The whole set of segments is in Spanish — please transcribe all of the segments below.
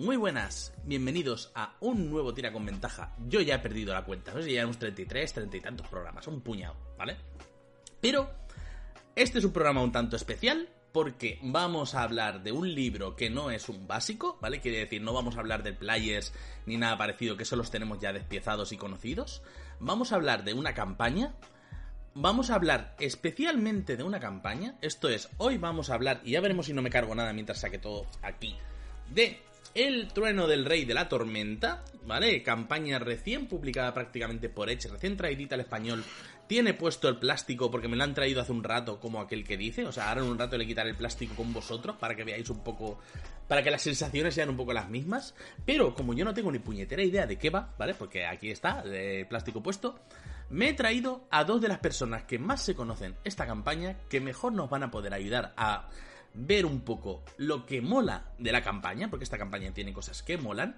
muy buenas, bienvenidos a un nuevo tira con ventaja. Yo ya he perdido la cuenta, no ya unos 33, 30 y tantos programas, un puñado, ¿vale? Pero este es un programa un tanto especial porque vamos a hablar de un libro que no es un básico, ¿vale? Quiere decir, no vamos a hablar de players ni nada parecido, que eso los tenemos ya despiezados y conocidos. Vamos a hablar de una campaña. Vamos a hablar especialmente de una campaña. Esto es, hoy vamos a hablar, y ya veremos si no me cargo nada mientras saque todo aquí, de El trueno del rey de la tormenta, ¿vale? Campaña recién publicada prácticamente por Edge, recién traidita al español tiene puesto el plástico porque me lo han traído hace un rato, como aquel que dice. O sea, ahora en un rato le quitaré el plástico con vosotros para que veáis un poco. para que las sensaciones sean un poco las mismas. Pero como yo no tengo ni puñetera idea de qué va, ¿vale? Porque aquí está, el plástico puesto. Me he traído a dos de las personas que más se conocen esta campaña, que mejor nos van a poder ayudar a ver un poco lo que mola de la campaña, porque esta campaña tiene cosas que molan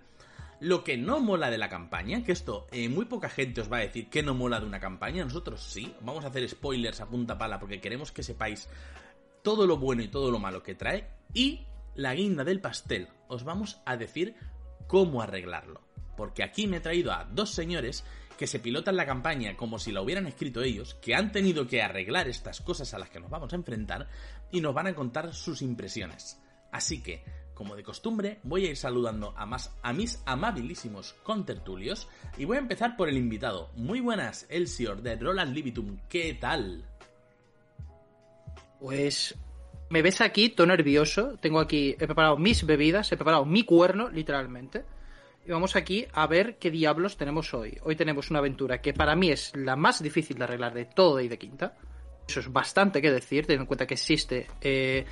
lo que no mola de la campaña, que esto eh, muy poca gente os va a decir que no mola de una campaña, nosotros sí, vamos a hacer spoilers a punta pala porque queremos que sepáis todo lo bueno y todo lo malo que trae, y la guinda del pastel, os vamos a decir cómo arreglarlo. Porque aquí me he traído a dos señores que se pilotan la campaña como si la hubieran escrito ellos, que han tenido que arreglar estas cosas a las que nos vamos a enfrentar y nos van a contar sus impresiones. Así que, como de costumbre, voy a ir saludando a, más, a mis amabilísimos contertulios y voy a empezar por el invitado. Muy buenas, Elsior de Roland Libitum, ¿qué tal? Pues me ves aquí todo nervioso, tengo aquí, he preparado mis bebidas, he preparado mi cuerno, literalmente. Y vamos aquí a ver qué diablos tenemos hoy. Hoy tenemos una aventura que para mí es la más difícil de arreglar de todo y de quinta. Eso es bastante que decir, teniendo en cuenta que existe eh,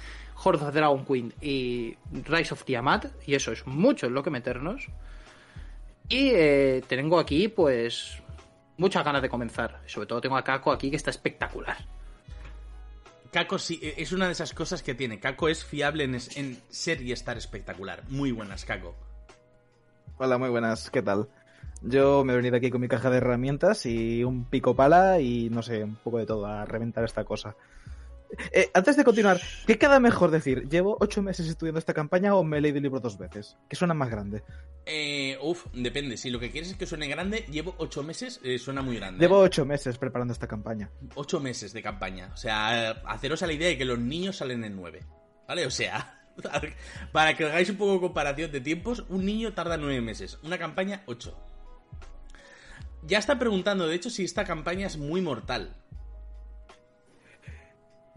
Horde of Dragon Queen y Rise of Tiamat, y eso es mucho en lo que meternos. Y eh, tengo aquí, pues, muchas ganas de comenzar. Sobre todo tengo a Kako aquí que está espectacular. Kako sí, e, es una de esas cosas que tiene. Kako es fiable en, en ser y estar espectacular. Muy buenas, Kako. Hola, muy buenas, ¿qué tal? Yo me he venido aquí con mi caja de herramientas y un pico pala y no sé, un poco de todo a reventar esta cosa. Eh, antes de continuar, ¿qué queda mejor decir? ¿Llevo ocho meses estudiando esta campaña o me he leído el libro dos veces? ¿Qué suena más grande? Eh, uf, depende. Si lo que quieres es que suene grande, llevo ocho meses, eh, suena muy grande. Llevo ocho meses preparando esta campaña. Ocho meses de campaña. O sea, haceros a la idea de que los niños salen en nueve. ¿Vale? O sea, para que hagáis un poco de comparación de tiempos, un niño tarda nueve meses. Una campaña, ocho. Ya está preguntando, de hecho, si esta campaña es muy mortal.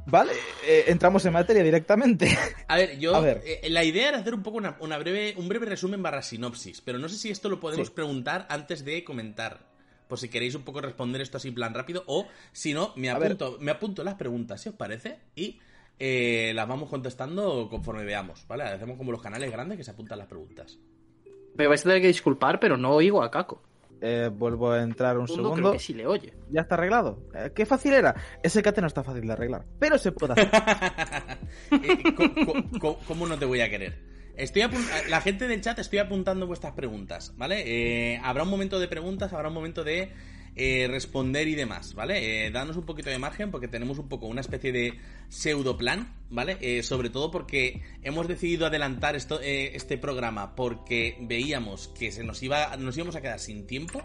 Vale, eh, entramos en materia directamente. A ver, yo. Eh, la idea era hacer un poco una, breve, un breve resumen barra sinopsis, pero no sé si esto lo podemos preguntar antes de comentar. Por si queréis un poco responder esto así en plan rápido, o si no, me apunto, me apunto las preguntas, si os parece, y eh, las vamos contestando conforme veamos, ¿vale? Hacemos como los canales grandes que se apuntan las preguntas. Me vais a tener que disculpar, pero no oigo a Caco. Eh, vuelvo a entrar un segundo. Creo que sí le oye. Ya está arreglado. Eh, ¿Qué fácil era? Ese cate no está fácil de arreglar, pero se puede hacer. Eh, ¿Cómo, no te voy a querer? Estoy la gente del chat estoy apuntando vuestras preguntas, ¿vale? habrá un momento de preguntas, habrá un momento de eh, responder y demás, ¿vale? Eh, danos un poquito de margen porque tenemos un poco una especie de pseudo plan, ¿vale? Eh, sobre todo porque hemos decidido adelantar esto, este programa porque veíamos que se nos iba, nos íbamos a quedar sin tiempo.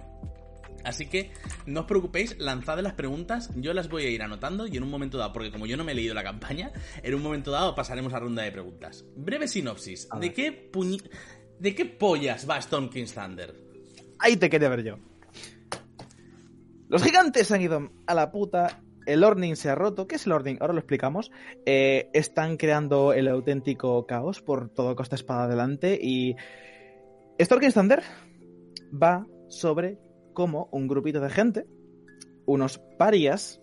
Así que no os preocupéis, lanzad las preguntas, yo las voy a ir anotando y en un momento dado, porque como yo no me he leído la campaña, en un momento dado pasaremos a ronda de preguntas. Breve sinopsis, ¿de qué ¿De qué pollas va Storm King's Thunder? Ahí te quería ver yo. Los gigantes han ido a la puta. El Ordning se ha roto. ¿Qué es el Ordning? Ahora lo explicamos. Eh, están creando el auténtico caos por todo costa espada adelante. Y. Storking Thunder va sobre cómo un grupito de gente, unos parias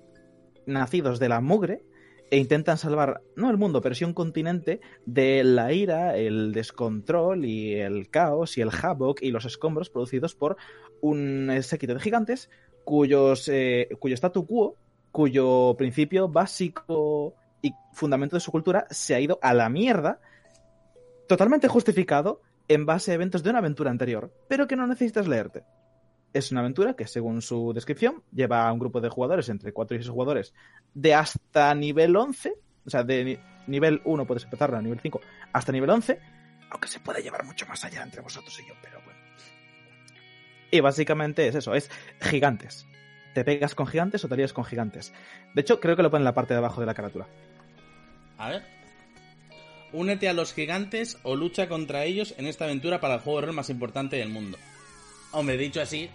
nacidos de la mugre, e intentan salvar, no el mundo, pero sí un continente de la ira, el descontrol y el caos y el havoc y los escombros producidos por un séquito de gigantes cuyos, eh, cuyo statu quo, cuyo principio básico y fundamento de su cultura se ha ido a la mierda, totalmente justificado en base a eventos de una aventura anterior, pero que no necesitas leerte. Es una aventura que, según su descripción, lleva a un grupo de jugadores, entre 4 y 6 jugadores, de hasta nivel 11, o sea, de nivel 1 puedes empezarlo a nivel 5, hasta nivel 11, Aunque se puede llevar mucho más allá entre vosotros y yo, pero bueno. Y básicamente es eso, es gigantes. ¿Te pegas con gigantes o te lías con gigantes? De hecho, creo que lo pone en la parte de abajo de la carátula. A ver. Únete a los gigantes o lucha contra ellos en esta aventura para el juego de rol más importante del mundo. Hombre, dicho así,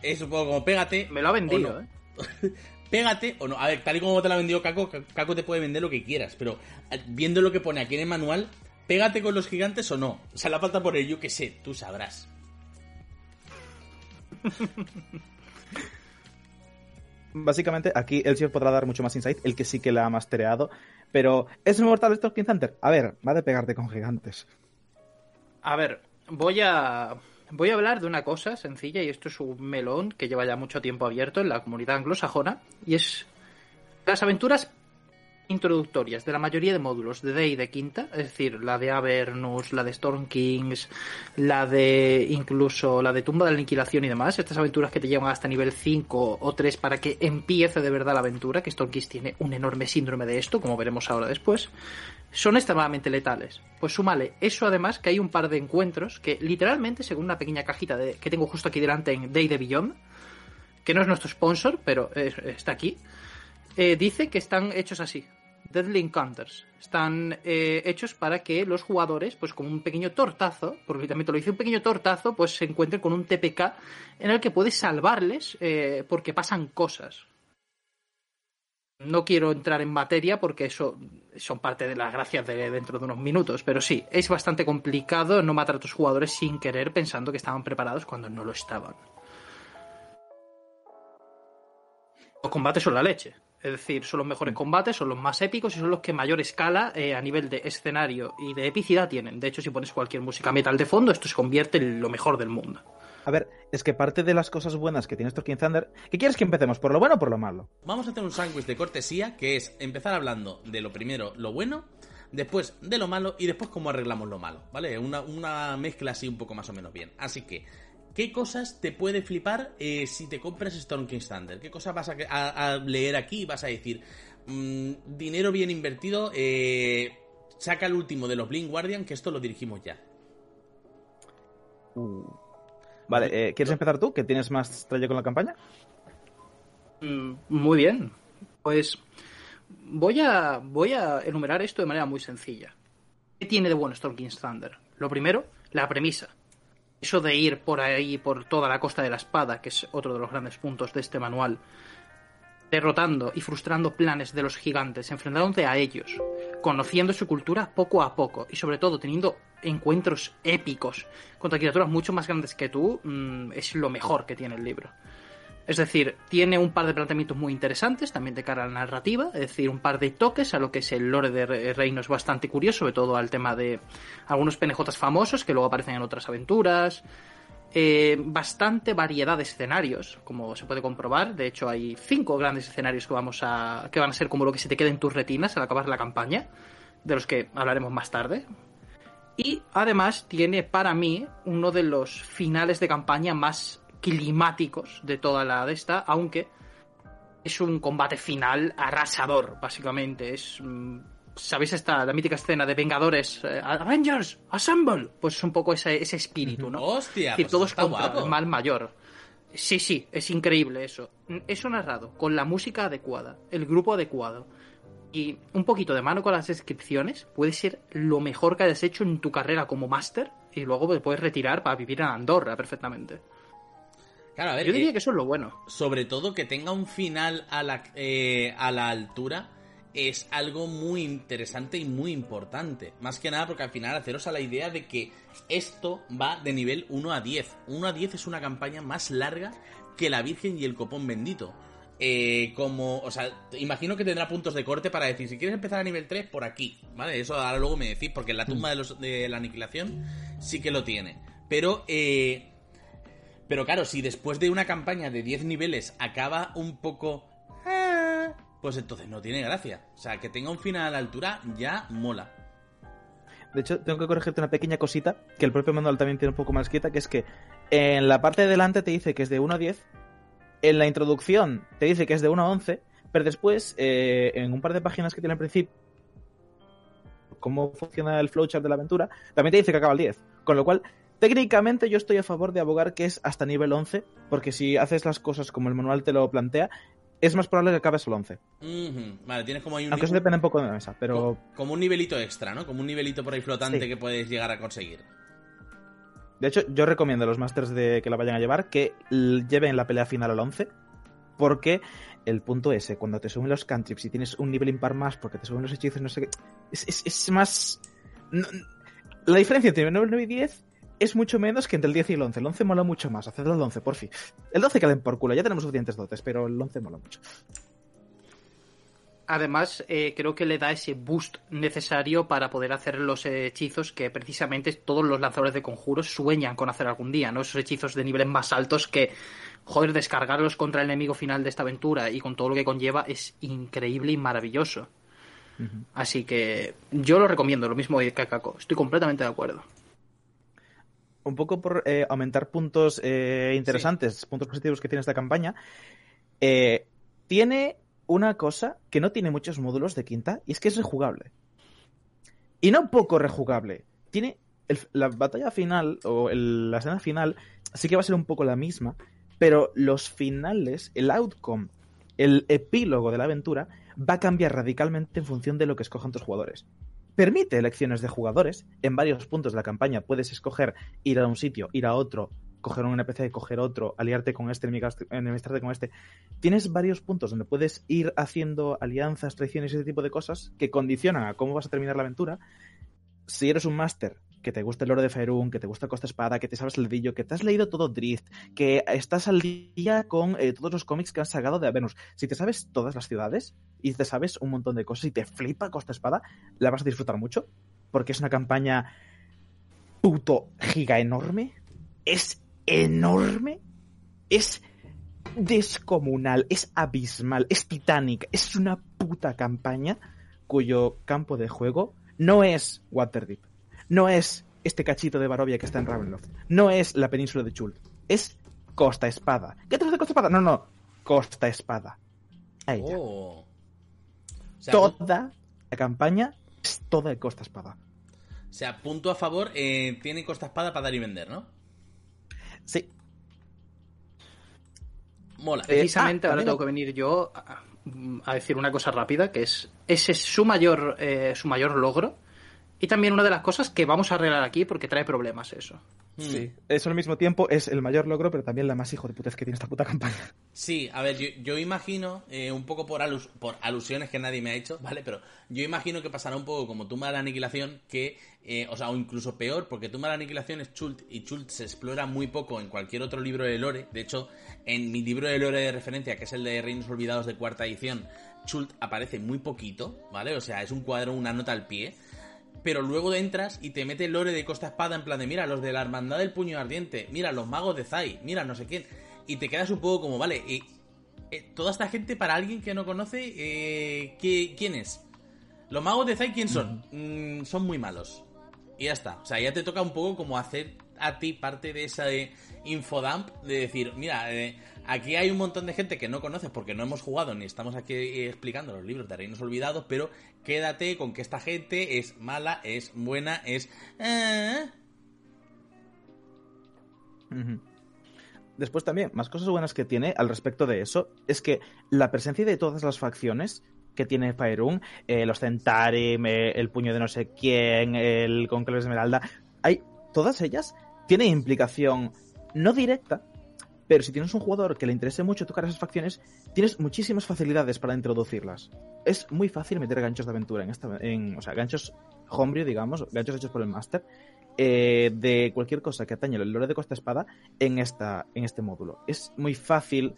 es un poco como pégate. Me lo ha vendido, no. ¿eh? Pégate o no. A ver, tal y como te lo ha vendido Caco, Caco te puede vender lo que quieras, pero eh, viendo lo que pone aquí en el manual, pégate con los gigantes o no. O sea, la falta por ello, que sé, tú sabrás. Básicamente, aquí el podrá dar mucho más insight, el que sí que la ha mastereado. Pero, ¿es un mortal Stalking Hunter? A ver, va de pegarte con gigantes. A ver, voy a. Voy a hablar de una cosa sencilla, y esto es un melón que lleva ya mucho tiempo abierto en la comunidad anglosajona, y es las aventuras introductorias de la mayoría de módulos de D y de quinta, es decir, la de Avernus, la de Storm Kings, la de incluso la de Tumba de la Aniquilación y demás, estas aventuras que te llevan hasta nivel 5 o 3 para que empiece de verdad la aventura, que Storm Kings tiene un enorme síndrome de esto, como veremos ahora después, son extremadamente letales. Pues súmale eso además que hay un par de encuentros que literalmente, según una pequeña cajita que tengo justo aquí delante en Day de Beyond, que no es nuestro sponsor, pero está aquí, eh, dice que están hechos así. Deadly Encounters. Están eh, hechos para que los jugadores, pues con un pequeño tortazo, porque también te lo dice un pequeño tortazo, pues se encuentren con un TPK en el que puedes salvarles eh, porque pasan cosas. No quiero entrar en materia porque eso son parte de las gracias de dentro de unos minutos, pero sí, es bastante complicado no matar a tus jugadores sin querer pensando que estaban preparados cuando no lo estaban. Los combates son la leche. Es decir, son los mejores combates, son los más épicos y son los que mayor escala eh, a nivel de escenario y de epicidad tienen. De hecho, si pones cualquier música metal de fondo, esto se convierte en lo mejor del mundo. A ver, es que parte de las cosas buenas que tiene Stalking Thunder. ¿Qué quieres que empecemos? ¿Por lo bueno o por lo malo? Vamos a hacer un sándwich de cortesía, que es empezar hablando de lo primero, lo bueno, después de lo malo y después cómo arreglamos lo malo, ¿vale? Una, una mezcla así un poco más o menos bien. Así que, ¿qué cosas te puede flipar eh, si te compras Storm King's Thunder? ¿Qué cosas vas a, a- a leer aquí y vas a decir, mm, dinero bien invertido, eh, saca el último de los Blink Guardian, que esto lo dirigimos ya? Vale, eh, ¿quieres empezar tú? Que tienes más trayecto con la campaña. Mm, Muy bien. Pues voy a, voy a enumerar esto de manera muy sencilla. ¿Qué tiene de bueno Storm King's Thunder? Lo primero, la premisa. Eso de ir por ahí, por toda la costa de la espada, que es otro de los grandes puntos de este manual, derrotando y frustrando planes de los gigantes, enfrentándote a ellos, conociendo su cultura poco a poco y sobre todo teniendo encuentros épicos contra criaturas mucho más grandes que tú, mm, es lo mejor que tiene el libro. Es decir, tiene un par de planteamientos muy interesantes también de cara a la narrativa, es decir, un par de toques a lo que es el lore de Re- Reinos bastante curioso, sobre todo al tema de algunos PNJs famosos que luego aparecen en otras aventuras. Eh, bastante variedad de escenarios, como se puede comprobar. De hecho, hay cinco grandes escenarios que vamos a. que van a ser como lo que se te quede en tus retinas al acabar la campaña, de los que hablaremos más tarde. Y además tiene para mí uno de los finales de campaña más climáticos de toda la de esta, aunque es un combate final arrasador, básicamente. Es. mm, ¿Sabéis esta la mítica escena de Vengadores? eh, Avengers, assemble. Pues es un poco ese, ese espíritu, ¿no? Hostia, Es decir, pues todos contra guapo. el mal mayor. Sí, sí, es increíble eso. Eso narrado, con la música adecuada, el grupo adecuado y un poquito de mano con las descripciones, puede ser lo mejor que hayas hecho en tu carrera como máster y luego te puedes retirar para vivir en Andorra perfectamente. Claro, a ver, Yo diría eh, que eso es lo bueno. sobre todo que tenga un final a la, eh, a la altura es algo muy interesante y muy importante. Más que nada porque al final haceros a la idea de que esto va de nivel 1 a 10. 1 a 10 es una campaña más larga que la Virgen y el Copón Bendito. Eh, como, o sea, imagino que tendrá puntos de corte para decir, si quieres empezar a nivel 3, por aquí, ¿vale? Eso ahora luego me decís, porque en la tumba de, los, de la aniquilación sí que lo tiene. Pero, eh, pero claro, si después de una campaña de 10 niveles acaba un poco... "Ah", Pues entonces no tiene gracia. O sea, que tenga un final a la altura ya mola. De hecho, tengo que corregirte una pequeña cosita que el propio manual también tiene un poco más quieta, que es que en la parte de delante te dice que es de 1 a 10, en la introducción te dice que es de 1 a 11, pero después, eh, en un par de páginas que tiene al principio, cómo funciona el flowchart de la aventura, también te dice que acaba el 10. Con lo cual, técnicamente yo estoy a favor de abogar que es hasta nivel 11, porque si haces las cosas como el manual te lo plantea, es más probable que acabes el 11. Ujú, Vale, tienes como ahí un, Aunque eso depende un poco de la mesa, pero co- como un nivelito extra, ¿no? Como un nivelito por ahí flotante Sí. que puedes llegar a conseguir. de hecho yo recomiendo a los masters de que la vayan a llevar que lleven la pelea final al 11, porque el punto ese, cuando te suben los cantrips y tienes un nivel impar más porque te suben los hechizos, no sé qué, es, es- es más... no- la diferencia entre el 9 y 10 es mucho menos que entre el 10 y el 11. El 11 mola mucho más, hacedlo el 11, por fin. El 12 que den por culo, ya tenemos suficientes dotes, pero el 11 mola mucho. Además, eh, creo que le da ese boost necesario para poder hacer los hechizos que precisamente todos los lanzadores de conjuros sueñan con hacer algún día, ¿no? Esos hechizos de niveles más altos que, joder, descargarlos contra el enemigo final de esta aventura y con todo lo que conlleva es increíble y maravilloso. Así que yo lo recomiendo, lo mismo que Kakako. Estoy completamente de acuerdo. Un poco por eh, aumentar puntos eh, interesantes, puntos positivos que tiene esta campaña, eh, tiene una cosa que no tiene muchos módulos de quinta y es que es rejugable. Y no poco rejugable. Tiene el- la batalla final o el- la escena final sí que va a ser un poco la misma, pero los finales, el outcome, el epílogo de la aventura va a cambiar radicalmente en función de lo que escojan tus jugadores. Permite elecciones de jugadores. En varios puntos de la campaña puedes escoger ir a un sitio, ir a otro, coger un NPC, coger otro, aliarte con este, enemistarte con este. Tienes varios puntos donde puedes ir haciendo alianzas, traiciones y ese tipo de cosas que condicionan a cómo vas a terminar la aventura. Si eres un máster que te gusta el lore de Faerun, que te gusta Costa Espada, que te sabes el dedillo, que te has leído todo Drift, que estás al día con eh, todos los cómics que han sacado de Venus. Si te sabes todas las ciudades y te sabes un montón de cosas y te flipa Costa Espada, la vas a disfrutar mucho porque es una campaña puto giga enorme. Es enorme. Es descomunal. Es abismal. Es titánica. Es una puta campaña cuyo campo de juego no es Waterdeep. No es este cachito de Barovia que está en Ravenloft. No es la península de Chult. Es Costa Espada. ¿Qué te de Costa Espada? No, no. Costa Espada. A ella. Oh. O sea, Toda la campaña es toda de Costa Espada. O sea, punto a favor, eh, tiene costa espada para dar y vender, ¿no? Sí. Mola. Eh, Precisamente ah, ahora tengo que venir yo a, a decir una cosa rápida, que es ese es su mayor, eh, su mayor logro. Y también una de las cosas que vamos a arreglar aquí porque trae problemas eso. Mm. Sí, eso al mismo tiempo es el mayor logro, pero también la más hijo de putez que tiene esta puta campaña. Sí, a ver, yo, yo imagino, eh, un poco por, alus- por alusiones que nadie me ha hecho, ¿vale? Pero yo imagino que pasará un poco como Tumba de la Aniquilación, que, eh, o sea, o incluso peor, porque Tumba de la Aniquilación es Chult, y Chult se explora muy poco en cualquier otro libro de lore. De hecho, en mi libro de lore de referencia, que es el de Reinos Olvidados de cuarta edición, Chult aparece muy poquito, ¿vale? O sea, es un cuadro, una nota al pie. Pero luego entras y te mete el lore de Costa Espada en plan de, mira, los de la Hermandad del Puño Ardiente, mira, los magos de Zai, mira, no sé quién. Y te quedas un poco como, vale, y, eh, toda esta gente, para alguien que no conoce, eh, ¿qué- ¿quién es? Los magos de Zai, ¿quién son? Mm, son muy malos. Y ya está. O sea, ya te toca un poco como hacer a ti parte de esa eh, infodump de decir, mira, eh, aquí hay un montón de gente que no conoces porque no hemos jugado ni estamos aquí eh, explicando los libros de Reinos Olvidados, pero quédate con que esta gente es mala, es buena, es... eh. Después también, más cosas buenas que tiene al respecto de eso, es que la presencia de todas las facciones que tiene Faerun, los Centarim, el puño de no sé quién, el Conclave Esmeralda, hay, todas ellas tienen implicación no directa, pero si tienes un jugador que le interese mucho tocar esas facciones, tienes muchísimas facilidades para introducirlas. Es muy fácil meter ganchos de aventura en esta, en, o sea, ganchos homebrew, digamos, ganchos hechos por el máster, eh, de cualquier cosa que atañe el lore de Costa Espada en, esta, en este módulo. Es muy fácil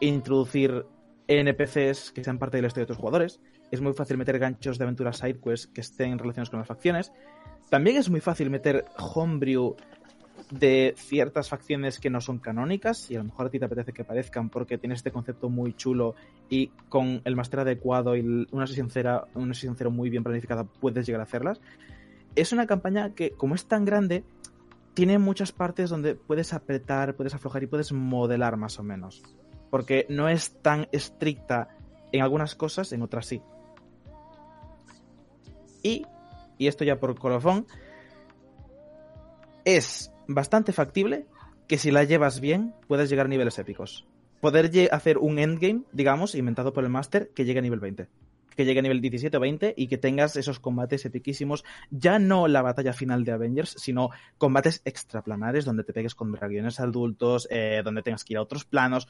introducir NPCs que sean parte de la historia de tus jugadores. Es muy fácil meter ganchos de aventuras sidequests que estén relacionados con las facciones. También es muy fácil meter homebrew de ciertas facciones que no son canónicas y a lo mejor a ti te apetece que parezcan porque tienes este concepto muy chulo y con el máster adecuado y una sesión cero, una sesión cero muy bien planificada puedes llegar a hacerlas. Es una campaña que, como es tan grande, tiene muchas partes donde puedes apretar, puedes aflojar y puedes modelar más o menos. Porque no es tan estricta en algunas cosas, en otras sí. Y y esto ya por colofón, es bastante factible que si la llevas bien puedes llegar a niveles épicos. Poder hacer un endgame, digamos, inventado por el máster, que llegue a nivel 20 que llegue a nivel 17 o 20 y que tengas esos combates epiquísimos, ya no la batalla final de Avengers, sino combates extraplanares donde te pegues con dragones adultos, eh, donde tengas que ir a otros planos.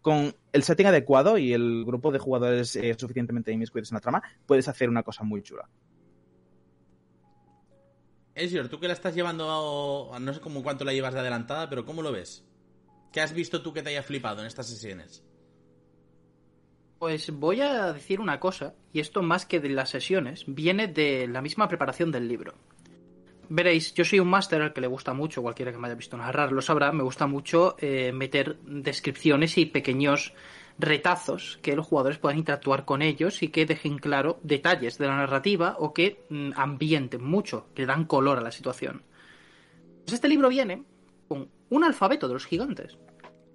Con el setting adecuado y el grupo de jugadores eh, suficientemente inmiscuidos en la trama, puedes hacer una cosa muy chula. Ezio, tú que la estás llevando, no sé cómo cuánto la llevas de adelantada, pero ¿cómo lo ves? ¿Qué has visto tú que te haya flipado en estas sesiones? Pues voy a decir una cosa, y esto más que de las sesiones, viene de la misma preparación del libro. Veréis, yo soy un máster al que le gusta mucho, cualquiera que me haya visto narrar lo sabrá, me gusta mucho eh, meter descripciones y pequeños retazos que los jugadores puedan interactuar con ellos y que dejen claro detalles de la narrativa o que mm, ambienten mucho, que dan color a la situación. Pues este libro viene con un alfabeto de los gigantes.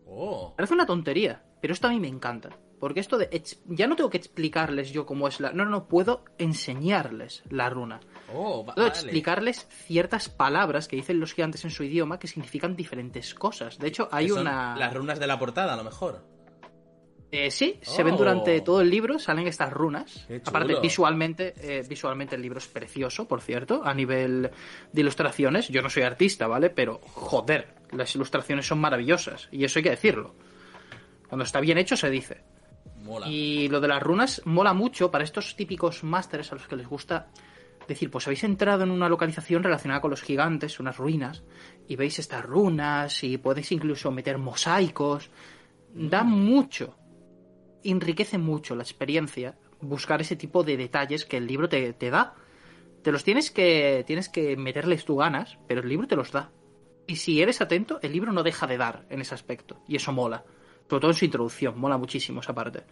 Oh. Parece una tontería, pero esto a mí me encanta. Porque esto de... Ya no tengo que explicarles yo cómo es la... No, no, no, puedo enseñarles la runa. Oh, puedo explicarles ciertas palabras que dicen los gigantes en su idioma que significan diferentes cosas. De hecho, hay una... Las runas de la portada, a lo mejor. Eh, sí, se ven durante Oh. todo el libro, salen estas runas. Aparte, visualmente, eh, visualmente el libro es precioso, por cierto, a nivel de ilustraciones. Yo no soy artista, ¿vale? Pero, joder, las ilustraciones son maravillosas. Y eso hay que decirlo. Cuando está bien hecho, se dice. Mola. Y lo de las runas mola mucho para estos típicos másteres a los que les gusta decir, pues habéis entrado en una localización relacionada con los gigantes, unas ruinas, y veis estas runas y podéis incluso meter mosaicos. Da mucho, enriquece mucho la experiencia buscar ese tipo de detalles que el libro te, da. Te los tienes que, tienes que meterles tu ganas, pero el libro te los da. Y si eres atento, el libro no deja de dar en ese aspecto. Y eso mola. Sobre todo en su introducción, mola muchísimo esa parte.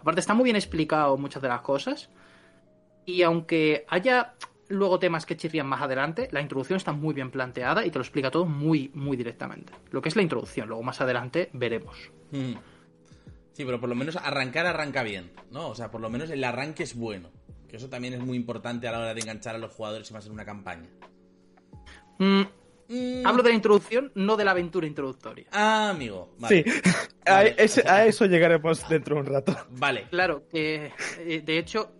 Aparte, está muy bien explicado muchas de las cosas. Y aunque haya luego temas que chirrían más adelante, la introducción está muy bien planteada y te lo explica todo muy, muy directamente. Lo que es la introducción, luego más adelante veremos. Mm. Sí, pero por lo menos arrancar arranca bien, ¿no? O sea, por lo menos el arranque es bueno. Que eso también es muy importante a la hora de enganchar a los jugadores y más en una campaña. Mm, Mm. Hablo de la introducción, no de la aventura introductoria. Ah, amigo. Vale. Sí, a, Vale. ese- a eso llegaremos dentro de un rato. Vale. Claro, que eh, de hecho,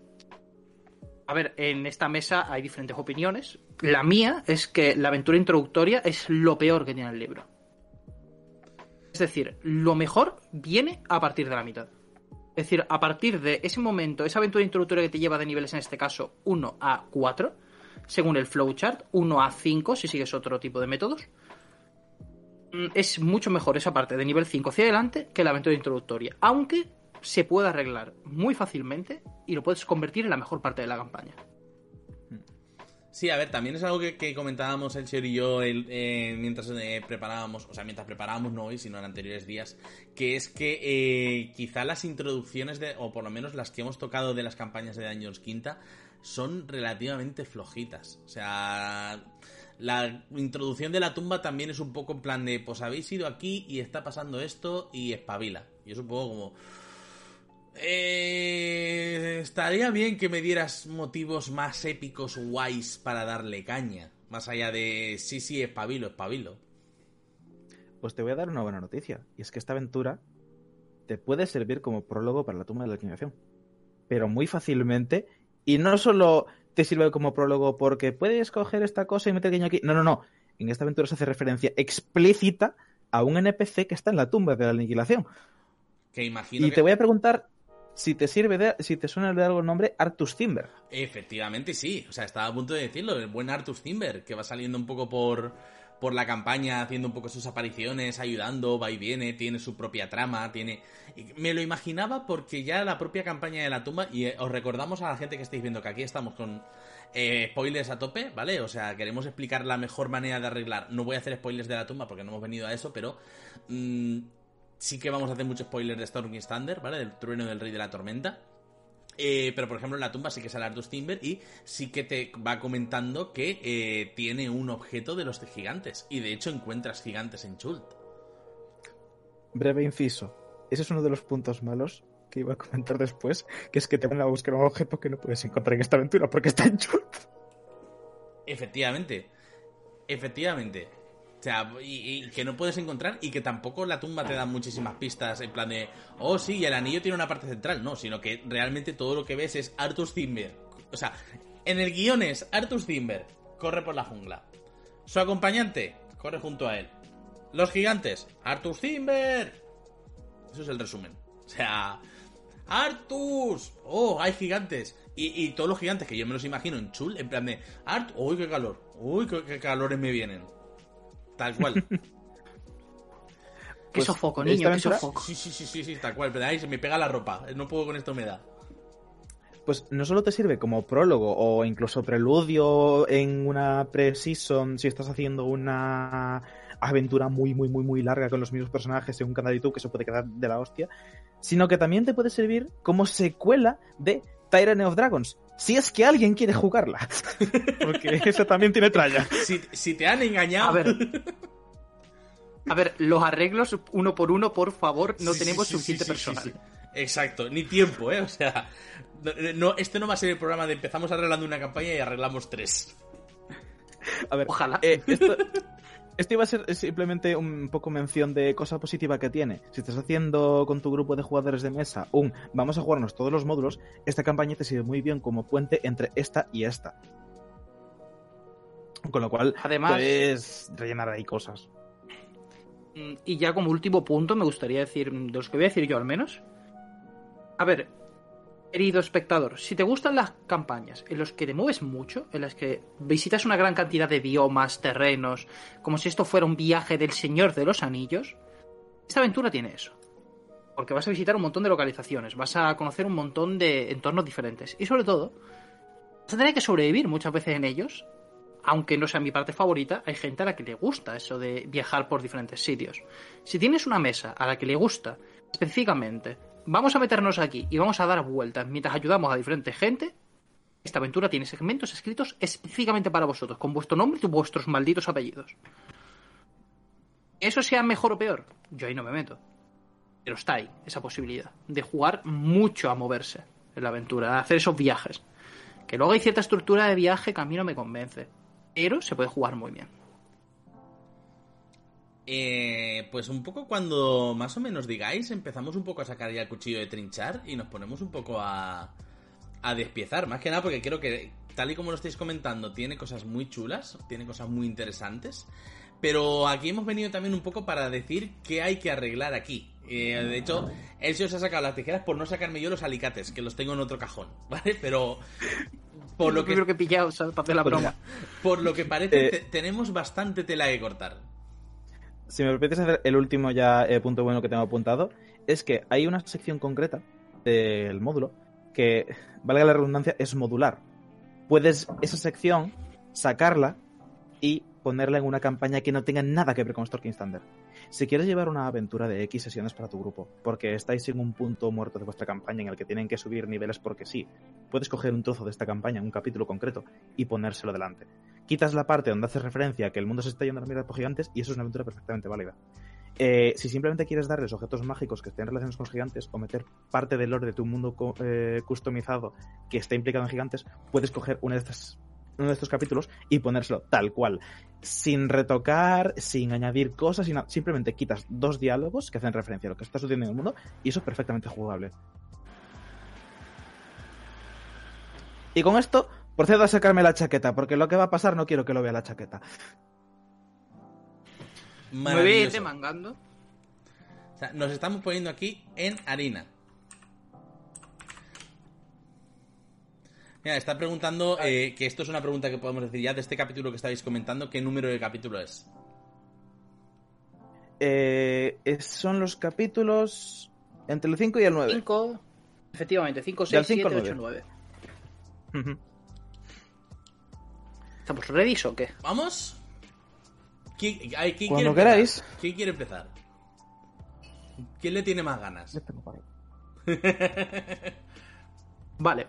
a ver, en esta mesa hay diferentes opiniones. La mía es que la aventura introductoria es lo peor que tiene el libro. Es decir, lo mejor viene a partir de la mitad. Es decir, a partir de ese momento, esa aventura introductoria que te lleva de niveles, en este caso, 1 a 4, según el flowchart, 1 a 5 si sigues otro tipo de métodos, mm, es mucho mejor esa parte de nivel 5 hacia adelante que la aventura introductoria. Aunque se puede arreglar muy fácilmente y lo puedes convertir en la mejor parte de la campaña. Sí, a ver, también es algo que, comentábamos el señor y yo eh, mientras eh, preparábamos, o sea, mientras preparábamos no hoy, sino en anteriores días, que es que eh, quizá las introducciones de, o por lo menos las que hemos tocado de las campañas de Dungeons Quinta, son relativamente flojitas. O sea, la introducción de la tumba también es un poco en plan de, pues habéis ido aquí y está pasando esto y espabila. Y es un poco como... Eh, estaría bien que me dieras motivos más épicos, guays, para darle caña. Más allá de, sí, sí, espabilo, espabilo. Pues te voy a dar una buena noticia, y es que esta aventura te puede servir como prólogo para la tumba de la inclinación. Pero muy fácilmente, y no solo te sirve como prólogo porque puedes coger esta cosa y meter guiño aquí. No, no, no. En esta aventura se hace referencia explícita a un NPC que está en la tumba de la aniquilación. Que imagino Y que... te voy a preguntar si te sirve de, si te suena de algo el nombre Artus Timber. Efectivamente sí, o sea, estaba a punto de decirlo, el buen Artus Timber, que va saliendo un poco por, por la campaña, haciendo un poco sus apariciones, ayudando, va y viene, tiene su propia trama, tiene... Me lo imaginaba porque ya la propia campaña de la tumba, y eh, os recordamos a la gente que estáis viendo que aquí estamos con eh, spoilers a tope, ¿vale? O sea, queremos explicar la mejor manera de arreglar. No voy a hacer spoilers de la tumba porque no hemos venido a eso, pero... mm, sí que vamos a hacer muchos spoilers de Storming Thunder, ¿vale? Del trueno del rey de la tormenta. Eh, pero por ejemplo en la tumba sí que sale Artus Timber y sí que te va comentando que eh, tiene un objeto de los de gigantes. Y de hecho encuentras gigantes en Chult. Breve inciso. Ese es uno de los puntos malos que iba a comentar después, que es que te van a buscar un objeto que no puedes encontrar en esta aventura porque está en Chult. Efectivamente. Efectivamente. O sea, y, que no puedes encontrar y que tampoco la tumba te da muchísimas pistas en plan de, oh sí, el anillo tiene una parte central. No, sino que realmente todo lo que ves es Arthur Zimmer. O sea, en el guion es Arthur Zimmer, corre por la jungla. Su acompañante, corre junto a él. Los gigantes, Arthur Zimmer. Eso es el resumen. O sea, Artus, oh, hay gigantes. Y, y todos los gigantes que yo me los imagino en chul, en plan de, Art, uy, qué calor, uy, qué, qué calores me vienen. Tal cual. Qué Pues, sofoco, esta niño, qué sofoco. Sí, sí, sí, sí, sí, tal cual. Pero ahí se me pega la ropa. No puedo con esta humedad. Pues no solo te sirve como prólogo o incluso preludio en una pre-season si estás haciendo una aventura muy, muy, muy, muy larga con los mismos personajes en un canal de YouTube que se puede quedar de la hostia, sino que también te puede servir como secuela de Tyranny of Dragons, si es que alguien quiere jugarla. Porque esa también tiene tralla. Si, si te han engañado. A ver. A ver, los arreglos uno por uno, por favor, no Sí, tenemos sí, suficiente sí, sí, personal. sí. Exacto, ni tiempo, ¿eh? O sea, no, no, este no va a ser el programa de empezamos arreglando una campaña y arreglamos tres. A ver, Ojalá. eh, esto, esto iba a ser simplemente un poco mención de cosa positiva que tiene. Si estás haciendo con tu grupo de jugadores de mesa un vamos a jugarnos todos los módulos, esta campaña te sirve muy bien como puente entre esta y esta. Con lo cual, Además- puedes rellenar ahí cosas. Mm, Y ya como último punto, me gustaría decir, de los que voy a decir yo al menos. A ver, querido espectador, si te gustan las campañas en las que te mueves mucho, en las que visitas una gran cantidad de biomas, terrenos, como si esto fuera un viaje del Señor de los Anillos, esta aventura tiene eso. Porque vas a visitar un montón de localizaciones, vas a conocer un montón de entornos diferentes. Y sobre todo, vas a tener que sobrevivir muchas veces en ellos aunque no sea mi parte favorita, hay gente a la que le gusta eso de viajar por diferentes sitios. Si tienes una mesa a la que le gusta específicamente, vamos a meternos aquí y vamos a dar vueltas mientras ayudamos a diferente gente, esta aventura tiene segmentos escritos específicamente para vosotros, con vuestro nombre y vuestros malditos apellidos. Eso sea mejor o peor, yo ahí no me meto. Pero está ahí, esa posibilidad, de jugar mucho a moverse en la aventura, a hacer esos viajes. Que luego hay cierta estructura de viaje que a mí no me convence. Pero se puede jugar muy bien. Eh, pues un poco cuando más o menos digáis, empezamos un poco a sacar ya el cuchillo de trinchar y nos ponemos un poco a, a despiezar. Más que nada porque creo que, tal y como lo estáis comentando, tiene cosas muy chulas, tiene cosas muy interesantes. Pero aquí hemos venido también un poco para decir qué hay que arreglar aquí. Eh, de hecho, él se os ha sacado las tijeras por no sacarme yo los alicates, que los tengo en otro cajón, ¿vale? Pero por lo que, Creo que he pillado, ¿sabes? Para hacer la broma. por lo que parece, Eh, te- tenemos bastante tela que cortar. Si me permites hacer el último ya eh, punto bueno que tengo apuntado, es que hay una sección concreta del módulo que, valga la redundancia, es modular. Puedes esa sección sacarla y ponerla en una campaña que no tenga nada que ver con Stalking Standard. Si quieres llevar una aventura de X sesiones para tu grupo, porque estáis en un punto muerto de vuestra campaña en el que tienen que subir niveles porque sí, puedes coger un trozo de esta campaña, un capítulo concreto, y ponérselo delante. Quitas la parte donde haces referencia a que el mundo se está yendo a la por gigantes y eso es una aventura perfectamente válida. Eh, si simplemente quieres darles objetos mágicos que estén relacionados con gigantes o meter parte del lore de tu mundo eh, customizado que esté implicado en gigantes, puedes coger de uno de estos capítulos y ponérselo tal cual, sin retocar, sin añadir cosas, simplemente quitas dos diálogos que hacen referencia a lo que está sucediendo en el mundo y eso es perfectamente jugable. Y con esto, procedo a sacarme la chaqueta, porque lo que va a pasar no quiero que lo vea la chaqueta. Me voy a ir demangando. O sea, nos estamos poniendo aquí en harina. Mira, está preguntando, eh, que esto es una pregunta que podemos decir ya de este capítulo que estáis comentando, ¿qué número de capítulo es? Eh, son los capítulos entre el 5 y el 9. 5. Efectivamente, 5, Del 6, cinco 7, al 8, 9. ¿Estamos ready o qué? ¿Vamos? ¿Quién, ay, ¿quién Cuando quiere empezar? queráis. ¿Quién quiere empezar? ¿Quién le tiene más ganas? Vale.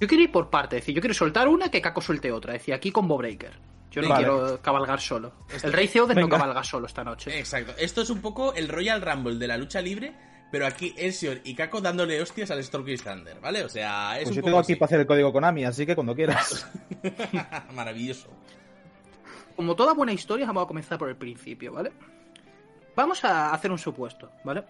Yo quiero ir por partes, es decir, yo quiero soltar una que Caco suelte otra, es decir, aquí combo breaker. Yo no Vale. quiero cabalgar solo. Esto- El Rey Theoden no cabalga solo esta noche. Exacto. Esto es un poco el Royal Rumble de la lucha libre, pero aquí Elsior y Kako dándole hostias al Storky Thunder, ¿vale? O sea, es Pues un yo poco tengo aquí así. para hacer el código Konami, así que cuando quieras. Maravilloso. Como toda buena historia, vamos a comenzar por el principio, ¿vale? Vamos a hacer un supuesto, ¿vale?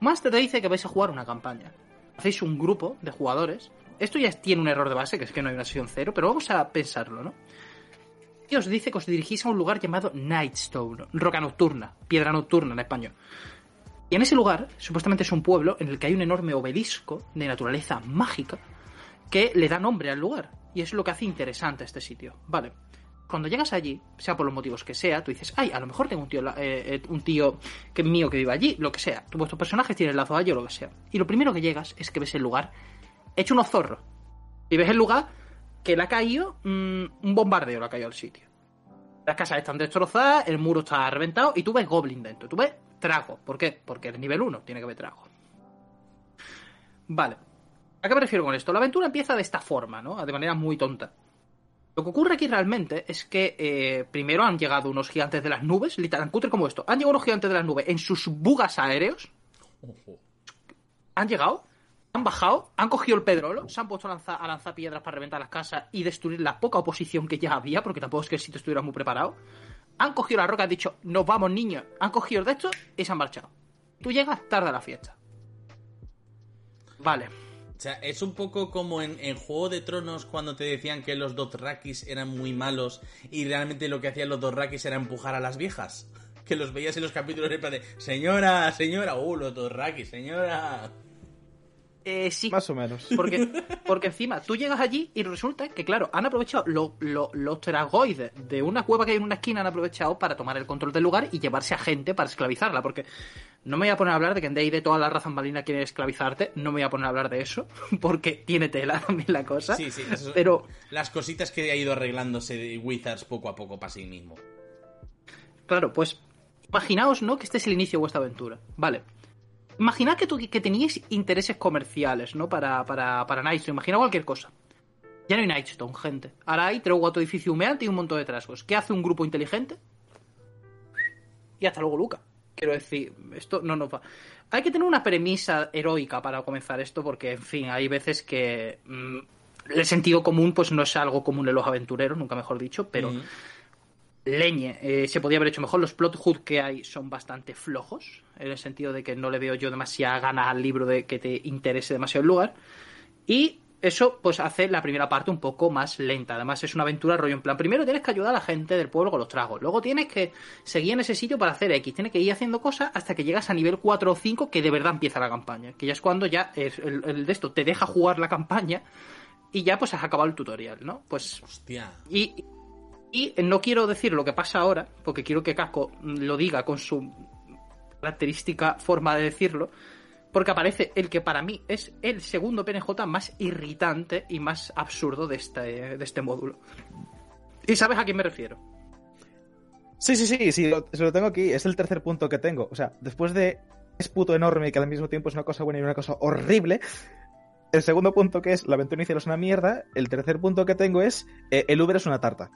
Master te dice que vais a jugar una campaña. Hacéis un grupo de jugadores. Esto ya tiene un error de base, que es que no hay una sesión cero, pero vamos a pensarlo, ¿no? Y os dice que os dirigís a un lugar llamado Nightstone, roca nocturna, piedra nocturna en español. Y en ese lugar, supuestamente es un pueblo en el que hay un enorme obelisco de naturaleza mágica que le da nombre al lugar. Y es lo que hace interesante este sitio. Vale. Cuando llegas allí, sea por los motivos que sea, tú dices, ay, a lo mejor tengo un tío, eh, eh, un tío que mío que vive allí, lo que sea. Tú, vuestros personajes tienen lazo allí o lo que sea. Y lo primero que llegas es que ves el lugar hecho unos zorros. Y ves el lugar que le ha caído mm, un bombardeo, le ha caído al sitio. Las casas están destrozadas, el muro está reventado y tú ves goblin dentro. Tú ves trago. ¿Por qué? Porque es nivel 1, tiene que haber trago. Vale. ¿A qué me refiero con esto? La aventura empieza de esta forma, ¿no? De manera muy tonta. Lo que ocurre aquí realmente es que eh, primero han llegado unos gigantes de las nubes, literal, cutre como esto. Han llegado unos gigantes de las nubes en sus bugas aéreos. Han llegado, han bajado, han cogido el pedrolo, se han puesto a lanzar, a lanzar piedras para reventar las casas y destruir la poca oposición que ya había, porque tampoco es que el sitio estuviera muy preparado. Han cogido la roca, han dicho, nos vamos niños. Han cogido el de estos y se han marchado. Tú llegas tarde la fiesta. Vale. O sea, es un poco como en, en Juego de Tronos cuando te decían que los Dothrakis eran muy malos y realmente lo que hacían los Dothrakis era empujar a las viejas. Que los veías en los capítulos en plan de Señora, señora, uh, los Dothrakis, señora. Eh, sí, Más o menos. Porque, porque encima tú llegas allí y resulta que, claro, han aprovechado lo- lo- los teragoides de una cueva que hay en una esquina, han aprovechado para tomar el control del lugar y llevarse a gente para esclavizarla. Porque no me voy a poner a hablar de que en de todas las razas marinas quieren esclavizarte, no me voy a poner a hablar de eso, porque tiene tela también la cosa. Sí, sí, eso- Pero, Las cositas que ha ido arreglándose de Wizards poco a poco para sí mismo. claro, pues imaginaos, ¿no? Que este es el inicio de vuestra aventura. Vale. Imaginad que, teníais intereses comerciales, ¿no? Para, para, para Nightstone. Imagina cualquier cosa. Ya no hay Nightstone, gente. Ahora hay tres o cuatro edificios humeantes y un montón de trasgos. ¿Qué hace un grupo inteligente? Y hasta luego, Luca. Quiero decir, esto no nos va. Hay que tener una premisa heroica para comenzar esto, porque, en fin, hay veces que. mm, el sentido común, pues no es algo común en los aventureros, nunca mejor dicho, pero Mm. Leñe. Eh, se podía haber hecho mejor. Los plot hood que hay son bastante flojos, en el sentido de que no le veo yo demasiada gana al libro de que te interese demasiado el lugar. Y eso, pues, hace la primera parte un poco más lenta. Además, es una aventura rollo en plan. Primero tienes que ayudar a la gente del pueblo con los tragos. Luego tienes que seguir en ese sitio para hacer X. Tienes que ir haciendo cosas hasta que llegas a nivel 4 o 5, que de verdad empieza la campaña. Que ya es cuando ya es el, el de esto te deja jugar la campaña. Y ya pues has acabado el tutorial, ¿no? Pues Hostia. y, y no quiero decir lo que pasa ahora, porque quiero que Casco lo diga con su característica forma de decirlo, porque aparece el que para mí es el segundo PNJ más irritante y más absurdo de este, de este módulo. ¿Y sabes a quién me refiero? Sí, sí, sí, sí, lo, se lo tengo aquí. Es el tercer punto que tengo. O sea, después de es puto enorme que al mismo tiempo es una cosa buena y una cosa horrible. El segundo punto que es la aventura inicial es una mierda. El tercer punto que tengo es eh, el Uber es una tarta.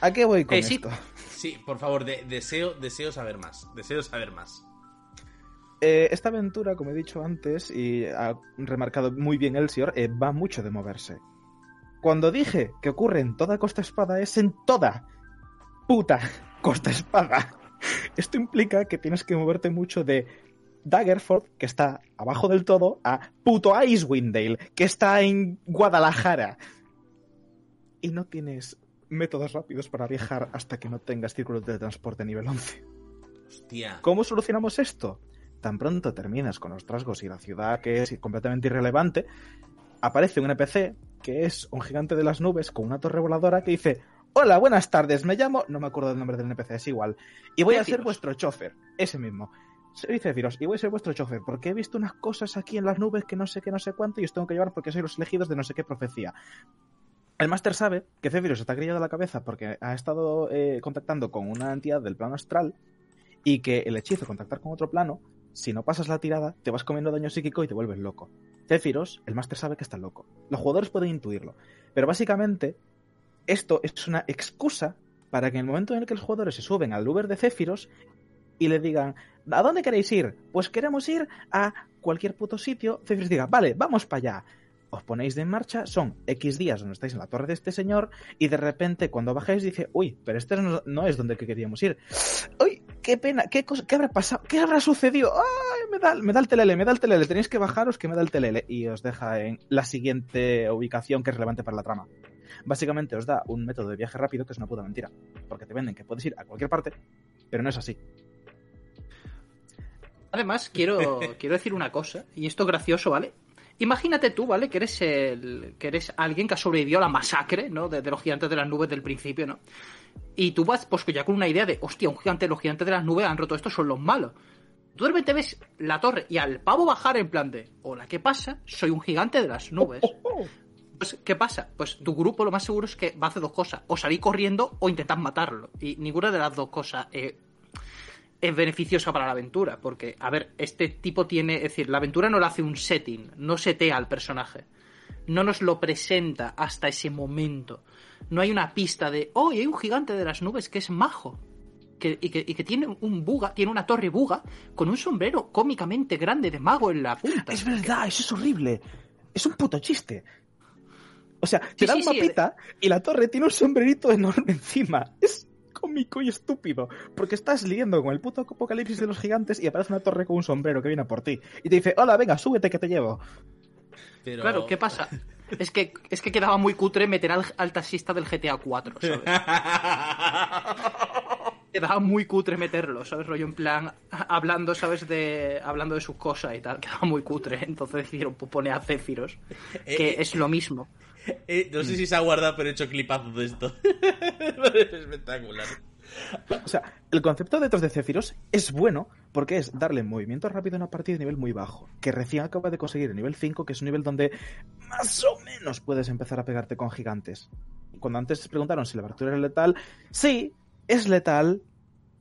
¿A qué voy con Eh, sí. esto? Sí, por favor, de- deseo, deseo saber más. Deseo saber más. Eh, esta aventura, como he dicho antes y ha remarcado muy bien Elsior, eh, va mucho de moverse. Cuando dije que ocurre en toda Costa Espada es en toda puta Costa Espada. Esto implica que tienes que moverte mucho de Daggerford, que está abajo del todo, a puto Icewind Dale, que está en Guadalajara. Y no tienes métodos rápidos para viajar hasta que no tengas círculos de transporte nivel 11. Hostia. ¿Cómo solucionamos esto? Tan pronto terminas con los trasgos y la ciudad que es completamente irrelevante, aparece un NPC que es un gigante de las nubes con una torre voladora que dice Hola, buenas tardes, me llamo... No me acuerdo del nombre del NPC, es igual. Y voy a ser vuestro chofer, ese mismo. Soy Céfiros y voy a ser vuestro chofer porque he visto unas cosas aquí en las nubes que no sé qué, no sé cuánto y os tengo que llevar porque sois los elegidos de no sé qué profecía. El máster sabe que Céfiros está grillado la cabeza porque ha estado eh, contactando con una entidad del plano astral y que el hechizo contactar con otro plano, si no pasas la tirada, te vas comiendo daño psíquico y te vuelves loco. Céfiros, el máster sabe que está loco. Los jugadores pueden intuirlo. Pero básicamente, esto es una excusa para que en el momento en el que los jugadores se suben al Uber de Céfiros y le digan, ¿A dónde queréis ir? Pues queremos ir a cualquier puto sitio. Cefirus diga, vale, vamos para allá. Os ponéis de en marcha, son X días donde estáis en la torre de este señor y de repente cuando bajáis dice, uy, pero este no, no es donde queríamos ir. Uy, qué pena, qué, cosa, qué habrá pasado, qué habrá sucedido. Ay, me da, me da el telele, me da el telele, tenéis que bajaros que me da el telele y os deja en la siguiente ubicación que es relevante para la trama. Básicamente os da un método de viaje rápido que es una puta mentira, porque te venden que puedes ir a cualquier parte, pero no es así. Además, quiero, quiero decir una cosa, y esto es gracioso, ¿vale? Imagínate tú, ¿vale? Que eres el. que eres alguien que ha sobrevivido a la masacre, ¿no? De, los gigantes de las nubes del principio, ¿no? Y tú vas, pues ya con una idea de, hostia, un gigante, los gigantes de las nubes han roto esto, son los malos. Tú de repente ves la torre y al pavo bajar en plan de, hola, ¿qué pasa? Soy un gigante de las nubes. Pues, ¿qué pasa? Pues tu grupo lo más seguro es que va a hacer dos cosas. O salir corriendo o intentar matarlo. Y ninguna de las dos cosas eh, es beneficiosa para la aventura. Porque, a ver, este tipo tiene. Es decir, la aventura no le hace un setting, no setea al personaje. No nos lo presenta hasta ese momento. No hay una pista de. Oh, y hay un gigante de las nubes que es majo. Que, y, que, y, que, tiene un buga, tiene una torre buga con un sombrero cómicamente grande de mago en la punta. Es verdad, eso es horrible. Es un puto chiste. O sea, te sí, da un sí, mapita sí. y la torre tiene un sombrerito enorme encima. Es cómico y estúpido. Porque estás lidiendo con el puto apocalipsis de los gigantes y aparece una torre con un sombrero que viene por ti. Y te dice, hola, venga, súbete que te llevo. Pero... Claro, ¿qué pasa? Es que, es que quedaba muy cutre meter al, al taxista del GTA 4, ¿sabes? quedaba muy cutre meterlo, ¿sabes? Rollo en plan, hablando, ¿sabes? De, hablando de sus cosas y tal, quedaba muy cutre. Entonces decidieron poner a Céfiros, que eh, es lo mismo. Eh, no sé si se ha guardado, pero he hecho clipazos de esto. es espectacular. O sea, el concepto detrás de Céfiros es bueno porque es darle movimiento rápido a una partida de nivel muy bajo, que recién acaba de conseguir el nivel 5, que es un nivel donde más o menos puedes empezar a pegarte con gigantes. Cuando antes preguntaron si la abertura era letal, sí, es letal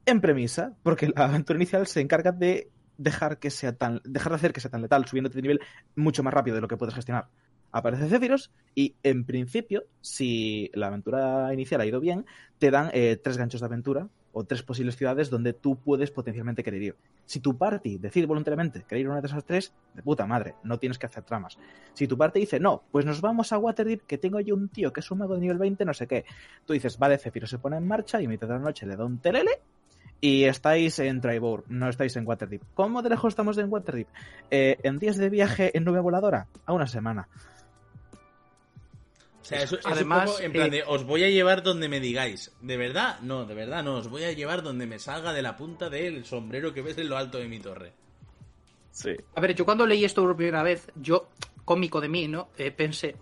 en premisa, porque la aventura inicial se encarga de dejar que sea tan dejar de hacer que sea tan letal, subiéndote de nivel mucho más rápido de lo que puedes gestionar. Aparece Céfiros y en principio, si la aventura inicial ha ido bien, te dan eh, tres ganchos de aventura o tres posibles ciudades donde tú puedes potencialmente querer ir. Si tu party decide voluntariamente querer ir a una de esas tres, de puta madre, no tienes que hacer tramas. Si tu party dice, no, pues nos vamos a Waterdeep, que tengo yo un tío que es un mago de nivel 20, no sé qué. Tú dices, vale, Céfiros se pone en marcha y a mitad de la noche le da un telele y estáis en Tribor, no estáis en Waterdeep. ¿Cómo de lejos estamos en Waterdeep? Eh, en días de viaje en nube voladora, a una semana. O sea, eso, eso Además, es un poco en plan de, os voy a llevar donde me digáis. ¿De verdad? No, de verdad no. Os voy a llevar donde me salga de la punta del sombrero que ves en lo alto de mi torre. Sí. A ver, yo cuando leí esto por primera vez, yo, cómico de mí, ¿no? Eh, pensé,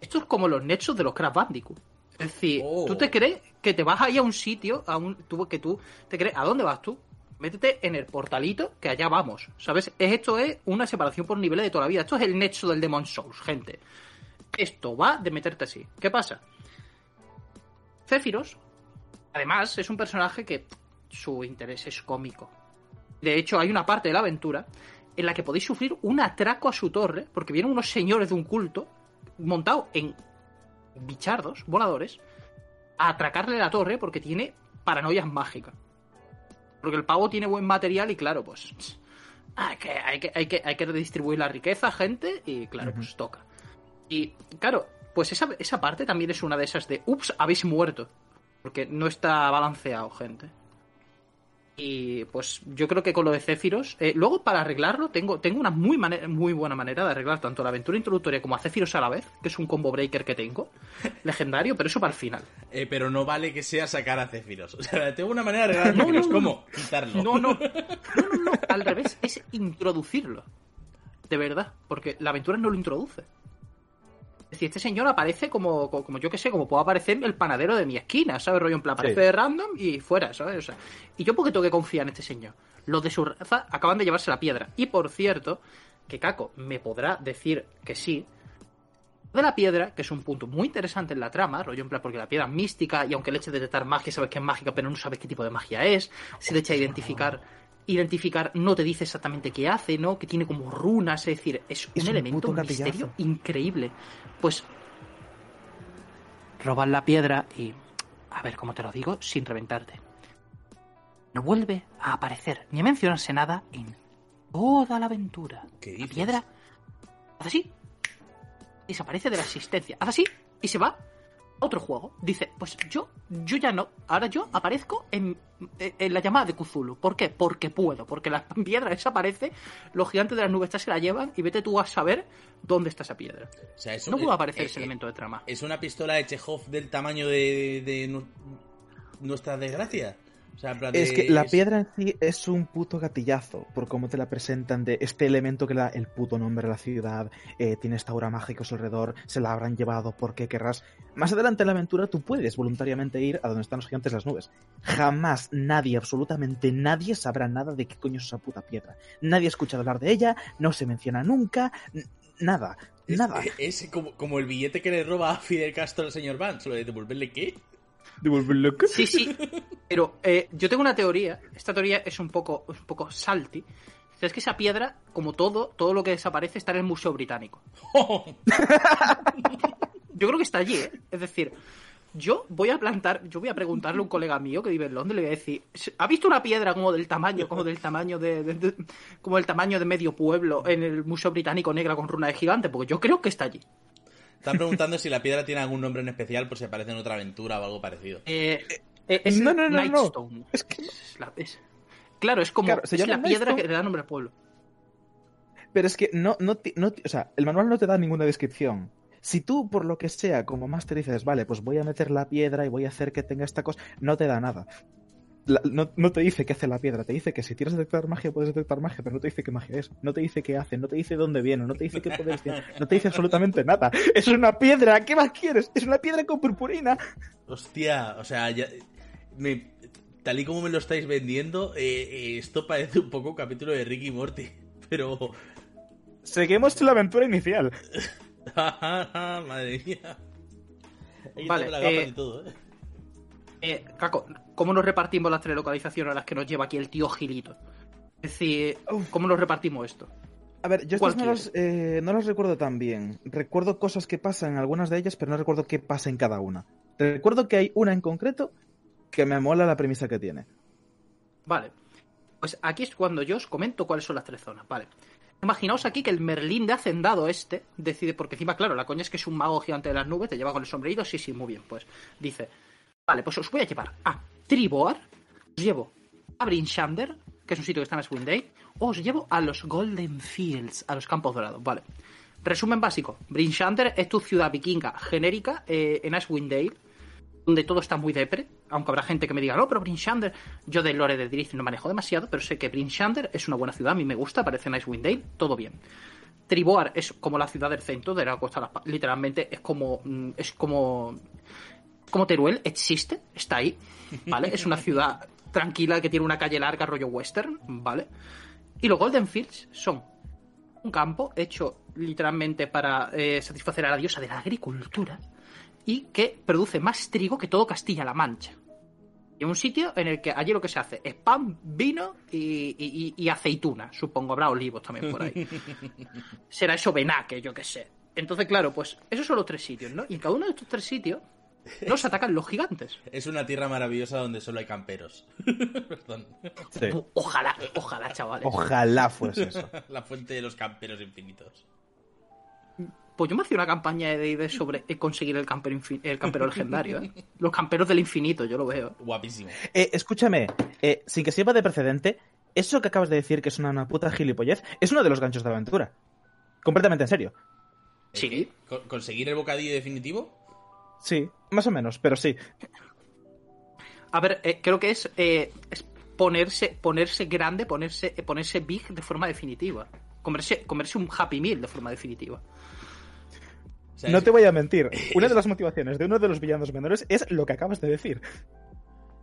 esto es como los nexos de los Crash Bandicoot. Es decir, oh. ¿tú te crees que te vas ahí a un sitio, a un, tú, que tú te crees, ¿a dónde vas tú? Métete en el portalito, que allá vamos, ¿sabes? Esto es una separación por niveles de toda la vida. Esto es el nexo del Demon Souls, gente. Esto va de meterte así. ¿Qué pasa? Céfiros, además, es un personaje que su interés es cómico. De hecho, hay una parte de la aventura en la que podéis sufrir un atraco a su torre, porque vienen unos señores de un culto montados en bichardos, voladores, a atracarle la torre porque tiene paranoias mágicas. Porque el pavo tiene buen material y claro, pues hay que, hay que, hay que, hay que redistribuir la riqueza, gente, y claro, uh -huh. pues toca. Y claro, pues esa, esa parte también es una de esas de, ups, habéis muerto. Porque no está balanceado, gente. Y pues yo creo que con lo de Céfiros, eh, luego para arreglarlo tengo, tengo una muy, muy buena manera de arreglar tanto la aventura introductoria como a Céfiros a la vez, que es un combo breaker que tengo, legendario, pero eso para el final. Eh, pero no vale que sea sacar a Céfiros. O sea, tengo una manera de arreglarlo, no, no, no, ¿cómo? Quitarlo. No, no, no, no, no, al revés, es introducirlo. De verdad, porque la aventura no lo introduce. Es decir, este señor aparece como, como, como yo que sé, como puede aparecer el panadero de mi esquina, ¿sabes? Rollo en plan, aparece sí. de random y fuera, ¿sabes? O sea, y yo porque tengo que confiar en este señor. Los de su raza acaban de llevarse la piedra. Y por cierto, que Caco me podrá decir que sí, de la piedra, que es un punto muy interesante en la trama, rollo en plan, porque la piedra es mística y aunque le eche detectar magia, sabes que es mágica, pero no sabes qué tipo de magia es, se le echa a identificar identificar, no te dice exactamente qué hace, ¿no? Que tiene como runas, es decir, es, es un, un elemento, un misterio increíble. Pues roban la piedra y, a ver cómo te lo digo, sin reventarte. no vuelve a aparecer ni a mencionarse nada en toda la aventura. ¿Qué La piedra hace así, desaparece de la existencia, hace así y se va otro juego. Dice, pues yo, yo ya no, ahora yo aparezco en, en la llamada de Cthulhu. ¿Por qué? Porque puedo, porque la piedra desaparece, los gigantes de las nubes se la llevan y vete tú a saber dónde está esa piedra. O sea, eso, No puede aparecer eh, ese eh, elemento de trama. Es una pistola de Chekhov del tamaño de, de nu- nuestra desgracia. O sea, en plan Es de- que la es- piedra en sí es un puto gatillazo, por cómo te la presentan de este elemento que le da el puto nombre a la ciudad, eh, tiene esta aura mágica a su alrededor, se la habrán llevado porque querrás. Más adelante en la aventura tú puedes voluntariamente ir a donde están los gigantes de las nubes. Jamás nadie, absolutamente nadie sabrá nada de qué coño es esa puta piedra. Nadie ha escuchado hablar de ella, no se menciona nunca, n- nada, es, nada. Es, como, como el billete que le roba a Fidel Castro al señor Vance. Lo de devolverle qué? Devolverlo que- Sí, sí. Pero eh, yo tengo una teoría. Esta teoría es un poco, un poco salty. Es que esa piedra, como todo, todo lo que desaparece está en el Museo Británico. Yo creo que está allí, ¿eh? Es decir, yo voy a plantar, yo voy a preguntarle a un colega mío que vive en Londres, le voy a decir, ¿ha visto una piedra como del tamaño, como del tamaño de, de- de- como del tamaño de medio pueblo en el Museo Británico negra con runa de gigante? Porque yo creo que está allí. Están preguntando si la piedra tiene algún nombre en especial por si aparece en otra aventura o algo parecido. Eh, eh, es No, no, no, no. Es que Es la- es- Claro, es como Claro, se es la piedra que le da nombre al pueblo. Pero es que no, no, no o sea, el manual no te da ninguna descripción. Si tú, por lo que sea, como máster dices, vale, pues voy a meter la piedra y voy a hacer que tenga esta cosa, no te da nada. La- no, no te dice qué hace la piedra, te dice que si quieres detectar magia puedes detectar magia, pero no te dice qué magia es, no te dice qué hace, no te dice dónde viene, no te dice qué poderes tiene, no te dice absolutamente nada. Es una piedra, ¿qué más quieres? Es una piedra con purpurina. Hostia, o sea, ya, me- tal y como me lo estáis vendiendo, eh, eh, esto parece un poco un capítulo de Ricky Morty. Pero. Seguimos la aventura inicial. Madre mía. Hay Vale, la eh, y todo, ¿eh? Eh, Caco, ¿cómo nos repartimos las tres localizaciones a las que nos lleva aquí el tío Gilito? Es decir. ¿cómo nos repartimos esto? A ver, yo ¿Cuál estas no las, eh, no las recuerdo tan bien. Recuerdo cosas que pasan en algunas de ellas, pero no recuerdo qué pasa en cada una. Recuerdo que hay una en concreto que me mola la premisa que tiene. Vale. Pues aquí es cuando yo os comento cuáles son las tres zonas. Vale. Imaginaos aquí que el Merlín de Hacendado este decide, porque encima, claro, la coña es que es un mago gigante de las nubes, te lleva con el sombrerito, sí, sí, muy bien, pues dice, vale, pues os voy a llevar a Triboar, os llevo a Brinshander, que es un sitio que está en o os llevo a los Golden Fields, a los Campos Dorados, vale. Resumen básico, Brinshander es tu ciudad vikinga genérica eh, en Icewind Dale, donde todo está muy depre, aunque habrá gente que me diga, no, pero Brinshander, yo de Lore de Drift no manejo demasiado, pero sé que Brinshander es una buena ciudad, a mí me gusta, parece Icewind Dale, todo bien. Triboar es como la ciudad del centro de la costa, literalmente es como, mm, es como, como Teruel, existe, está ahí, ¿vale? Es una ciudad tranquila que tiene una calle larga, rollo western, ¿vale? Y los Golden Fields son un campo hecho literalmente para eh, satisfacer a la diosa de la agricultura y que produce más trigo que todo Castilla-La Mancha. Y un sitio en el que allí lo que se hace es pan, vino y, y- y- aceituna. Supongo, habrá olivos también por ahí. Será eso venaque, yo qué sé. Entonces, claro, pues esos son los tres sitios, ¿no? Y en cada uno de estos tres sitios nos atacan los gigantes. Es una tierra maravillosa donde solo hay camperos. Perdón. Sí. Ojalá, ojalá, chavales. Ojalá fuese eso. La fuente de los camperos infinitos. Pues yo me hacía una campaña de D&D sobre eh, conseguir el campero, el campero legendario, ¿eh? Los camperos del infinito, yo lo veo. Guapísimo. Eh, escúchame, eh, sin que sirva de precedente, eso que acabas de decir que es una, una puta gilipollez es uno de los ganchos de aventura. Completamente en serio. Sí. ¿Eh, qué? ¿Con- ¿Conseguir el bocadillo definitivo? Sí, más o menos, pero sí. A ver, eh, creo que es, eh, es ponerse, ponerse grande, ponerse, eh, ponerse big de forma definitiva. Comerse, comerse un Happy Meal de forma definitiva. No te voy a mentir. Una de las motivaciones de uno de los villanos menores es lo que acabas de decir.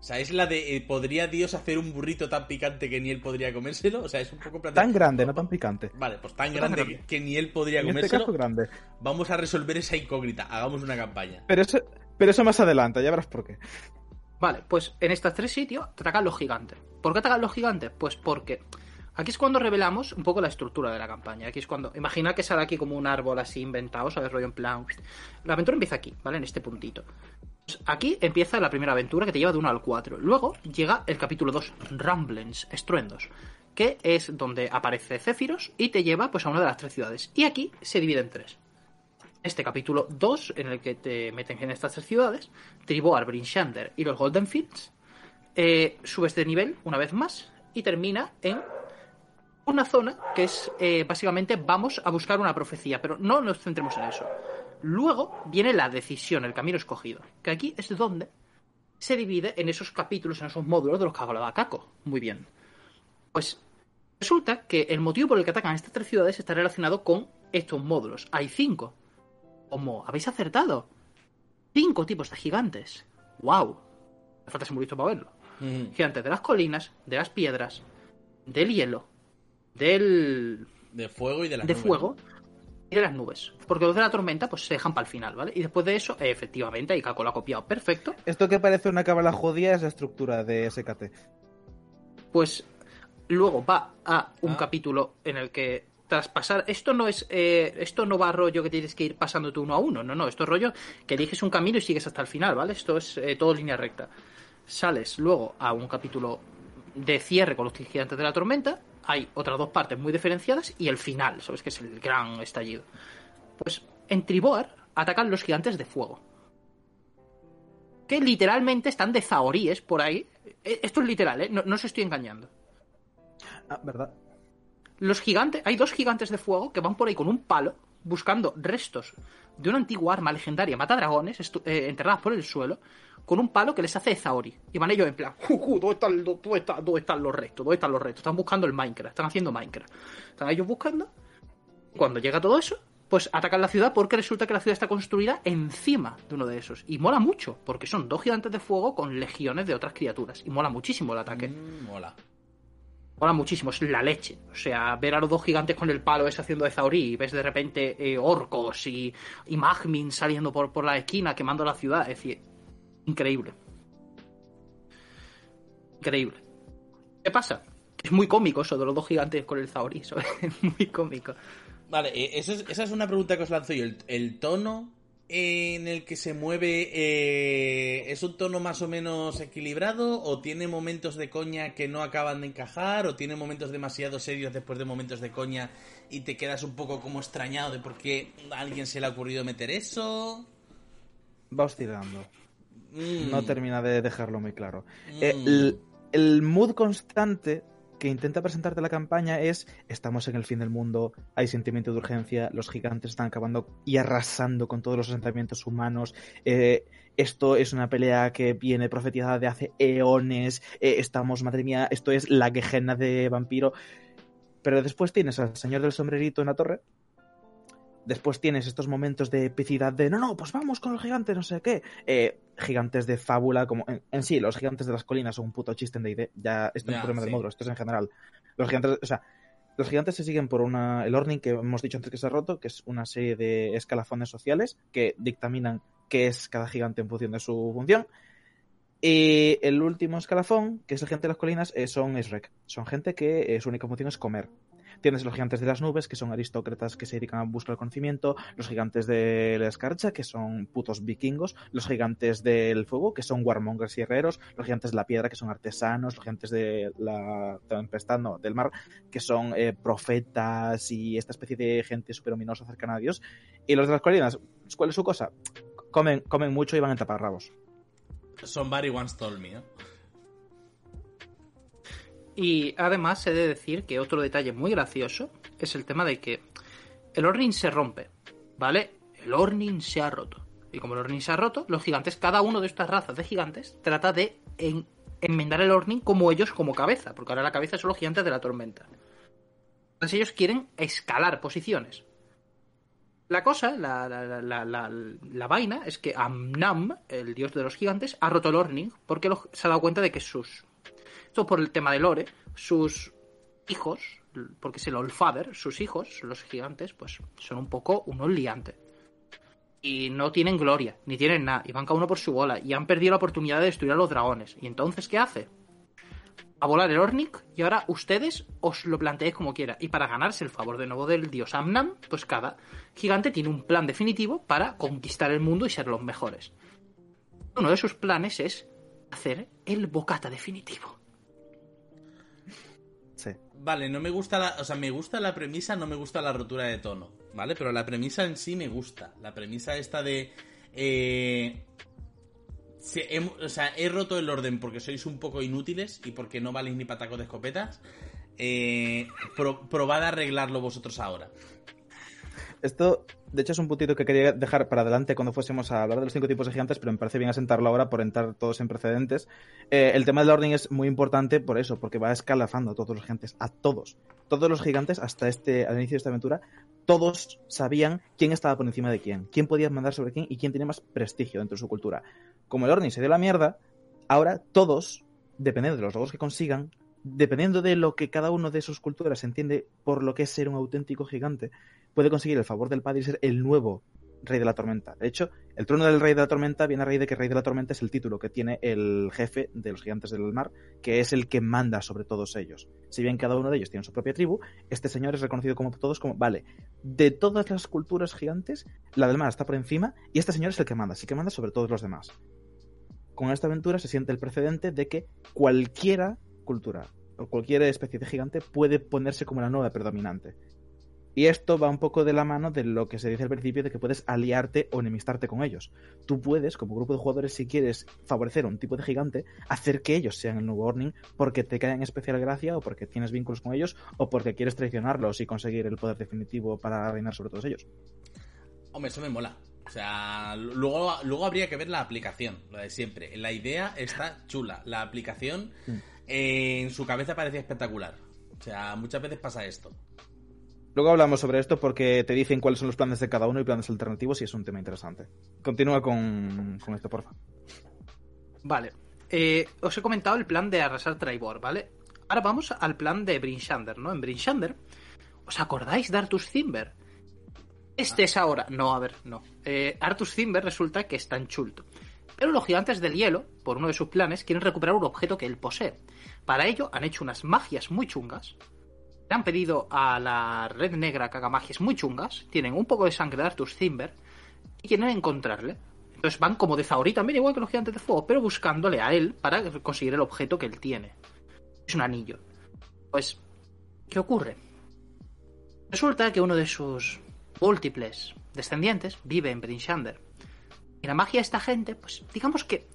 O sea, es la de. eh, ¿Podría Dios hacer un burrito tan picante que ni él podría comérselo? O sea, es un poco. Tan grande, no tan picante. Vale, pues tan No tan grande grande. que, ni él podría En este comérselo. caso, grande. Vamos a resolver esa incógnita. Hagamos una campaña. Pero eso, pero eso más adelante, ya verás por qué. Vale, pues en estos tres sitios atacan los gigantes. ¿Por qué atacan los gigantes? Pues porque aquí es cuando revelamos un poco la estructura de la campaña. Aquí es cuando. Imagina que sale aquí como un árbol así inventado, ¿sabes? Rollo en plan. La aventura empieza aquí, ¿vale? En este puntito. Aquí empieza la primera aventura que te lleva de 1 al 4. Luego llega el capítulo 2, Rumblings, Estruendos, que es donde aparece Céfiros y te lleva pues a una de las tres ciudades. Y aquí se divide en tres. Este capítulo 2, en el que te meten en estas tres ciudades, Triboar, Brinshander y los Goldenfields, eh, subes de nivel una vez más y termina en una zona que es eh, básicamente vamos a buscar una profecía, pero no nos centremos en eso. Luego viene la decisión, el camino escogido, que aquí es donde se divide en esos capítulos, en esos módulos de los que hablaba Caco. Muy bien. Pues resulta que el motivo por el que atacan estas tres ciudades está relacionado con estos módulos. Hay cinco. ¿Cómo? ¿Habéis acertado? Cinco tipos de gigantes. ¡Wow! Me falta ser muy listo para verlo. Mm. Gigantes de las colinas, de las piedras, del hielo, del De fuego y de las de nubes, fuego de las nubes. Porque los de la tormenta pues se dejan para el final, ¿vale? Y después de eso, efectivamente, ahí Caco lo ha copiado perfecto. Esto que parece una cábala judía es la estructura de SKT. Pues luego va a un Ah. capítulo en el que tras pasar esto no es eh, esto no va a rollo que tienes que ir pasando tú uno a uno no no esto es rollo que eliges un camino y sigues hasta el final vale esto es eh, todo línea recta sales luego a un capítulo de cierre con los gigantes de la tormenta hay otras dos partes muy diferenciadas y el final sabes que es el gran estallido. Pues en Triboar atacan los gigantes de fuego. Que literalmente están de zahoríes por ahí. Eh, esto es literal eh no, no os estoy engañando. Ah, ¿verdad? los gigantes, hay dos gigantes de fuego que van por ahí con un palo buscando restos de una antigua arma legendaria mata dragones estu- eh, enterradas por el suelo con un palo que les hace Zaori. Y van ellos en plan, "Ju, ju, ¿dónde, están, lo- dónde, está- dónde están los restos? ¿Dónde están los restos? Están buscando el Minecraft, están haciendo Minecraft. Están ellos buscando. Cuando llega todo eso, pues atacan la ciudad porque resulta que la ciudad está construida encima de uno de esos. Y mola mucho, porque son dos gigantes de fuego con legiones de otras criaturas. Y mola muchísimo el ataque. Mm, mola. Mola muchísimo, es la leche. O sea, ver a los dos gigantes con el palo ese haciendo de Zauri, y ves de repente eh, orcos y, y Magmin saliendo por, por la esquina quemando la ciudad. Es increíble. Increíble. ¿Qué pasa? Es muy cómico eso de los dos gigantes con el Zauri, eso es muy cómico. Vale, eh, eso es- esa es una pregunta que os lanzo yo. El tono en el que se mueve eh, es un tono más o menos equilibrado o tiene momentos de coña que no acaban de encajar o tiene momentos demasiado serios después de momentos de coña y te quedas un poco como extrañado de por qué a alguien se le ha ocurrido meter eso. Va oscilando. Mm, No termina de dejarlo muy claro. mm. Eh, el, el mood constante que intenta presentarte la campaña es estamos en el fin del mundo, hay sentimiento de urgencia, los gigantes están acabando y arrasando con todos los asentamientos humanos, eh, esto es una pelea que viene profetizada de hace eones, eh, estamos, madre mía, esto es la quejena de vampiro. Pero después tienes al señor del sombrerito en la torre. Después tienes estos momentos de epicidad de no, no, pues vamos con los gigantes, no sé qué. Eh, gigantes de fábula, como en, en sí, los gigantes de las colinas son un puto chiste en D&D. Ya, esto no es un problema sí. del módulo, esto es en general. Los gigantes, o sea, los gigantes se siguen por una, el Orning que hemos dicho antes que se ha roto, que es una serie de escalafones sociales que dictaminan qué es cada gigante en función de su función. Y el último escalafón, que es el gigante de las colinas, eh, son Esrek. Son gente que eh, su única función es comer. Tienes los gigantes de las nubes, que son aristócratas que se dedican a buscar el conocimiento, los gigantes de la escarcha, que son putos vikingos, los gigantes del fuego, que son warmongers y herreros, los gigantes de la piedra, que son artesanos, los gigantes de la tempestad, no, del mar, que son eh, profetas y esta especie de gente super ominosa cercana a Dios. Y los de las colinas, ¿cuál es su cosa? Comen, comen mucho y van en taparrabos. Somebody once told me, ¿eh? Y además he de decir que otro detalle muy gracioso es el tema de que el Ornin se rompe, ¿vale? El Ornin se ha roto. Y como el Ornin se ha roto, los gigantes, cada uno de estas razas de gigantes, trata de en- enmendar el Ornin como ellos como cabeza, porque ahora la cabeza son los gigantes de la tormenta. Entonces ellos quieren escalar posiciones. La cosa, la, vaina, es que Amnam, el dios de los gigantes, ha roto el Orning porque se ha dado cuenta de que sus esto por el tema de Lore, sus hijos, porque es el Allfather, sus hijos, los gigantes, pues son un poco unos liantes. Y no tienen gloria, ni tienen nada, y van cada uno por su bola, y han perdido la oportunidad de destruir a los dragones. ¿Y entonces qué hace? A volar el Ornick, y ahora ustedes os lo planteéis como quiera. Y para ganarse el favor de nuevo del dios Amnam, pues cada gigante tiene un plan definitivo para conquistar el mundo y ser los mejores. Uno de sus planes es hacer el bocata definitivo. Vale, no me gusta la. O sea, me gusta la premisa, no me gusta la rotura de tono. ¿Vale? Pero la premisa en sí me gusta. La premisa esta de. Eh, he- o sea, he roto el orden porque sois un poco inútiles y porque no valéis ni patacos de escopetas. Eh, pro- probad a arreglarlo vosotros ahora. Esto, de hecho, es un puntito que quería dejar para adelante cuando fuésemos a hablar de los cinco tipos de gigantes, pero me parece bien asentarlo ahora por entrar todos en precedentes. Eh, el tema del orden es muy importante por eso, porque va escalafando a todos los gigantes, a todos. Todos los gigantes, hasta este, al inicio de esta aventura, todos sabían quién estaba por encima de quién, quién podía mandar sobre quién y quién tenía más prestigio dentro de su cultura. Como el Orni se dio la mierda, ahora todos, dependiendo de los logros que consigan, dependiendo de lo que cada uno de sus culturas entiende por lo que es ser un auténtico gigante, puede conseguir el favor del padre y ser el nuevo rey de la tormenta. De hecho, el trono del rey de la tormenta viene a raíz de que rey de la tormenta es el título que tiene el jefe de los gigantes del mar, que es el que manda sobre todos ellos. Si bien cada uno de ellos tiene su propia tribu, este señor es reconocido como todos como, vale, de todas las culturas gigantes, la del mar está por encima y este señor es el que manda, así que manda sobre todos los demás. Con esta aventura se siente el precedente de que cualquiera cultura o cualquier especie de gigante puede ponerse como la nueva predominante. Y esto va un poco de la mano de lo que se dice al principio de que puedes aliarte o enemistarte con ellos. Tú puedes, como grupo de jugadores, si quieres favorecer a un tipo de gigante, hacer que ellos sean el nuevo Orning porque te caen en especial gracia o porque tienes vínculos con ellos o porque quieres traicionarlos y conseguir el poder definitivo para reinar sobre todos ellos. Hombre, eso me mola. O sea, luego, luego habría que ver la aplicación, lo de siempre. La idea está chula. La aplicación Mm. eh, en su cabeza parecía espectacular. O sea, muchas veces pasa esto. Luego hablamos sobre esto porque te dicen cuáles son los planes de cada uno y planes alternativos y es un tema interesante. Continúa con, con esto, porfa. Vale. Eh, os he comentado el plan de arrasar Traibor, ¿vale? Ahora vamos al plan de Brinshander, ¿no? En Brinshander, ¿os acordáis de Artus Zimber? Este es ahora. No, a ver, no. Eh, Artus Zimber resulta que está en Chult. Pero los gigantes del hielo, por uno de sus planes, quieren recuperar un objeto que él posee. Para ello han hecho unas magias muy chungas. Han pedido a la red negra que haga magias muy chungas. Tienen un poco de sangre de Artus Zimber. Y quieren encontrarle. Entonces van como de Zauri también, igual que los gigantes de fuego, pero buscándole a él para conseguir el objeto que él tiene. Es un anillo. Pues, ¿qué ocurre? Resulta que uno de sus múltiples descendientes vive en Brinshander. Y la magia de esta gente, pues digamos que.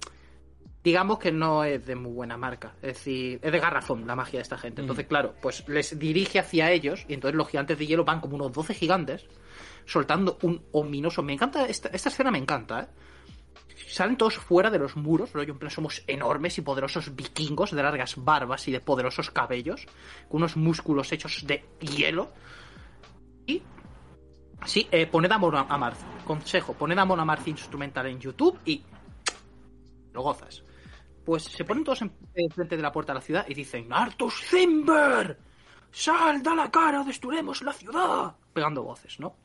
Digamos que no es de muy buena marca. Es decir, es de garrafón la magia de esta gente. Entonces, claro, pues les dirige hacia ellos. Y entonces los gigantes de hielo van como unos 12 gigantes. Soltando un ominoso. Me encanta. Esta, esta escena me encanta, ¿eh? Salen todos fuera de los muros, rollo, en plan somos enormes y poderosos vikingos de largas barbas y de poderosos cabellos, con unos músculos hechos de hielo. Y Sí, eh, poned a Mon Amarth. Consejo, poned a Mon Amarth instrumental en YouTube y lo gozas. Pues se ponen todos en, en frente de la puerta de la ciudad y dicen ¡Artus Zimber! ¡Sal, da la cara destruiremos la ciudad! Pegando voces, ¿no?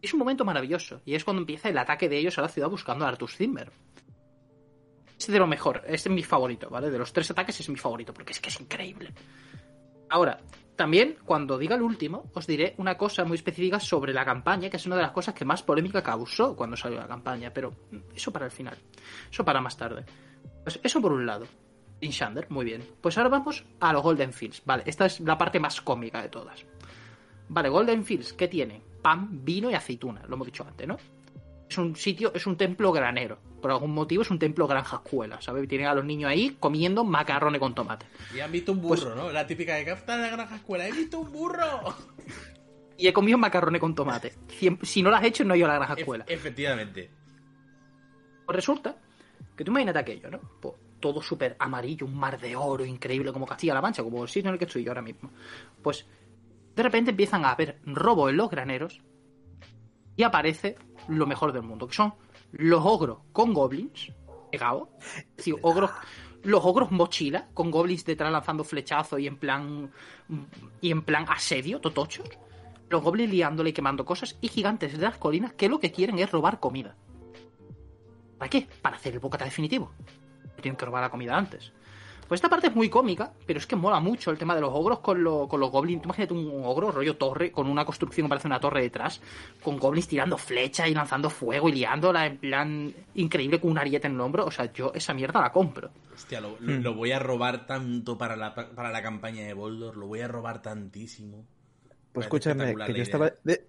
Es un momento maravilloso y es cuando empieza el ataque de ellos a la ciudad buscando a Artus Zimber. Es de lo mejor, es mi favorito, ¿vale? De los tres ataques es mi favorito porque es que es increíble. Ahora, también, cuando diga el último, os diré una cosa muy específica sobre la campaña, que es una de las cosas que más polémica causó cuando salió la campaña, pero eso para el final. Eso para más tarde. Pues eso por un lado. Inshander, muy bien. Pues ahora vamos a los Golden Fields. Vale, esta es la parte más cómica de todas. Vale, Golden Fields, ¿qué tiene? Pan, vino y aceituna, lo hemos dicho antes, ¿no? Es un sitio, es un templo granero. Por algún motivo es un templo granja escuela, ¿sabes? Tienen a los niños ahí comiendo macarrones con tomate. Y han visto un burro, ¿no? La típica de capta de la granja escuela. ¡He visto un burro! Y he comido macarrones con tomate. Si no lo has hecho, no he ido a la granja escuela. Ef- efectivamente. Pues resulta que tú imagínate aquello, ¿no? Pues todo súper amarillo, un mar de oro increíble como Castilla-La Mancha, como el sitio en el que estoy yo ahora mismo. Pues de repente empiezan a haber robo en los graneros y aparece lo mejor del mundo, que son los ogros con goblins pegados. Es decir, ogros, los ogros mochila con goblins detrás lanzando flechazos y en plan y en plan asedio, totochos. Los goblins liándole y quemando cosas y gigantes de las colinas que lo que quieren es robar comida. ¿Para qué? Para hacer el bocata definitivo. Tienen que robar la comida antes. Pues esta parte es muy cómica, pero es que mola mucho el tema de los ogros con, lo- con los goblins. Imagínate un ogro rollo torre, con una construcción que parece una torre detrás, con goblins tirando flechas y lanzando fuego y liándola en plan increíble con un ariete en el hombro. O sea, yo esa mierda la compro. Hostia, lo, lo- lo voy a robar tanto para la, para la campaña de Boldor, lo voy a robar tantísimo. Pues escúchame, que yo idea. estaba. de-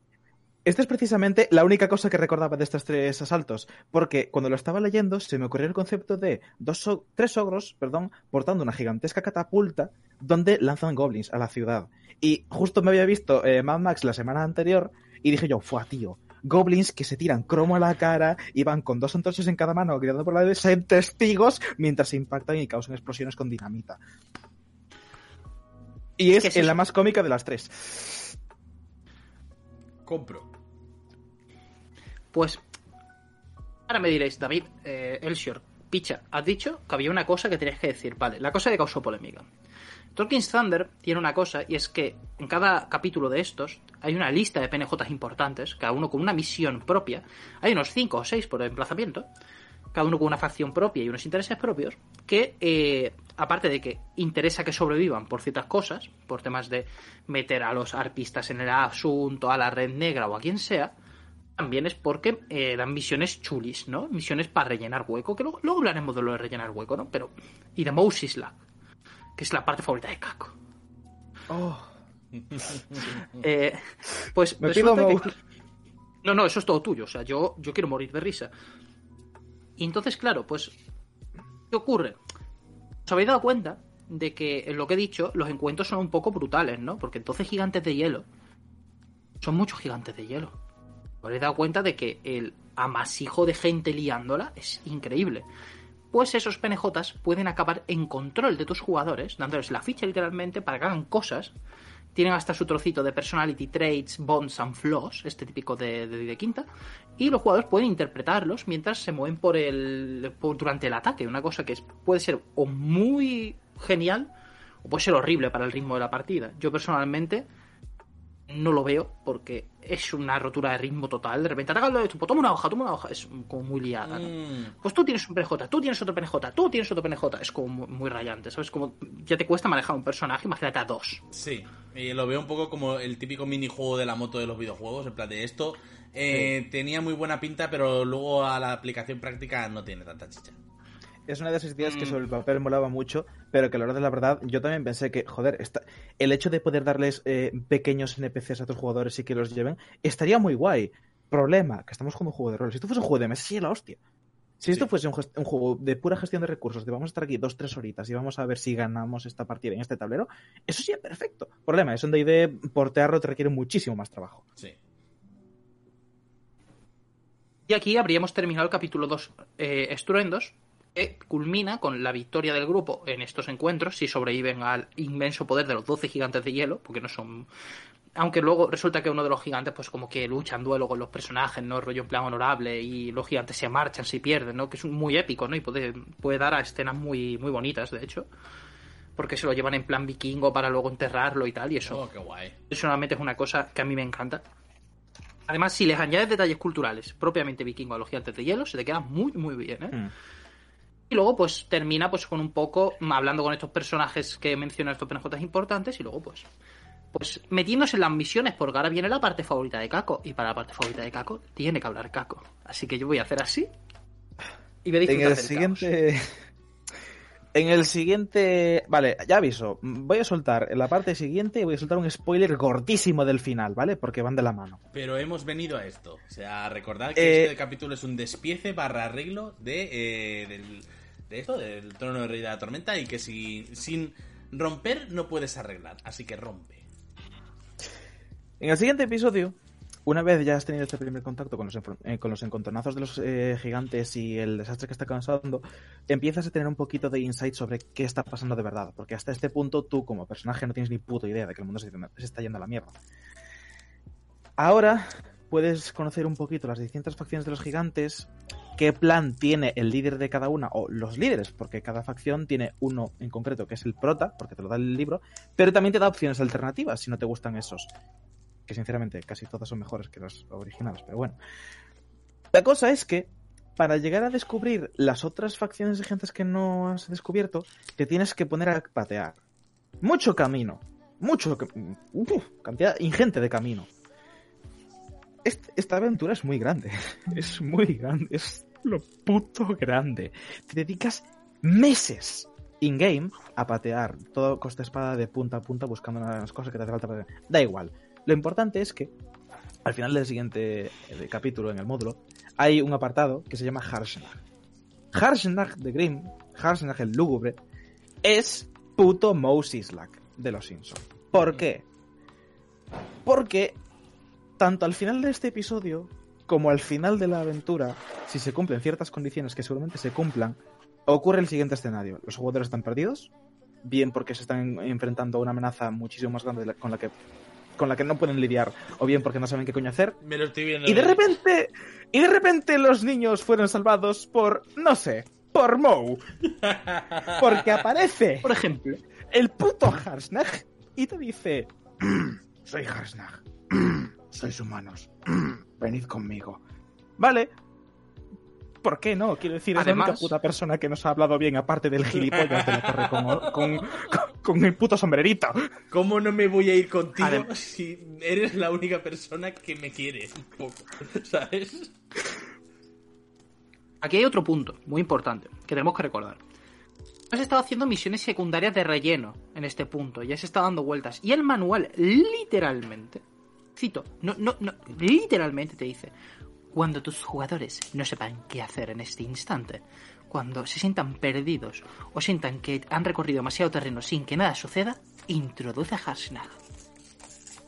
Esta es precisamente la única cosa que recordaba de estos tres asaltos, porque cuando lo estaba leyendo se me ocurrió el concepto de dos o- tres ogros, perdón, portando una gigantesca catapulta donde lanzan goblins a la ciudad. Y justo me había visto eh, Mad Max la semana anterior y dije yo, ¡fua, tío! Goblins que se tiran cromo a la cara y van con dos antorchas en cada mano gritando por la vez, sean testigos mientras se impactan y causan explosiones con dinamita. Y es, que es en eso. la más cómica de las tres. Compro. Pues ahora me diréis, David, eh, Elshore, picha, has dicho que había una cosa que tenías que decir. Vale, la cosa que causó polémica. Tolkien's Thunder tiene una cosa y es que en cada capítulo de estos hay una lista de PNJs importantes, cada uno con una misión propia. Hay unos 5 o 6 por emplazamiento, cada uno con una facción propia y unos intereses propios, que eh, aparte de que interesa que sobrevivan por ciertas cosas, por temas de meter a los arpistas en el asunto, a la red negra o a quien sea, también es porque eh, dan misiones chulis, ¿no? Misiones para rellenar hueco, que luego, luego hablaremos de lo de rellenar hueco, ¿no? Pero. Y de Moses Lag, que es la parte favorita de Kako. Oh. Eh, pues Me pido que- Mouse. No, no, eso es todo tuyo. O sea, yo, yo quiero morir de risa. Y entonces, claro, pues. ¿Qué ocurre? ¿Os habéis dado cuenta de que en lo que he dicho, los encuentros son un poco brutales, ¿no? Porque entonces gigantes de hielo. Son muchos gigantes de hielo. ¿Os habéis dado cuenta de que el amasijo de gente liándola es increíble? Pues esos PNJs pueden acabar en control de tus jugadores, dándoles la ficha literalmente para que hagan cosas tienen hasta su trocito de personality traits, bonds and flaws, este típico de, de, quinta, y los jugadores pueden interpretarlos mientras se mueven por el durante el ataque, una cosa que puede ser o muy genial o puede ser horrible para el ritmo de la partida. Yo personalmente no lo veo porque es una rotura de ritmo total. De repente, esto, pues toma una hoja, toma una hoja, es como muy liada. ¿no? Mm, Pues tú tienes un PNJ, tú tienes otro PNJ, tú tienes otro PNJ. Es como muy, muy rayante, ¿sabes? Como ya te cuesta manejar un personaje, imagínate a dos. sí, y lo veo un poco como el típico minijuego de la moto de los videojuegos, en plan de esto. eh, Tenía muy buena pinta, pero luego a la aplicación práctica no tiene tanta chicha. Es una de esas ideas que Mm. sobre el papel molaba mucho, pero que a la hora de la verdad yo también pensé que, joder, esta- el hecho de poder darles eh, pequeños NPCs a tus jugadores y que los lleven, estaría muy guay. Problema, que estamos jugando un juego de rol. Si esto fuese un juego de mesa, sería la hostia. Si esto Sí. fuese un, juego de pura gestión de recursos, de vamos a estar aquí dos, tres horitas y vamos a ver si ganamos esta partida en este tablero, eso sería perfecto. Problema, es un D&D, portearlo te requiere muchísimo más trabajo. Sí. Y aquí habríamos terminado el capítulo 2 eh, Estruendos, que culmina con la victoria del grupo en estos encuentros, si sobreviven al inmenso poder de los 12 gigantes de hielo, porque no son... Aunque luego resulta que uno de los gigantes, pues como que lucha en duelo con los personajes, ¿no? Rollo en plan honorable, y los gigantes se marchan, se pierden, ¿no? Que es un- muy épico, ¿no? Y puede, puede dar a escenas muy, muy bonitas, de hecho. Porque se lo llevan en plan vikingo para luego enterrarlo y tal, y eso Oh, qué guay. personalmente es una cosa que a mí me encanta. Además, si les añades detalles culturales propiamente vikingo a los gigantes de hielo, se te queda muy, muy bien, ¿eh? Mm. Y luego, pues, termina pues con un poco hablando con estos personajes que mencionan estos PNJs importantes y luego, pues, pues metiéndose en las misiones, porque ahora viene la parte favorita de Kako. Y para la parte favorita de Kako, tiene que hablar Kako. Así que yo voy a hacer así. Y me En el siguiente. En el siguiente. Vale, ya aviso. Voy a soltar en la parte siguiente voy a soltar un spoiler gordísimo del final, ¿vale? Porque van de la mano. Pero hemos venido a esto. O sea, recordad que Eh, este capítulo es un despiece barra arreglo de, eh, del- de esto, del trono de rey de la tormenta, y que si, sin romper no puedes arreglar. Así que rompe. En el siguiente episodio, una vez ya has tenido este primer contacto con los, eh, con los encontronazos de los eh, gigantes y el desastre que está causando, empiezas a tener un poquito de insight sobre qué está pasando de verdad. Porque hasta este punto tú, como personaje, no tienes ni puta idea de que el mundo se, se está yendo a la mierda. Ahora puedes conocer un poquito las distintas facciones de los gigantes, qué plan tiene el líder de cada una, o los líderes, porque cada facción tiene uno en concreto, que es el prota, porque te lo da el libro, pero también te da opciones alternativas si no te gustan esos que sinceramente casi todas son mejores que las originales, pero bueno. La cosa es que para llegar a descubrir las otras facciones de gentes que no has descubierto, te tienes que poner a patear. Mucho camino. Mucho. uf, cantidad ingente de camino. Est- esta aventura es muy grande. Es muy grande. Es lo puto grande. Te dedicas meses in-game a patear todo costa espada de punta a punta buscando las cosas que te hace falta. Da igual. Lo importante es que al final del siguiente eh, capítulo en el módulo hay un apartado que se llama Harshnag. Harshnag de Grimm, Harshnag el lúgubre, es puto Moses Slack de los Simpsons. ¿Por qué? Porque tanto al final de este episodio como al final de la aventura, si se cumplen ciertas condiciones que seguramente se cumplan, ocurre el siguiente escenario. Los jugadores están perdidos, bien porque se están enfrentando a una amenaza muchísimo más grande con la que con la que no pueden lidiar, o bien porque no saben qué coño hacer. Me lo estoy viendo. Y de repente, y de repente los niños fueron salvados por, no sé, por Moe. Porque aparece Por ejemplo, el puto Harsnag y te dice: Soy Harsnag, sois humanos, venid conmigo. Vale. ¿Por qué no? Quiero decir, es la Además- única puta persona que nos ha hablado bien, aparte del gilipollas de la torre con, con, con- con el puto sombrerito. ¿Cómo no me voy a ir contigo Adem- si eres la única persona que me quiere un poco? ¿Sabes? aquí hay otro punto muy importante que tenemos que recordar. Has estado haciendo misiones secundarias de relleno en este punto, ya se está dando vueltas. Y el manual, literalmente, cito, no, no, no, literalmente te dice, cuando tus jugadores no sepan qué hacer en este instante, cuando se sientan perdidos o sientan que han recorrido demasiado terreno sin que nada suceda, introduce a Harshnag.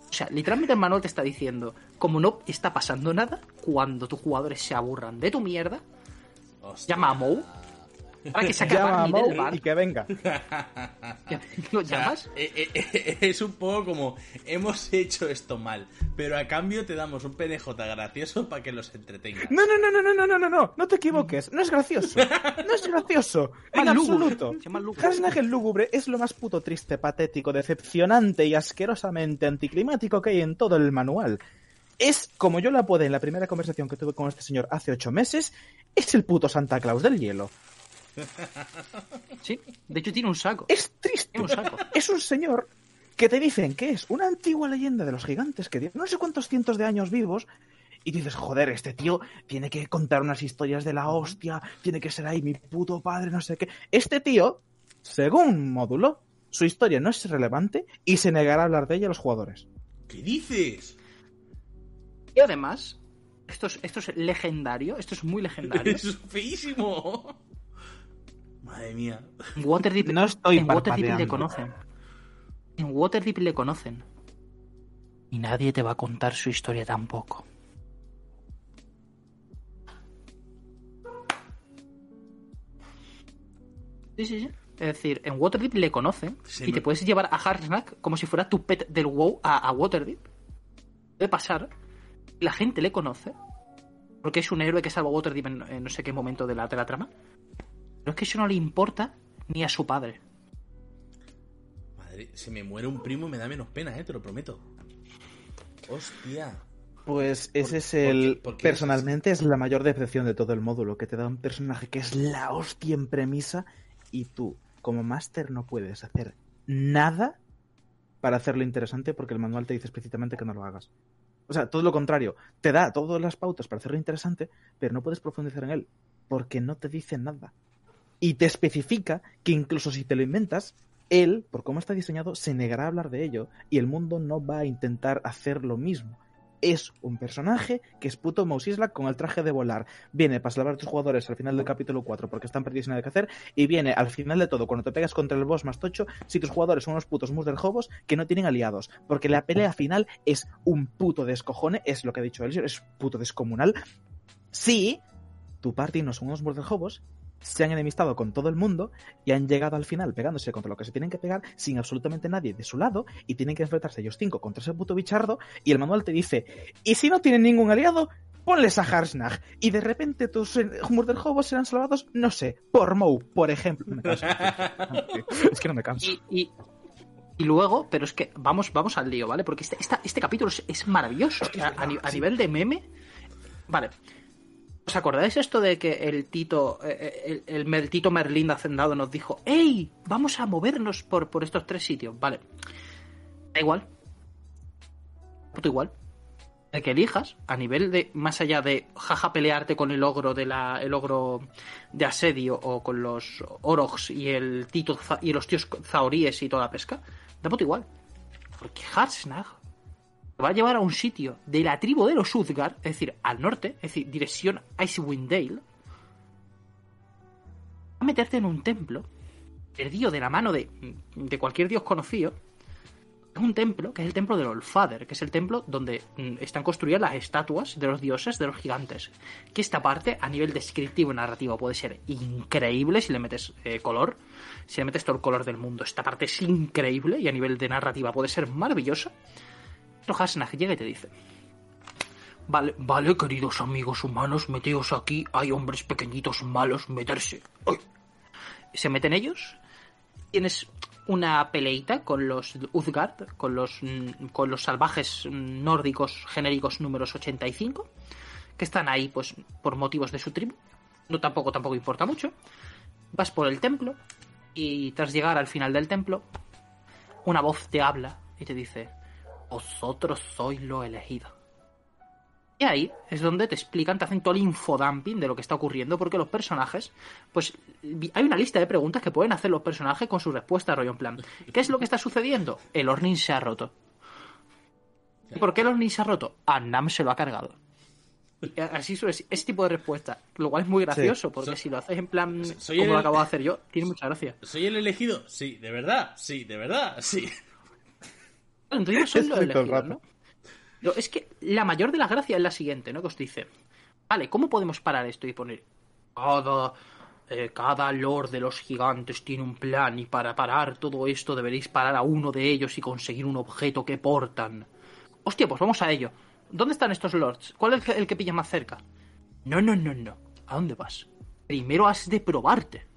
O sea, literalmente el manual te está diciendo, como no está pasando nada, cuando tus jugadores se aburran de tu mierda, Hostia. llama a Moe para que saque Llama a a Barney del Moe bar. y que venga. ¿Lo O sea, llamas? eh, eh, eh, es un poco como hemos hecho esto mal, pero a cambio te damos un PNJ gracioso para que los entretengas. No, no, no, no, no, no, no, no, no, no te equivoques. No es gracioso. No es gracioso. En absoluto. Se llama lúgubre. Harsnag el lúgubre es lo más puto triste, patético, decepcionante y asquerosamente anticlimático que hay en todo el manual. Es, como yo lo apodé en la primera conversación que tuve con este señor hace ocho meses, es el puto Santa Claus del hielo. Sí, de hecho tiene un saco. Es triste. Tiene un saco. Es un señor que te dicen que es una antigua leyenda de los gigantes que tiene no sé cuántos cientos de años vivos y dices, joder, este tío tiene que contar unas historias de la hostia, tiene que ser ahí mi puto padre, no sé qué. Este tío, según módulo, su historia no es relevante y se negará a hablar de ella a los jugadores. ¿Qué dices? Y además, esto es, esto es legendario, esto es muy legendario. Es feísimo. Madre mía. En Waterdeep, No estoy en Waterdeep le conocen. En Waterdeep le conocen. Y nadie te va a contar su historia tampoco. Sí, sí, sí. Es decir, en Waterdeep le conocen Sí, y me- te puedes llevar a Harsnack como si fuera tu pet del WoW a, a Waterdeep. Puede pasar. La gente le conoce. Porque es un héroe que salva a Waterdeep en, en no sé qué momento de la, de la trama. Pero es que eso no le importa ni a su padre. Madre, se me muere un primo y me da menos pena, eh, te lo prometo. Hostia. Pues ese es por qué- el. por qué personalmente es la mayor decepción de todo el módulo, que te da un personaje que es la hostia en premisa y tú, como máster, no puedes hacer nada para hacerlo interesante porque el manual te dice explícitamente que no lo hagas. O sea, todo lo contrario, te da todas las pautas para hacerlo interesante, pero no puedes profundizar en él porque no te dice nada. Y te especifica que incluso si te lo inventas, él, por cómo está diseñado, se negará a hablar de ello y el mundo no va a intentar hacer lo mismo. Es un personaje que es puto Mousisla con el traje de volar. Viene para salvar a tus jugadores al final del capítulo 4 porque están perdidos sin nada que hacer. Y viene al final de todo, cuando te pegas contra el boss más tocho, si tus jugadores son unos putos Hobos que no tienen aliados. Porque la pelea final es un puto descojone, es lo que ha dicho Elsior, es puto descomunal. Si tu party no son unos Hobos se han enemistado con todo el mundo y han llegado al final pegándose contra lo que se tienen que pegar sin absolutamente nadie de su lado y tienen que enfrentarse ellos cinco contra ese puto bichardo y el manual te dice, y si no tienen ningún aliado, ponles a Harsnag y de repente tus eh, Hobos serán salvados, no sé, por Moe, por ejemplo. No me canso. es que no me canso. Y, y, y luego, pero es que vamos, vamos al lío, ¿vale? Porque este, esta- este capítulo es, es maravilloso. A, a ni- a nivel de meme. Vale. ¿Os acordáis esto de que el Tito, eh, el, el, el Tito Merlín de Hacendado nos dijo, ¡Ey! Vamos a movernos por, por estos tres sitios. Vale. Da igual. Puto igual. El que elijas, a nivel de, más allá de jaja pelearte con el ogro de la, el ogro de asedio o con los orogs y el Tito y los tíos zaoríes y toda la pesca, da igual. Porque Harsnag va a llevar a un sitio de la tribu de los Uzgar, es decir, al norte, es decir, dirección Icewind Dale, a meterte en un templo, perdido de la mano de, de cualquier dios conocido, es un templo que es el templo del Olfader, que es el templo donde mm, están construidas las estatuas de los dioses, de los gigantes. Que esta parte, a nivel descriptivo y narrativo, puede ser increíble si le metes eh, color, si le metes todo el color del mundo. Esta parte es increíble y a nivel de narrativa puede ser maravillosa. Hasnag llega y te dice: Vale, vale, queridos amigos humanos, meteos aquí. Hay hombres pequeñitos malos, meterse. Se meten ellos. Tienes una peleita con los Uzgard, con los, con los salvajes nórdicos genéricos números 85, que están ahí pues por motivos de su tribu. No tampoco, tampoco importa mucho. Vas por el templo y tras llegar al final del templo, una voz te habla y te dice, vosotros sois lo elegido. Y ahí es donde te explican, te hacen todo el infodumping de lo que está ocurriendo, porque los personajes, pues hay una lista de preguntas que pueden hacer los personajes con su respuesta, rollo en plan. ¿Qué es lo que está sucediendo? El Ornin se ha roto. ¿Y por qué el Ornin se ha roto? Annam se lo ha cargado. Y así suele ser, ese tipo de respuesta, lo cual es muy gracioso, sí. porque si lo haces en plan como el- lo acabo de hacer yo, tiene mucha gracia. ¿Soy el elegido? Sí, de verdad, sí, de verdad, sí. Entonces yo soy Es lo todo el elegido, rato. ¿no? Es que la mayor de las gracias es la siguiente, ¿no? Que os dice, vale, ¿cómo podemos parar esto y poner cada, eh, cada lord de los gigantes tiene un plan y para parar todo esto deberéis parar a uno de ellos y conseguir un objeto que portan? Hostia, pues vamos a ello. ¿Dónde están estos lords? ¿Cuál es el que, el que pilla más cerca? No, no, no, no. ¿A dónde vas? Primero has de probarte.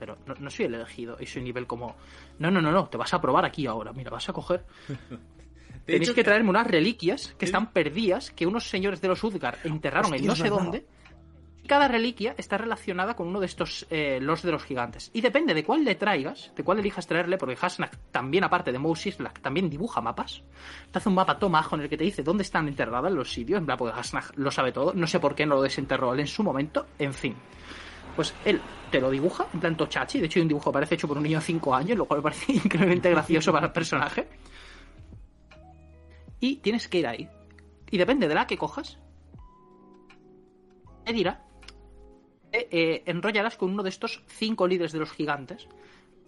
Pero no, no soy el elegido y soy nivel como... No, no, no, no, te vas a probar aquí ahora. Mira, vas a coger De Tenéis hecho, que traerme unas reliquias que están perdidas, que unos señores de los Udgar enterraron en no sé dónde. Cada reliquia está relacionada con uno de estos eh, los de los gigantes. Y depende de cuál le traigas, de cuál elijas traerle, porque Hasnak también, aparte de Moses Black, también dibuja mapas. Te hace un mapa tomajo en el que te dice dónde están enterradas los sitios. En plan, porque Hasnak lo sabe todo. No sé por qué no lo desenterró él en su momento. En fin. Pues él te lo dibuja, en plan tochachi. De hecho, hay un dibujo que parece hecho por un niño de 5 años, lo cual me parece increíblemente gracioso para el personaje. Y tienes que ir ahí. Y depende de la que cojas, te dirá, eh, eh, enrollarás con uno de estos cinco líderes de los gigantes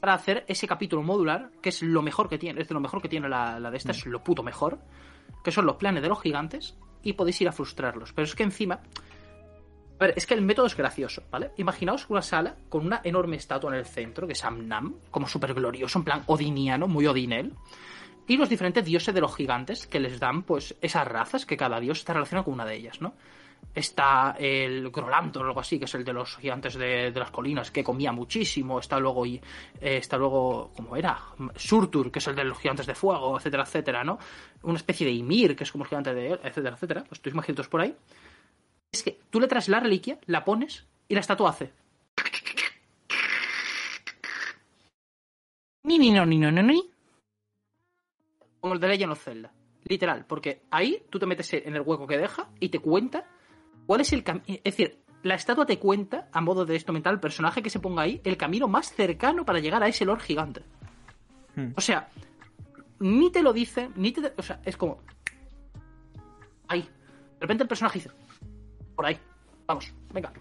para hacer ese capítulo modular, que es lo mejor que tiene, es de lo mejor que tiene la, la de esta, es lo puto mejor, que son los planes de los gigantes, y podéis ir a frustrarlos. Pero es que encima, a ver, es que el método es gracioso, ¿vale? Imaginaos una sala con una enorme estatua en el centro, que es Amnam, como súper glorioso, en plan odiniano, muy odinel. Y los diferentes dioses de los gigantes que les dan, pues, esas razas, que cada dios está relacionado con una de ellas, ¿no? Está el Grolantor o algo así, que es el de los gigantes de, las colinas, que comía muchísimo. Está luego, y, eh, está luego, ¿cómo era? Surtur, que es el de los gigantes de fuego, etcétera, etcétera, ¿no? Una especie de Ymir, que es como el gigante de él, etcétera, etcétera. Pues tú por ahí. Es que tú le traes la reliquia, la pones y la estatua hace. Ni, ni, no, ni, no, no, ni. Como el de Legend of Zelda. Literal, porque ahí tú te metes en el hueco que deja y te cuenta cuál es el camino. Es decir, la estatua te cuenta, a modo de esto mental, el personaje que se ponga ahí, el camino más cercano para llegar a ese Lord gigante. Hmm. O sea, ni te lo dice, ni te. O sea, es como. Ahí. De repente el personaje dice. Por ahí. Vamos, venga.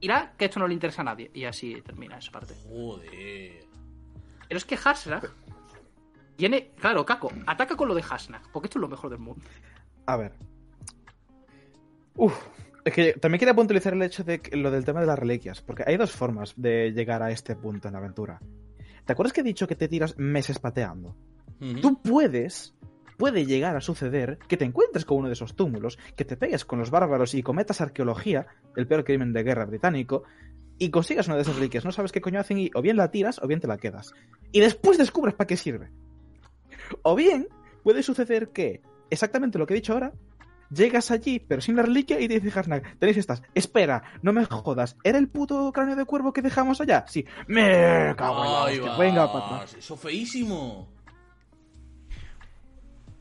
Irá que esto no le interesa a nadie. Y así termina esa parte. Joder. Pero es que Hasnag tiene. Claro, Kako, ataca con lo de Hasnag, porque esto es lo mejor del mundo. A ver. Uf. Es que también quería puntualizar el hecho de que- lo del tema de las reliquias, porque hay dos formas de llegar a este punto en la aventura. ¿Te acuerdas que he dicho que te tiras meses pateando? Tú puedes, puede llegar a suceder que te encuentres con uno de esos túmulos, que te pegues con los bárbaros y cometas arqueología, el peor crimen de guerra británico, y consigas una de esas reliquias. No sabes qué coño hacen y o bien la tiras o bien te la quedas. Y después descubres para qué sirve. O bien puede suceder que exactamente lo que he dicho ahora Llegas allí, pero sin la reliquia, y te dice Harsnak, tenéis estas. Espera, no me jodas. ¿Era el puto cráneo de cuervo que dejamos allá? Sí. Me cago en la Ahí hostia. vas, Venga, atrás. Eso feísimo.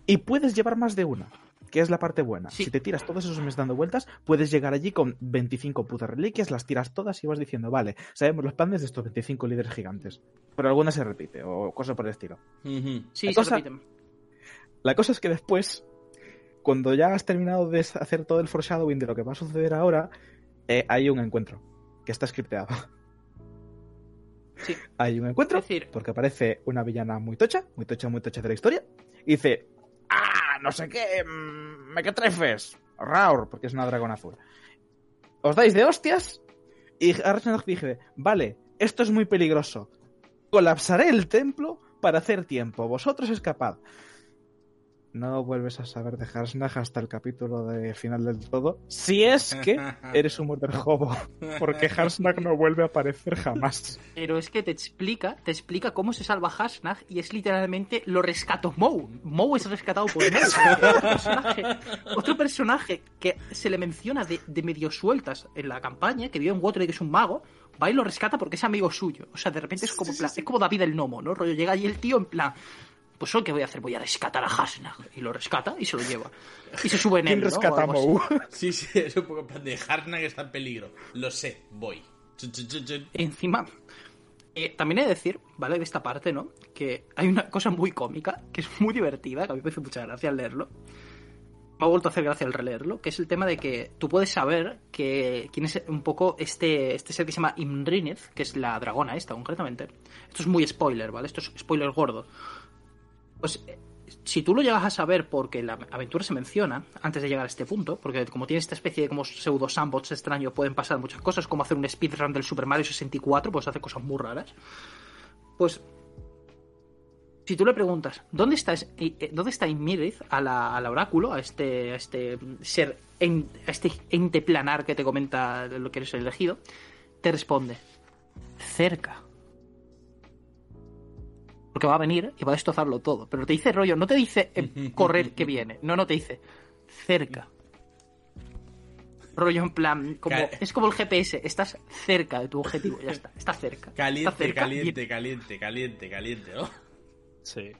Y puedes llevar más de una, que es la parte buena. Sí. Si te tiras todos esos meses dando vueltas, puedes llegar allí con 25 putas reliquias, las tiras todas y vas diciendo, vale, sabemos los planes de estos 25 líderes gigantes. Pero alguna se repite, o cosas por el estilo. Ujú. Sí, La se cosa- repiten. La cosa es que después, cuando ya has terminado de hacer todo el foreshadowing de lo que va a suceder ahora, eh, hay un encuentro que está scripteado. Sí. Hay un encuentro decir- porque aparece una villana muy tocha, muy tocha, muy tocha de la historia, y dice, ¡ah, no sé qué! mm, ¡Me que! Raur, porque es una dragón azul. Os dais de hostias y Arsenal dije, vale, esto es muy peligroso. Colapsaré el templo para hacer tiempo. Vosotros escapad. No vuelves a saber de Harsnag hasta el capítulo de final del todo. Si es que eres un murder hobo. Porque Harsnag no vuelve a aparecer jamás. Pero es que te explica, te explica cómo se salva Hasnag y es literalmente lo rescató Moe. Moe es rescatado por Moe. otro, personaje, otro personaje que se le menciona de, de medio sueltas en la campaña, que vive en Waterdeep, que es un mago, va y lo rescata porque es amigo suyo. O sea, de repente es como, plan- es como David el Nomo, ¿no? Rollo, llega allí el tío en plan... Pues ¿qué voy a hacer? Voy a rescatar a Hasnag. Y lo rescata y se lo lleva. Y se sube en ¿Quién él, ¿no? O rescata a. Moe? Sí, sí, es un poco plan de Harna que está en peligro. Lo sé, voy. Chun, chun, chun, chun. Encima, eh, también he de decir, ¿vale? De esta parte, ¿no? Que hay una cosa muy cómica, que es muy divertida, que a mí me hace mucha gracia al leerlo. Me ha vuelto a hacer gracia al releerlo, que es el tema de que tú puedes saber que quién es un poco este, este ser que se llama Imrinith, que es la dragona esta, concretamente. Esto es muy spoiler, ¿vale? Esto es spoiler gordo. Pues eh, si tú lo llegas a saber porque la aventura se menciona antes de llegar a este punto, porque como tiene esta especie de como pseudo sandbox extraño, pueden pasar muchas cosas, como hacer un speedrun del Super Mario 64, pues hace cosas muy raras. Pues si tú le preguntas, ¿dónde está, es- eh, eh, ¿dónde está Immirith a la- al oráculo, a este, a este ser, a este ente planar que te comenta lo que eres elegido? Te responde, cerca. Porque va a venir y va a destrozarlo todo. Pero te dice rollo, no te dice eh, correr que viene. No, no te dice cerca. Rollo en plan, como, Cal- es como el GPS, estás cerca de tu objetivo, ya está, estás cerca. Caliente, Está cerca, caliente, caliente, caliente, caliente, ¿no? Sí.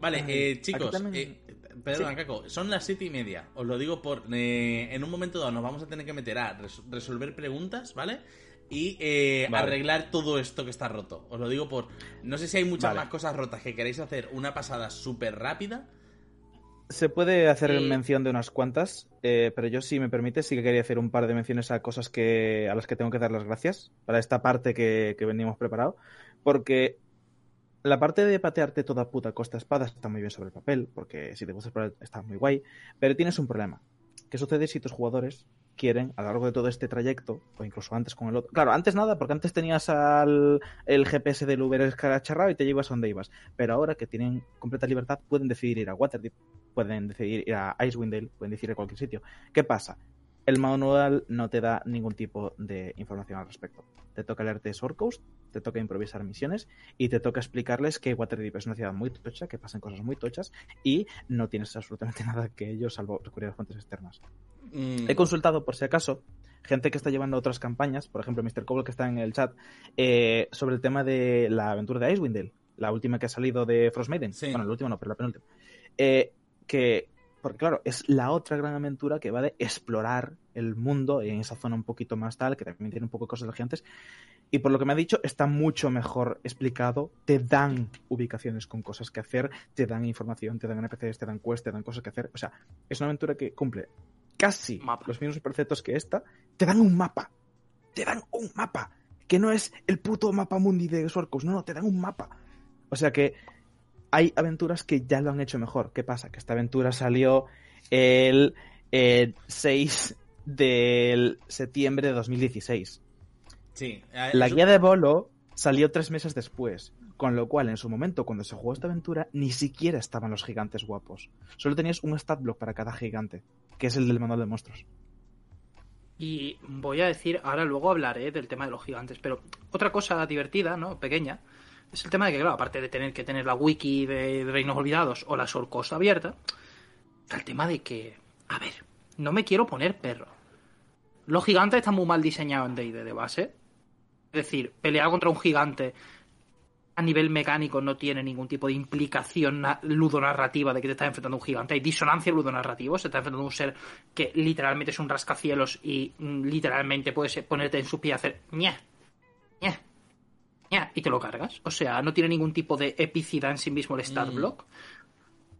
Vale, Ay, eh, chicos, también- eh, perdona, Caco, son las siete y media. Os lo digo por. eh, en un momento dado nos vamos a tener que meter a res- resolver preguntas, ¿vale? Y eh, Vale. arreglar todo esto que está roto. Os lo digo por. No sé si hay muchas Vale. más cosas rotas que queréis hacer una pasada súper rápida. Se puede hacer Sí. mención de unas cuantas, eh, pero yo, si me permite, sí que quería hacer un par de menciones a cosas que, a las que tengo que dar las gracias para esta parte que, que veníamos preparado. Porque la parte de patearte toda puta costa espada está muy bien sobre el papel, porque si te gusta explorar está muy guay, pero tienes un problema. ¿Qué sucede si tus jugadores quieren, a lo largo de todo este trayecto, o incluso antes con el otro? Claro, antes nada, porque antes tenías al el GPS del Uber escaracharrado y te llevas a donde ibas. Pero ahora que tienen completa libertad, pueden decidir ir a Waterdeep, pueden decidir ir a Icewind Dale, pueden decidir a cualquier sitio. ¿Qué pasa? El manual no te da ningún tipo de información al respecto. Te toca leerte Sword Coast, te toca improvisar misiones y te toca explicarles que Waterdeep es una ciudad muy tocha, que pasan cosas muy tochas y no tienes absolutamente nada que ellos salvo recurrir a fuentes externas. Mm, He consultado, por si acaso, gente que está llevando otras campañas, por ejemplo, Mr. Cobble, que está en el chat, eh, sobre el tema de la aventura de Icewind Dale, la última que ha salido de Frostmaiden. Sí. Bueno, la última no, pero la penúltima. Eh, que, porque claro, es la otra gran aventura que va de explorar el mundo en esa zona un poquito más tal, que también tiene un poco de cosas de gigantes. Y por lo que me ha dicho, está mucho mejor explicado. Te dan ubicaciones con cosas que hacer, te dan información, te dan NPCs, te dan quests, te dan cosas que hacer. O sea, es una aventura que cumple casi Mapa. los mismos preceptos que esta. Te dan un mapa. Te dan un mapa. Que no es el puto mapa mundi de Sorcos. No, no, te dan un mapa. O sea que hay aventuras que ya lo han hecho mejor. ¿Qué pasa? Que esta aventura salió el eh, 6 de septiembre de 2016. sí, eh, La guía de Bolo salió tres meses después, con lo cual en su momento cuando se jugó esta aventura ni siquiera estaban los gigantes guapos. Solo tenías un stat block para cada gigante, que es el del manual de monstruos. Y voy a decir, ahora luego hablaré del tema de los gigantes, pero otra cosa divertida, ¿no? Pequeña, es el tema de que, claro, aparte de tener que tener la wiki de Reinos Olvidados o la Sorcosa abierta, está el tema de que A ver, no me quiero poner perro. Los gigantes están muy mal diseñados en D&D de base. Es decir, pelear contra un gigante a nivel mecánico no tiene ningún tipo de implicación na- ludonarrativa de que te estás enfrentando a un gigante. Hay disonancia ludonarrativa. Se está enfrentando a un ser que literalmente es un rascacielos y mm, literalmente puedes ponerte en su pie y hacer ña, ña, ña, y te lo cargas. O sea, no tiene ningún tipo de epicidad en sí mismo el Star Mm. Block.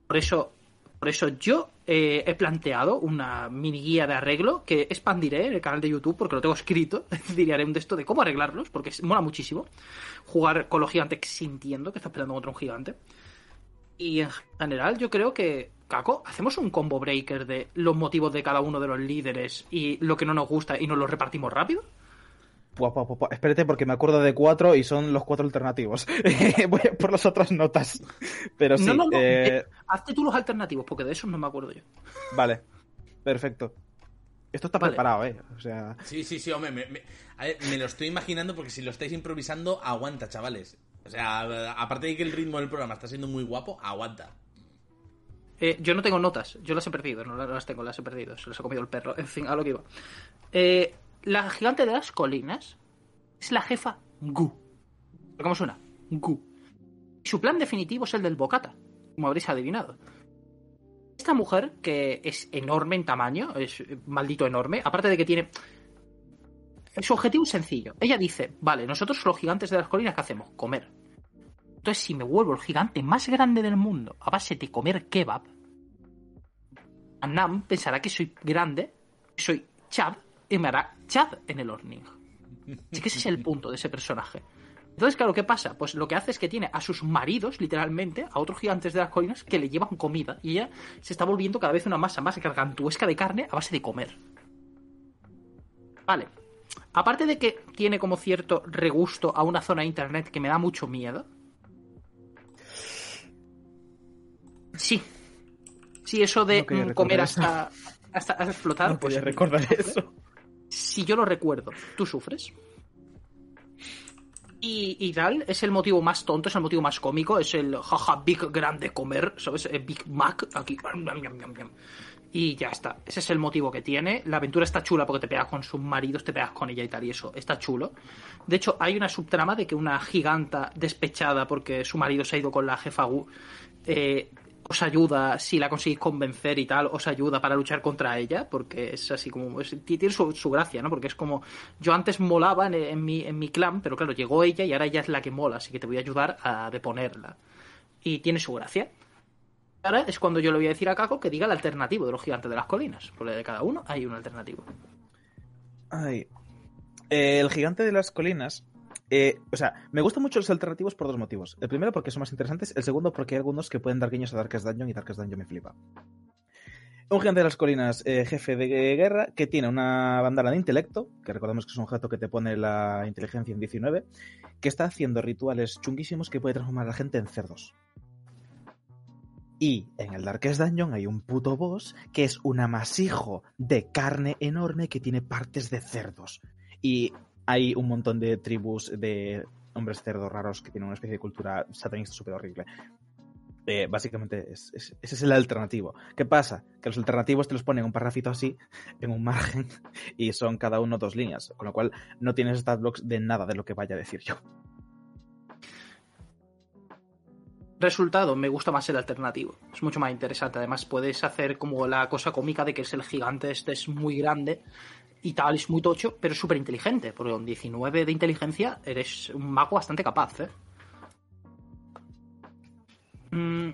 Por eso, por eso yo eh, he planteado una mini guía de arreglo que expandiré en el canal de YouTube porque lo tengo escrito. Diré un de esto de cómo arreglarlos porque mola muchísimo jugar con los gigantes sintiendo que estás peleando contra un gigante. Y en general yo creo que, Caco, hacemos un combo breaker de los motivos de cada uno de los líderes y lo que no nos gusta y nos lo repartimos rápido. Pua, pua, pua. Espérate porque me acuerdo de cuatro y son los cuatro alternativos. Voy a por las otras notas. Pero sí, no, no, no. eh, eh, Hazte tú los alternativos porque de esos no me acuerdo yo. vale. Perfecto. Esto está Vale. preparado, ¿eh? O sea, Sí, sí, sí, hombre, me, me- a ver, me lo estoy imaginando porque si lo estáis improvisando, aguanta, chavales. O sea, aparte de que el ritmo del programa está siendo muy guapo, aguanta. Eh, yo no tengo notas, yo las he perdido, no las tengo, las he perdido, se las ha comido el perro, en fin, a lo que iba. Eh, la gigante de las colinas es la jefa Gu. ¿Cómo suena? Gu. Y su plan definitivo es el del bocata, como habréis adivinado. Esta mujer, que es enorme en tamaño, es maldito enorme, aparte de que tiene... Su objetivo es sencillo. Ella dice, vale, nosotros los gigantes de las colinas, ¿qué hacemos? Comer. Entonces, si me vuelvo el gigante más grande del mundo a base de comer kebab, Annam pensará que soy grande, que soy Chad, y me hará Chad en el Orning. Así que ese es el punto de ese personaje. Entonces, claro, ¿qué pasa? Pues lo que hace es que tiene a sus maridos, literalmente, a otros gigantes de las colinas, que le llevan comida. Y ella se está volviendo cada vez una masa más gargantuesca de carne a base de comer. Vale. Aparte de que tiene como cierto regusto a una zona de internet que me da mucho miedo. Sí. Sí, eso de No comer hasta, hasta, hasta explotar. no pues, podía recordar eso. Si yo lo recuerdo, tú sufres. Y, tal, es el motivo más tonto, es el motivo más cómico, es el jaja big grande comer, ¿sabes? El Big Mac aquí. Y ya está. Ese es el motivo que tiene. La aventura está chula porque te pegas con sus maridos, te pegas con ella y tal, y eso está chulo. De hecho, hay una subtrama de que una giganta despechada porque su marido se ha ido con la jefa Gu, eh, os ayuda, si la conseguís convencer y tal, os ayuda para luchar contra ella, porque es así como. tiene su, su gracia, ¿no? Porque es como. Yo antes molaba en, en mi, en mi clan, pero claro, llegó ella y ahora ella es la que mola, así que te voy a ayudar a deponerla. Y tiene su gracia. Ahora es cuando yo le voy a decir a Kako que diga el alternativo de los gigantes de las colinas, porque de cada uno hay un alternativo. Ay. Eh, el gigante de las colinas. Eh, o sea, me gustan mucho los alternativos por dos motivos. El primero porque son más interesantes. El segundo porque hay algunos que pueden dar guiños a Darkest Dungeon y Darkest Dungeon me flipa. Un gigante de las colinas, eh, jefe de guerra, que tiene una bandana de intelecto, que recordamos que es un objeto que te pone la inteligencia en 19, que está haciendo rituales chunguísimos que puede transformar a la gente en cerdos. Y en el Darkest Dungeon hay un puto boss que es un amasijo de carne enorme que tiene partes de cerdos. Y hay un montón de tribus de hombres cerdos raros que tienen una especie de cultura satanista súper horrible. Eh, básicamente es- es- ese es el alternativo. ¿Qué pasa? Que los alternativos te los ponen un parrafito así, en un margen, y son cada uno dos líneas, con lo cual no tienes stat blocks de nada de lo que vaya a decir yo. Resultado, me gusta más el alternativo. Es mucho más interesante. Además, puedes hacer como la cosa cómica de que es el gigante, este es muy grande y tal, es muy tocho, pero es súper inteligente. Porque con 19 de inteligencia eres un mago bastante capaz, ¿eh? Mm,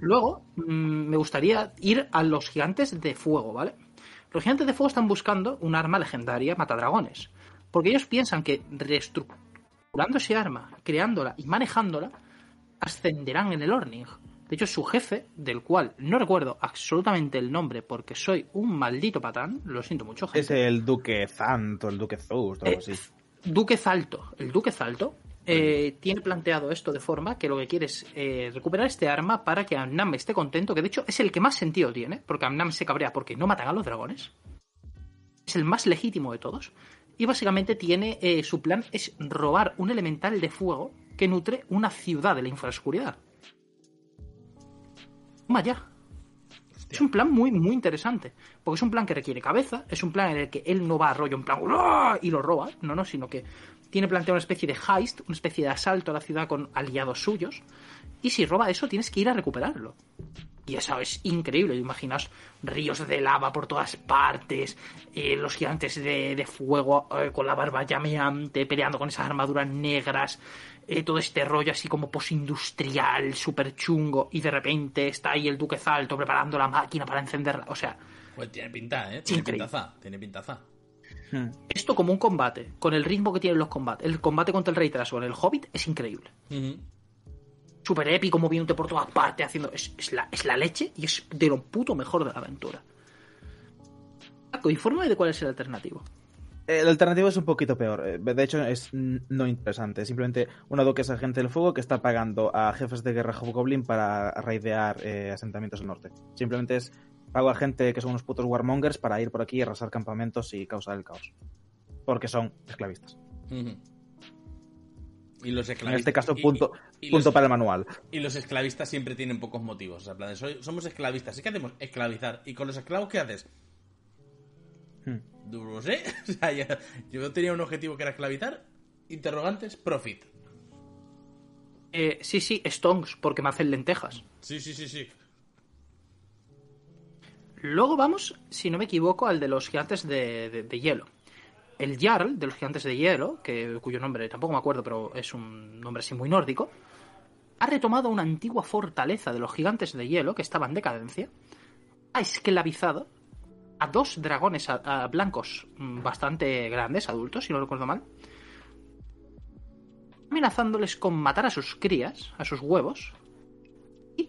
luego, mm, me gustaría ir a los gigantes de fuego, ¿vale? Los gigantes de fuego están buscando un arma legendaria matadragones. Porque ellos piensan que reestructurando ese arma, creándola y manejándola, ascenderán en el Orning. De hecho, su jefe, del cual no recuerdo absolutamente el nombre porque soy un maldito patán, lo siento mucho, gente. Es el Duque Zanto, el Duque Zeus, algo Eh, así. Duque Zalto. El Duque Zalto eh, tiene planteado esto de forma que lo que quiere es eh, recuperar este arma para que Amnam esté contento, que de hecho es el que más sentido tiene, porque Amnam se cabrea porque no matan a los dragones. Es el más legítimo de todos. Y básicamente tiene eh, su plan es robar un elemental de fuego que nutre una ciudad de la infraoscuridad. Toma ya. Es un plan muy, muy interesante. Porque es un plan que requiere cabeza, es un plan en el que él no va a rollo en plan ¡Uah! y lo roba, no, no, sino que tiene planteado una especie de heist, una especie de asalto a la ciudad con aliados suyos. Y si roba eso, tienes que ir a recuperarlo. Y eso es increíble. Imaginaos ríos de lava por todas partes, eh, los gigantes de, de fuego eh, con la barba llameante, peleando con esas armaduras negras, eh, todo este rollo así como posindustrial, súper chungo, y de repente está ahí el Duque Zalto preparando la máquina para encenderla. O sea, Pues tiene pinta, ¿eh? Tiene Increíble. pintaza. Tiene pintaza. Hmm. esto como un combate, con el ritmo que tienen los combates. El combate contra el Rey Traso en el Hobbit es increíble. Súper épico, moviéndote por todas partes, haciendo. Es, es la, es la leche y es de lo puto mejor de la aventura. Paco, infórmame de cuál es el alternativo. El alternativo es un poquito peor. Eh, De hecho, es no interesante. Es simplemente una duque es agente del fuego que está pagando a jefes de guerra Hobgoblin para raidear eh, asentamientos al norte. Simplemente es pago a gente que son unos putos warmongers para ir por aquí y arrasar campamentos y causar el caos. Porque son esclavistas. Y los En esclavistas. este caso, punto, y- y punto los- para el manual. Y los esclavistas siempre tienen pocos motivos. O sea, en plan de, soy- somos esclavistas. ¿Y qué hacemos? Esclavizar. ¿Y con los esclavos qué haces? Hmm. No sé. O sea, ya- yo tenía un objetivo que era esclavizar. Interrogantes, profit. Eh, sí, sí, stonks, porque me hacen lentejas. Sí, sí, sí, sí. Luego vamos, si no me equivoco, al de los gigantes de, de- de hielo. El Jarl de los gigantes de hielo, cuyo nombre tampoco me acuerdo, pero es un nombre así muy nórdico, ha retomado una antigua fortaleza de los gigantes de hielo que estaba en decadencia, ha esclavizado a dos dragones blancos mm, bastante grandes, adultos, si no recuerdo mal, amenazándoles con matar a sus crías, a sus huevos, y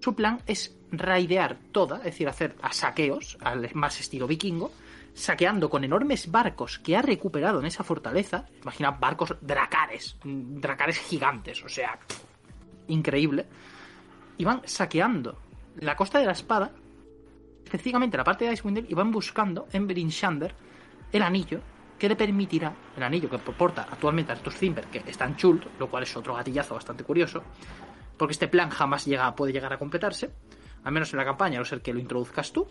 su plan es raidear toda, es decir, hacer a saqueos, al más estilo vikingo, saqueando con enormes barcos que ha recuperado en esa fortaleza. Imagina barcos dracares, dracares gigantes, o sea, increíble. Y van saqueando la costa de la espada, específicamente la parte de Icewind y van buscando en Berinshander el anillo que le permitirá, el anillo que porta actualmente Arthur Zimber, que está en Chult, lo cual es otro gatillazo bastante curioso, porque este plan jamás llega, puede llegar a completarse, al menos en la campaña, a no ser que lo introduzcas tú,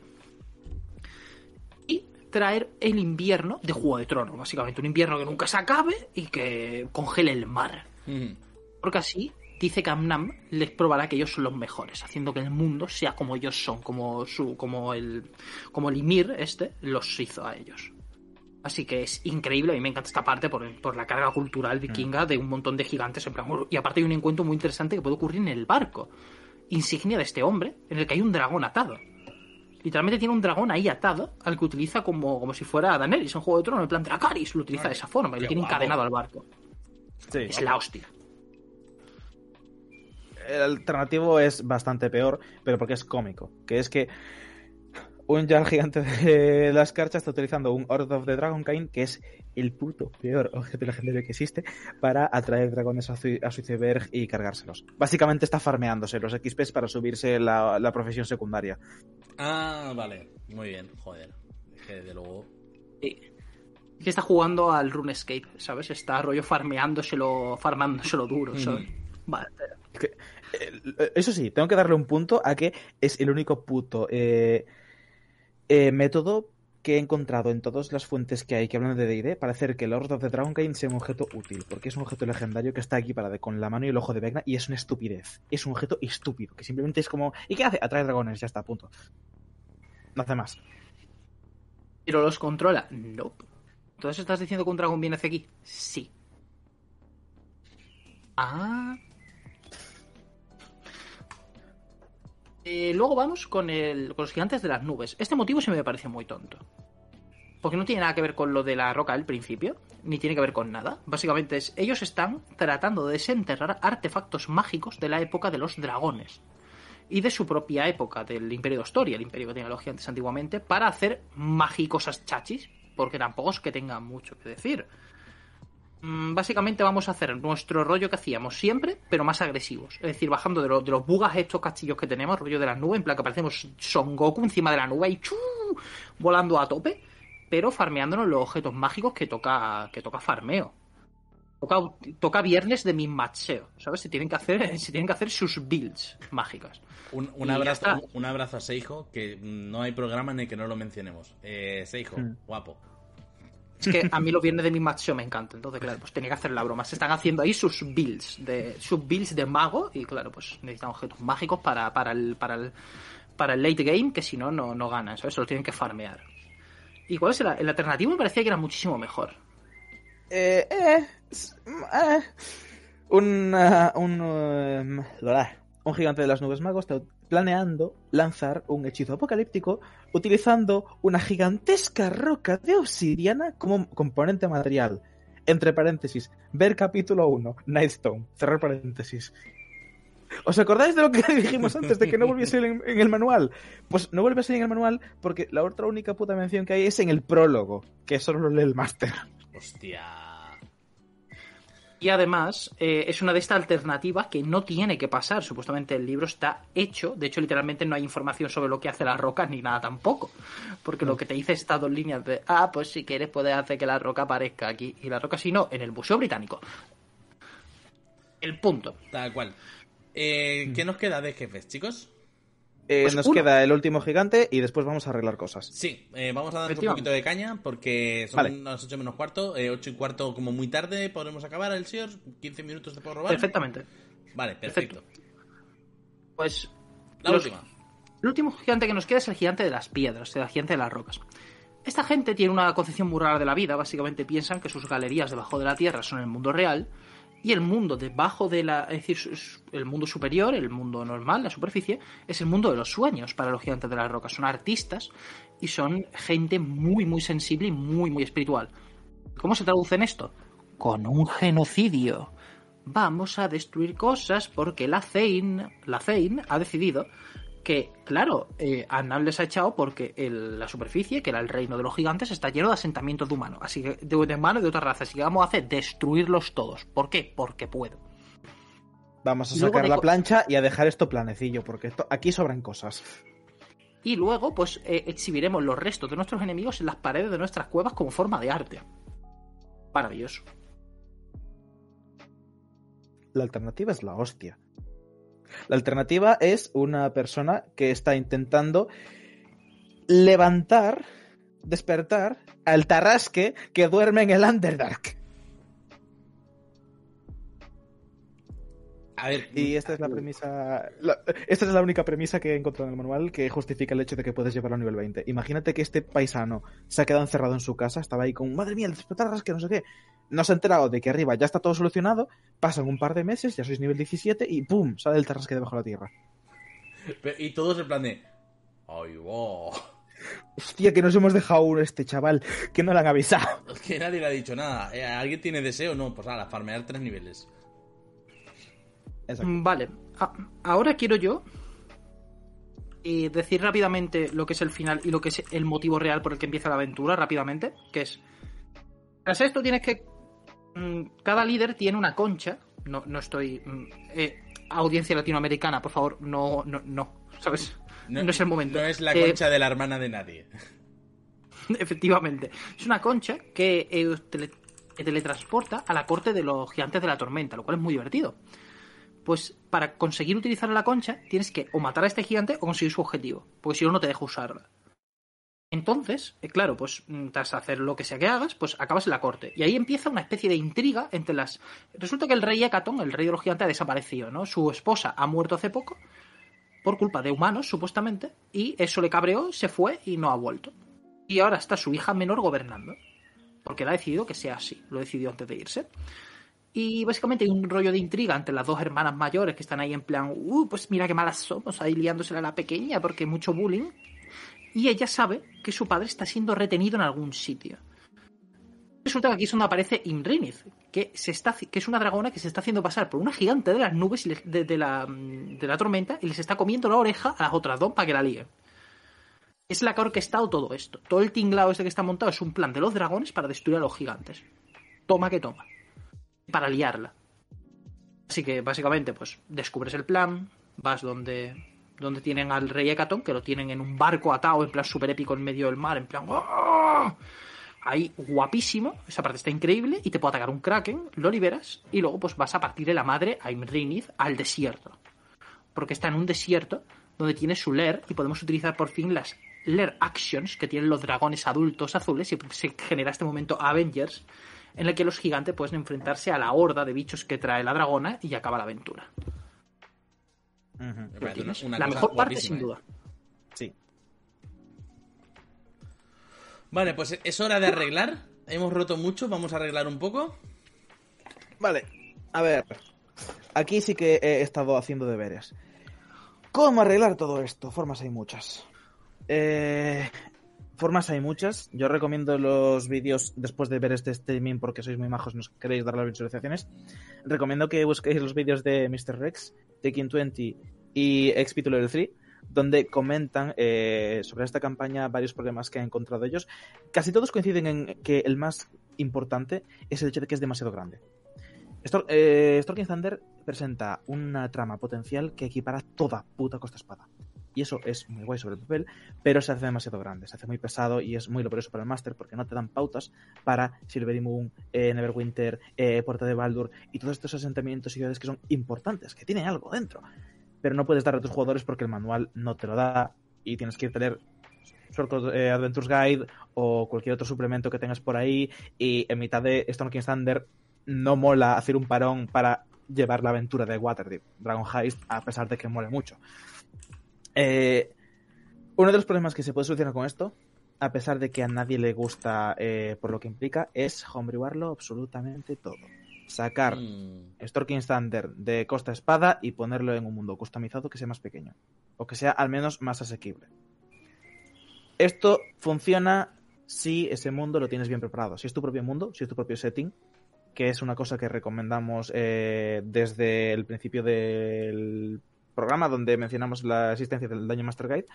traer el invierno de Juego de Tronos, básicamente un invierno que nunca se acabe y que congele el mar. Ujú. Porque así dice que Amnam les probará que ellos son los mejores, haciendo que el mundo sea como ellos son, como su, como el, como el Ymir este los hizo a ellos. Así que es increíble, a mí me encanta esta parte por, por la carga cultural vikinga de un montón de gigantes en plan. Y aparte hay un encuentro muy interesante que puede ocurrir en el barco. Insignia de este hombre, en el que hay un dragón atado. Literalmente tiene un dragón ahí atado, al que utiliza como, como si fuera Daenerys en Juego de Tronos, en plan Dracarys, lo utiliza de esa forma, y lo tiene guapo. encadenado al barco. Sí. Es la hostia. El alternativo es bastante peor, pero porque es cómico. Que es que un Jarl gigante de la escarcha está utilizando un Horde of the Dragonkind, que es el puto peor objeto legendario que existe, para atraer dragones a su, a su iceberg y cargárselos. Básicamente está farmeándose los XPs para subirse la, la profesión secundaria. Ah, vale. Muy bien, joder. Que de luego. Sí. Es que está jugando al RuneScape, ¿sabes? Está rollo farmeándoselo, farmándoselo duro, ¿sabes? Vale. Eh, Eso sí, tengo que darle un punto a que es el único puto eh, eh, método que he encontrado en todas las fuentes que hay que hablan de D&D para hacer que Lord of the Dragonkind sea un objeto útil, porque es un objeto legendario que está aquí para con la mano y el ojo de Vecna y es una estupidez. Es un objeto estúpido, que simplemente es como... ¿Y qué hace? Atrae dragones, ya está, punto. No hace más. ¿Pero los controla? No. Entonces estás diciendo que un dragón viene hacia aquí. Sí. Ah. Eh, luego vamos con, el, con los gigantes de las nubes. Este motivo se me parece muy tonto. Porque no tiene nada que ver con lo de la roca al principio, ni tiene que ver con nada. Básicamente es, ellos están tratando de desenterrar artefactos mágicos de la época de los dragones y de su propia época, del Imperio de Historia, el imperio que tenían los gigantes antiguamente, para hacer magicosas chachis, porque tampoco es que tengan mucho que decir. Mm, Básicamente vamos a hacer nuestro rollo que hacíamos siempre, pero más agresivos. Es decir, bajando de, lo- de los bugas estos castillos que tenemos, rollo de las nubes, en plan que parecemos Son Goku encima de la nube y ¡chu! volando a tope, pero farmeándonos los objetos mágicos que toca, que toca farmeo. Toca, toca viernes de mi macheo, ¿sabes? Se tienen que hacer, se tienen que hacer sus builds mágicas. Un, abrazo, un abrazo a Seijo, que no hay programa en el que no lo mencionemos. Eh, Seijo, Mm. guapo. Es que a mí los viernes de mi macheo me encanta, entonces claro, pues tenía que hacer la broma. Se están haciendo ahí sus builds de sus builds de mago y claro, pues necesitan objetos mágicos para, para el para el late game que si no no no ganan, ¿sabes? Se lo tienen que farmear. ¿Y cuál es el, alternativo? Me parecía que era muchísimo mejor. Eh, eh, eh. Un, ah, un, um, un gigante de las nubes magos está planeando lanzar un hechizo apocalíptico utilizando una gigantesca roca de obsidiana como componente material. Entre paréntesis, ver capítulo 1, Nightstone, cerrar paréntesis. ¿Os acordáis de lo que dijimos antes de que no volviese en, en el manual? Pues no vuelve a salir en el manual porque la otra única puta mención que hay es en el prólogo, que solo lo lee el máster. Hostia. Y además, eh, es una de estas alternativas que no tiene que pasar. Supuestamente el libro está hecho. De hecho, literalmente no hay información sobre lo que hace la roca ni nada tampoco. Porque lo que te dice estas dos líneas de, ah, pues si quieres puedes hacer que la roca aparezca aquí. Y la roca, si no, en el Museo Británico. El punto. Tal cual. Eh, ¿Qué nos queda de jefes, chicos? Eh, Pues nos uno. queda el último gigante y después vamos a arreglar cosas. Sí, eh, vamos a darnos un poquito de caña porque son Vale. las 8 menos cuarto, eh, 8 y cuarto como muy tarde, podremos acabar el SEOR, 15 minutos te puedo robar. Perfectamente. Vale, perfecto. Pues La Los- última. El último gigante que nos queda es el gigante de las piedras, el gigante de las rocas. Esta gente tiene una concepción muy rara de la vida, básicamente piensan que sus galerías debajo de la tierra son el mundo real y el mundo debajo de la, es decir, el mundo superior, el mundo normal, la superficie, es el mundo de los sueños para los gigantes de las rocas. Son artistas y son gente muy, muy sensible y muy, muy espiritual. ¿Cómo se traduce en esto? Con un genocidio. Vamos a destruir cosas porque la Zane, la Zane ha decidido que, claro, eh, a Nan les ha echado porque el- la superficie, que era el reino de los gigantes, está lleno de asentamientos de humanos, así que de, de humanos y de otras razas. Así que vamos a hacer destruirlos todos. ¿Por qué? Porque puedo. Vamos a Y sacar la plancha y a dejar esto planecillo, porque esto, aquí sobran cosas. Y luego, pues, eh, exhibiremos los restos de nuestros enemigos en las paredes de nuestras cuevas como forma de arte. Maravilloso. La alternativa es la hostia. La alternativa es una persona que está intentando levantar, despertar al Tarrasque que duerme en el Underdark. A ver, Y esta es la premisa. la- esta es la única premisa que he encontrado en el manual que justifica el hecho de que puedes llevarlo a nivel 20. Imagínate que este paisano se ha quedado encerrado en su casa, estaba ahí con madre mía, el despertar que no sé qué. No se ha enterado de que arriba ya está todo solucionado, pasan un par de meses, ya sois nivel 17 y ¡pum! sale el tarrasque debajo de la tierra. Y todos en plan de. ¡Ay, wow! Hostia, que nos hemos dejado uno este chaval, que no le han avisado. Es que nadie le ha dicho nada. Eh, ¿Alguien tiene deseo? No, pues nada, farmear tres niveles. Exacto. Mm, Vale, A- ahora quiero yo eh, decir rápidamente lo que es el final y lo que es el motivo real por el que empieza la aventura, rápidamente, que es... Tras esto tienes que... mm, Cada líder tiene una concha, no, no estoy... mm, eh, audiencia latinoamericana, por favor, no, no, no, ¿sabes? No, es el momento. No es la Eh, concha de la hermana de nadie. Efectivamente. Es una concha que eh, tele- que teletransporta a la corte de los gigantes de la tormenta, lo cual es muy divertido. Pues para conseguir utilizar la concha tienes que o matar a este gigante o conseguir su objetivo, porque si no, no te deja usarla. Entonces, eh, claro, pues mm, tras hacer lo que sea que hagas, pues acabas en la corte. Y ahí empieza una especie de intriga entre las... Resulta que el rey Hecaton, el rey de los gigantes, ha desaparecido, ¿no? Su esposa ha muerto hace poco, por culpa de humanos, supuestamente, y eso le cabreó, se fue y no ha vuelto. Y ahora está su hija menor gobernando. Porque él ha decidido que sea así. Lo decidió antes de irse. Y básicamente hay un rollo de intriga entre las dos hermanas mayores que están ahí en plan, uh, pues mira qué malas somos, ahí liándosela a la pequeña porque mucho bullying. Y ella sabe que su padre está siendo retenido en algún sitio. Resulta que aquí es donde aparece Imrinith, que, se está, que es una dragona que se está haciendo pasar por una gigante de las nubes y de la, de la tormenta y les está comiendo la oreja a las otras dos para que la líen. Es la que ha orquestado todo esto. Todo el tinglado este que está montado es un plan de los dragones para destruir a los gigantes. Toma que toma. Para liarla. Así que básicamente, pues, descubres el plan, vas donde, donde tienen al rey Hecaton, que lo tienen en un barco atado, en plan súper épico en medio del mar, en plan. ¡Oh! ahí guapísimo, esa parte está increíble, y te puede atacar un Kraken, lo liberas, y luego pues vas a partirle la madre a Imrinith al desierto. Porque está en un desierto donde tiene su Lair y podemos utilizar por fin las Lair Actions que tienen los dragones adultos azules y se genera este momento Avengers en el que los gigantes pueden enfrentarse a la horda de bichos que trae la dragona y acaba la aventura. Una- una la mejor parte sin ¿eh? duda. Sí. Vale, pues es hora de arreglar. Hemos roto mucho, vamos a arreglar un poco. Vale, a ver. Aquí sí que he estado haciendo deberes. ¿Cómo arreglar todo esto? Formas hay muchas. Eh, formas hay muchas. Yo recomiendo los vídeos después de ver este streaming porque sois muy majos, nos queréis dar las visualizaciones. Recomiendo que busquéis los vídeos de Mr. Rex, Taking 20 y Expito Level 3, donde comentan eh, sobre esta campaña varios problemas que han encontrado ellos. Casi todos coinciden en que el más importante es el hecho de que es demasiado grande. Stor eh, Thunder presenta una trama potencial que equipara toda puta Costa Espada. Y eso es muy guay sobre el papel, pero se hace demasiado grande, se hace muy pesado y es muy laborioso para el máster porque no te dan pautas para Silvery Moon, eh, Neverwinter, eh, Puerta de Baldur y todos estos asentamientos y ciudades que son importantes, que tienen algo dentro. Pero no puedes darle a tus jugadores porque el manual no te lo da y tienes que leer Shortcut eh, Adventures Guide o cualquier otro suplemento que tengas por ahí y en mitad de Storm King's Thunder no mola hacer un parón para llevar la aventura de Waterdeep, Dragon Heist, a pesar de que mole mucho. Eh, uno de los problemas que se puede solucionar con esto, a pesar de que a nadie le gusta eh, por lo que implica, es homebrewarlo absolutamente todo. Sacar Mm, Storking Thunder de Costa Espada y ponerlo en un mundo customizado que sea más pequeño. O que sea al menos más asequible. Esto funciona si ese mundo lo tienes bien preparado. Si es tu propio mundo, si es tu propio setting, que es una cosa que recomendamos eh, desde el principio del programa donde mencionamos la existencia del Daño Master Guide.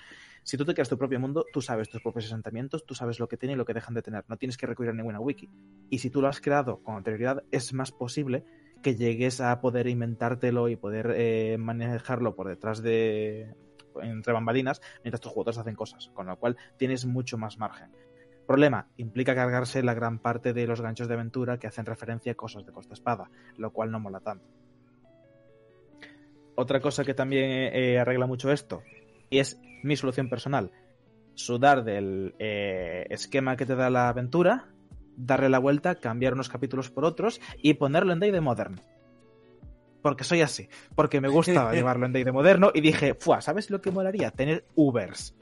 Si tú te creas tu propio mundo, tú sabes tus propios asentamientos, tú sabes lo que tiene y lo que dejan de tener. No tienes que recurrir a ninguna wiki. Y si tú lo has creado con anterioridad, es más posible que llegues a poder inventártelo y poder eh, manejarlo por detrás de entre bambalinas mientras tus jugadores hacen cosas, con lo cual tienes mucho más margen. Problema, implica cargarse la gran parte de los ganchos de aventura que hacen referencia a cosas de Costa Espada, lo cual no mola tanto. Otra cosa que también eh, arregla mucho esto, y es mi solución personal, sudar del eh, esquema que te da la aventura, darle la vuelta, cambiar unos capítulos por otros y ponerlo en Day de Modern. Porque soy así, porque me gusta llevarlo en Day de Moderno y dije, Fua, ¿sabes lo que molaría? Tener Ubers.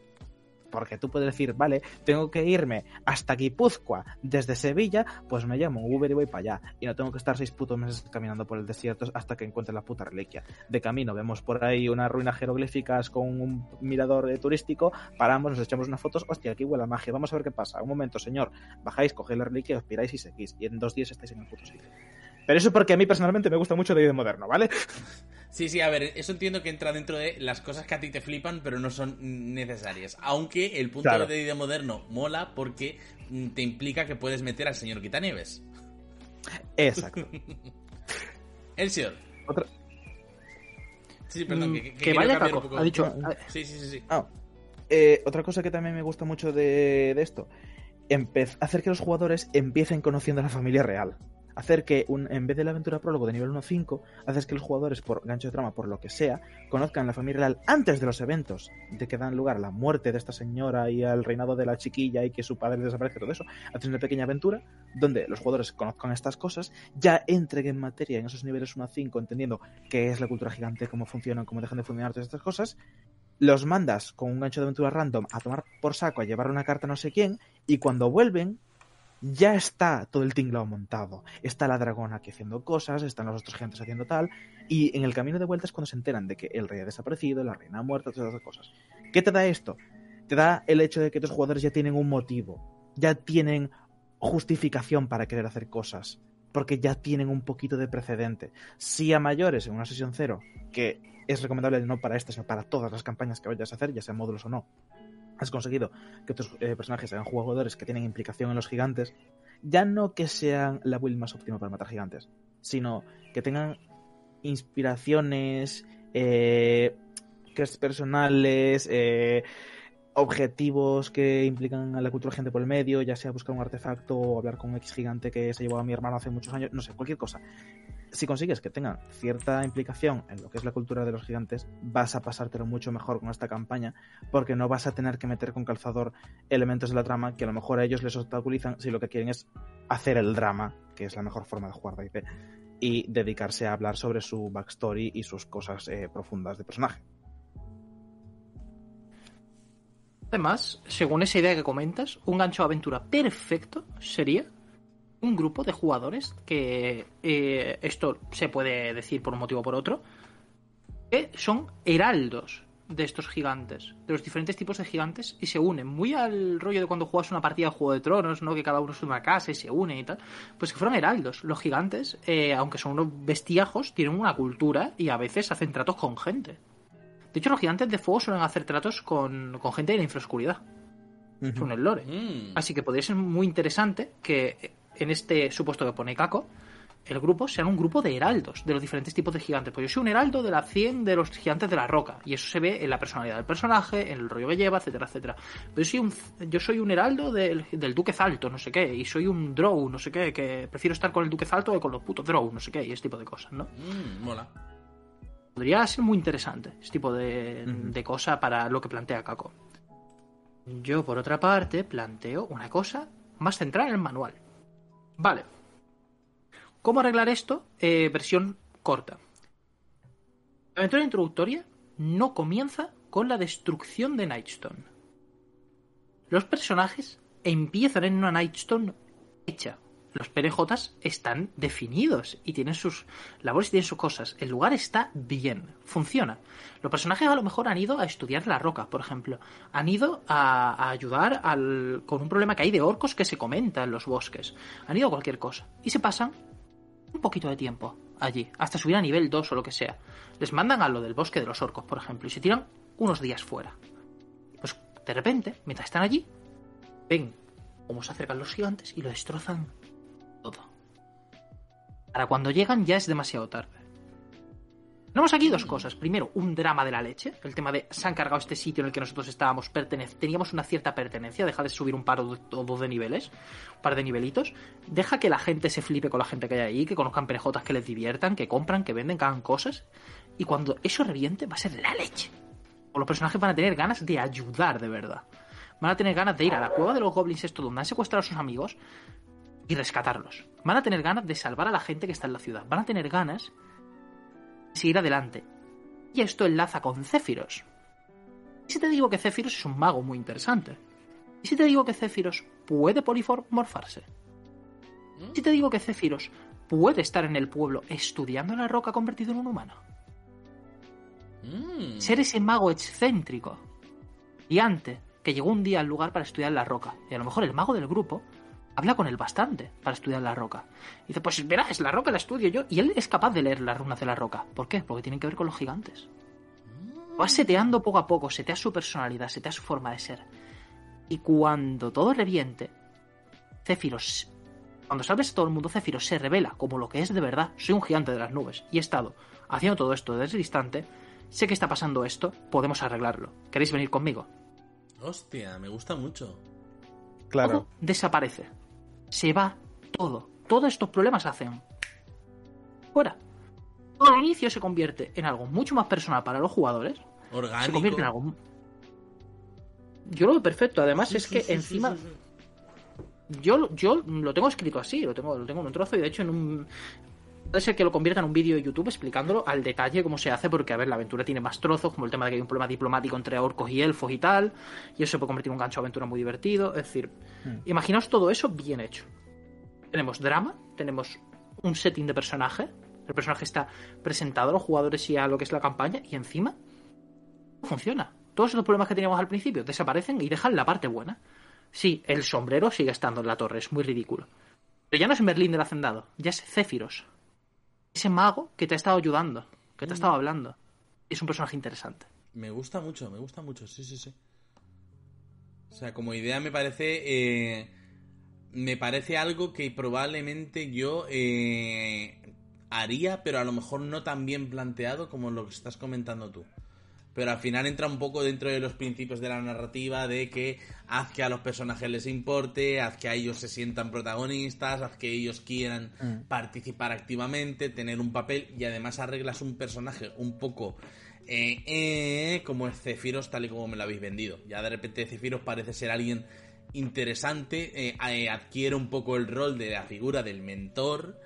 Porque tú puedes decir, vale, tengo que irme hasta Guipúzcoa desde Sevilla, pues me llamo Uber y voy para allá. Y no tengo que estar seis putos meses caminando por el desierto hasta que encuentre la puta reliquia. De camino vemos por ahí unas ruinas jeroglíficas con un mirador eh, turístico, paramos, nos echamos unas fotos, hostia, aquí huele a magia, vamos a ver qué pasa. Un momento, señor, bajáis, cogéis la reliquia, os piráis y seguís. Y en dos días estáis en el puto sitio. Pero eso porque a mí personalmente me gusta mucho de moderno, ¿vale? Sí, sí, a ver, eso entiendo que entra dentro de las cosas que a ti te flipan, pero no son necesarias. Aunque el punto Claro. de D&D moderno mola porque mm, te implica que puedes meter al señor Quitanieves. Exacto. Elsior. Otra- Sí, perdón, Mm, que, que que vaya cambiar un Caco, poco- ha dicho. Sí, sí, sí, sí. Ah, eh, otra cosa que también me gusta mucho de, de esto, hacer que los jugadores empiecen conociendo a la familia real. Hacer que, un, en vez de la aventura prólogo de nivel 1-5, haces que los jugadores, por gancho de trama, por lo que sea, conozcan la familia real antes de los eventos de que dan lugar a la muerte de esta señora y al reinado de la chiquilla y que su padre desaparece, todo eso. Haces una pequeña aventura donde los jugadores conozcan estas cosas, ya entren en materia en esos niveles 1-5, entendiendo qué es la cultura gigante, cómo funcionan, cómo dejan de funcionar todas estas cosas, los mandas con un gancho de aventura random a tomar por saco, a llevar una carta a no sé quién, y cuando vuelven, ya está todo el tinglao montado. Está la dragona aquí haciendo cosas, están los otros gentes haciendo tal, y en el camino de vuelta es cuando se enteran de que el rey ha desaparecido, la reina ha muerto, todas esas cosas. ¿Qué te da esto? Te da el hecho de que tus jugadores ya tienen un motivo, ya tienen justificación para querer hacer cosas, porque ya tienen un poquito de precedente. Si a mayores en una sesión cero, que es recomendable no para esta, sino para todas las campañas que vayas a hacer, ya sean módulos o no, has conseguido que tus eh, personajes sean jugadores que tienen implicación en los gigantes, ya no que sean la build más óptima para matar gigantes, sino que tengan inspiraciones, eh, personales, eh, objetivos que implican a la cultura gente por el medio, ya sea buscar un artefacto o hablar con un X gigante que se llevó a mi hermano hace muchos años, no sé, cualquier cosa. Si consigues que tengan cierta implicación en lo que es la cultura de los gigantes, vas a pasártelo mucho mejor con esta campaña, porque no vas a tener que meter con calzador elementos de la trama que a lo mejor a ellos les obstaculizan si lo que quieren es hacer el drama, que es la mejor forma de jugar de IP, y dedicarse a hablar sobre su backstory y sus cosas eh, profundas de personaje. Además, según esa idea que comentas, un gancho de aventura perfecto sería un grupo de jugadores que eh, esto se puede decir por un motivo o por otro, que son heraldos de estos gigantes, de los diferentes tipos de gigantes, y se unen muy al rollo de cuando juegas una partida de Juego de Tronos, ¿no? Que cada uno es una casa y se une y tal. Pues que fueron heraldos. Los gigantes, eh, aunque son unos bestiajos, tienen una cultura y a veces hacen tratos con gente. De hecho, los gigantes de fuego suelen hacer tratos con, con gente de la infraoscuridad. Es un lore. Mm. Así que podría ser muy interesante que en este supuesto que pone Kako, el grupo sean un grupo de heraldos de los diferentes tipos de gigantes. Pues yo soy un heraldo de la 100 de los gigantes de la roca. Y eso se ve en la personalidad del personaje, en el rollo que lleva, etcétera, etcétera. Pero yo soy un, yo soy un heraldo del, del Duque Zalto, no sé qué. Y soy un Drow, no sé qué. Que prefiero estar con el Duque Zalto que con los putos Drow, no sé qué. Y ese tipo de cosas, ¿no? Mm, mola. Podría ser muy interesante ese tipo de, de cosa para lo que plantea Kako. Yo, por otra parte, planteo una cosa más central en el manual. Vale. ¿Cómo arreglar esto? Eh, versión corta. La aventura introductoria no comienza con la destrucción de Nightstone. Los personajes empiezan en una Nightstone hecha. Los PNJs están definidos y tienen sus labores y tienen sus cosas. El lugar está bien, funciona. Los personajes a lo mejor han ido a estudiar la roca, por ejemplo. Han ido a, ayudar al, con un problema que hay de orcos que se comenta en los bosques. Han ido a cualquier cosa. Y se pasan un poquito de tiempo allí, hasta subir a nivel 2 o lo que sea. Les mandan a lo del bosque de los orcos, por ejemplo, y se tiran unos días fuera. Pues de repente, mientras están allí, ven cómo se acercan los gigantes y lo destrozan. Para cuando llegan ya es demasiado tarde. Tenemos aquí dos cosas. Primero, un drama de la leche. El tema de se han cargado este sitio en el que nosotros estábamos, teníamos una cierta pertenencia. Deja de subir un par o dos de niveles, un par de nivelitos. Deja que la gente se flipe con la gente que hay ahí, que conozcan perejotas que les diviertan, que compran, que venden, que hagan cosas. Y cuando eso reviente, va a ser la leche. O los personajes van a tener ganas de ayudar de verdad. Van a tener ganas de ir a la cueva de los goblins, esto donde han secuestrado a sus amigos, y rescatarlos. Van a tener ganas de salvar a la gente que está en la ciudad. Van a tener ganas de seguir adelante. Y esto enlaza con Céfiros. ¿Y si te digo que Céfiros es un mago muy interesante? ¿Y si te digo que Céfiros puede polimorfarse? ¿Y si te digo que Céfiros puede estar en el pueblo estudiando la roca convertido en un humano? Mm. Ser ese mago excéntrico. Y antes, que llegó un día al lugar para estudiar la roca. Y a lo mejor el mago del grupo habla con él bastante para estudiar la roca. Y dice, pues verás, la roca la estudio yo. Y él es capaz de leer las runas de la roca. ¿Por qué? Porque tienen que ver con los gigantes. Va seteando poco a poco, setea su personalidad, setea su forma de ser. Y cuando todo reviente, Céfiros, cuando salves a todo el mundo, Céfiros se revela como lo que es de verdad. Soy un gigante de las nubes y he estado haciendo todo esto desde distante. Sé que está pasando esto, podemos arreglarlo. ¿Queréis venir conmigo? Hostia, me gusta mucho. Claro. Todo desaparece. Se va todo. Todos estos problemas hacen. Fuera. Todo el inicio se convierte en algo mucho más personal para los jugadores. Se Orgánico. convierte en algo. Yo lo veo perfecto. Además, Sí, es sí, que sí, encima. Yo, yo lo tengo escrito así, lo tengo, lo tengo en un trozo y de hecho en un. Puede ser que lo convierta en un vídeo de YouTube explicándolo al detalle cómo se hace, porque a ver, la aventura tiene más trozos, como el tema de que hay un problema diplomático entre orcos y elfos y tal, y eso se puede convertir en un gancho de aventura muy divertido. Es decir, Hmm. imaginaos todo eso bien hecho. Tenemos drama, tenemos un setting de personaje, el personaje está presentado a los jugadores y a lo que es la campaña, y encima funciona. Todos esos problemas que teníamos al principio desaparecen y dejan la parte buena. Sí, el sombrero sigue estando en la torre, es muy ridículo. Pero ya no es Merlín del Hacendado, ya es Céfiros. Ese mago que te ha estado ayudando, que te ha estado hablando. Es un personaje interesante. Me gusta mucho, me gusta mucho, sí, sí, sí. O sea, como idea me parece... eh, me parece algo que probablemente yo eh, haría, pero a lo mejor no tan bien planteado como lo que estás comentando tú. Pero al final entra un poco dentro de los principios de la narrativa de que haz que a los personajes les importe, haz que a ellos se sientan protagonistas, haz que ellos quieran Mm. participar activamente, tener un papel y además arreglas un personaje un poco eh, eh, como es Cefiros tal y como me lo habéis vendido. Ya de repente Cefiros parece ser alguien interesante, eh, adquiere un poco el rol de la figura del mentor.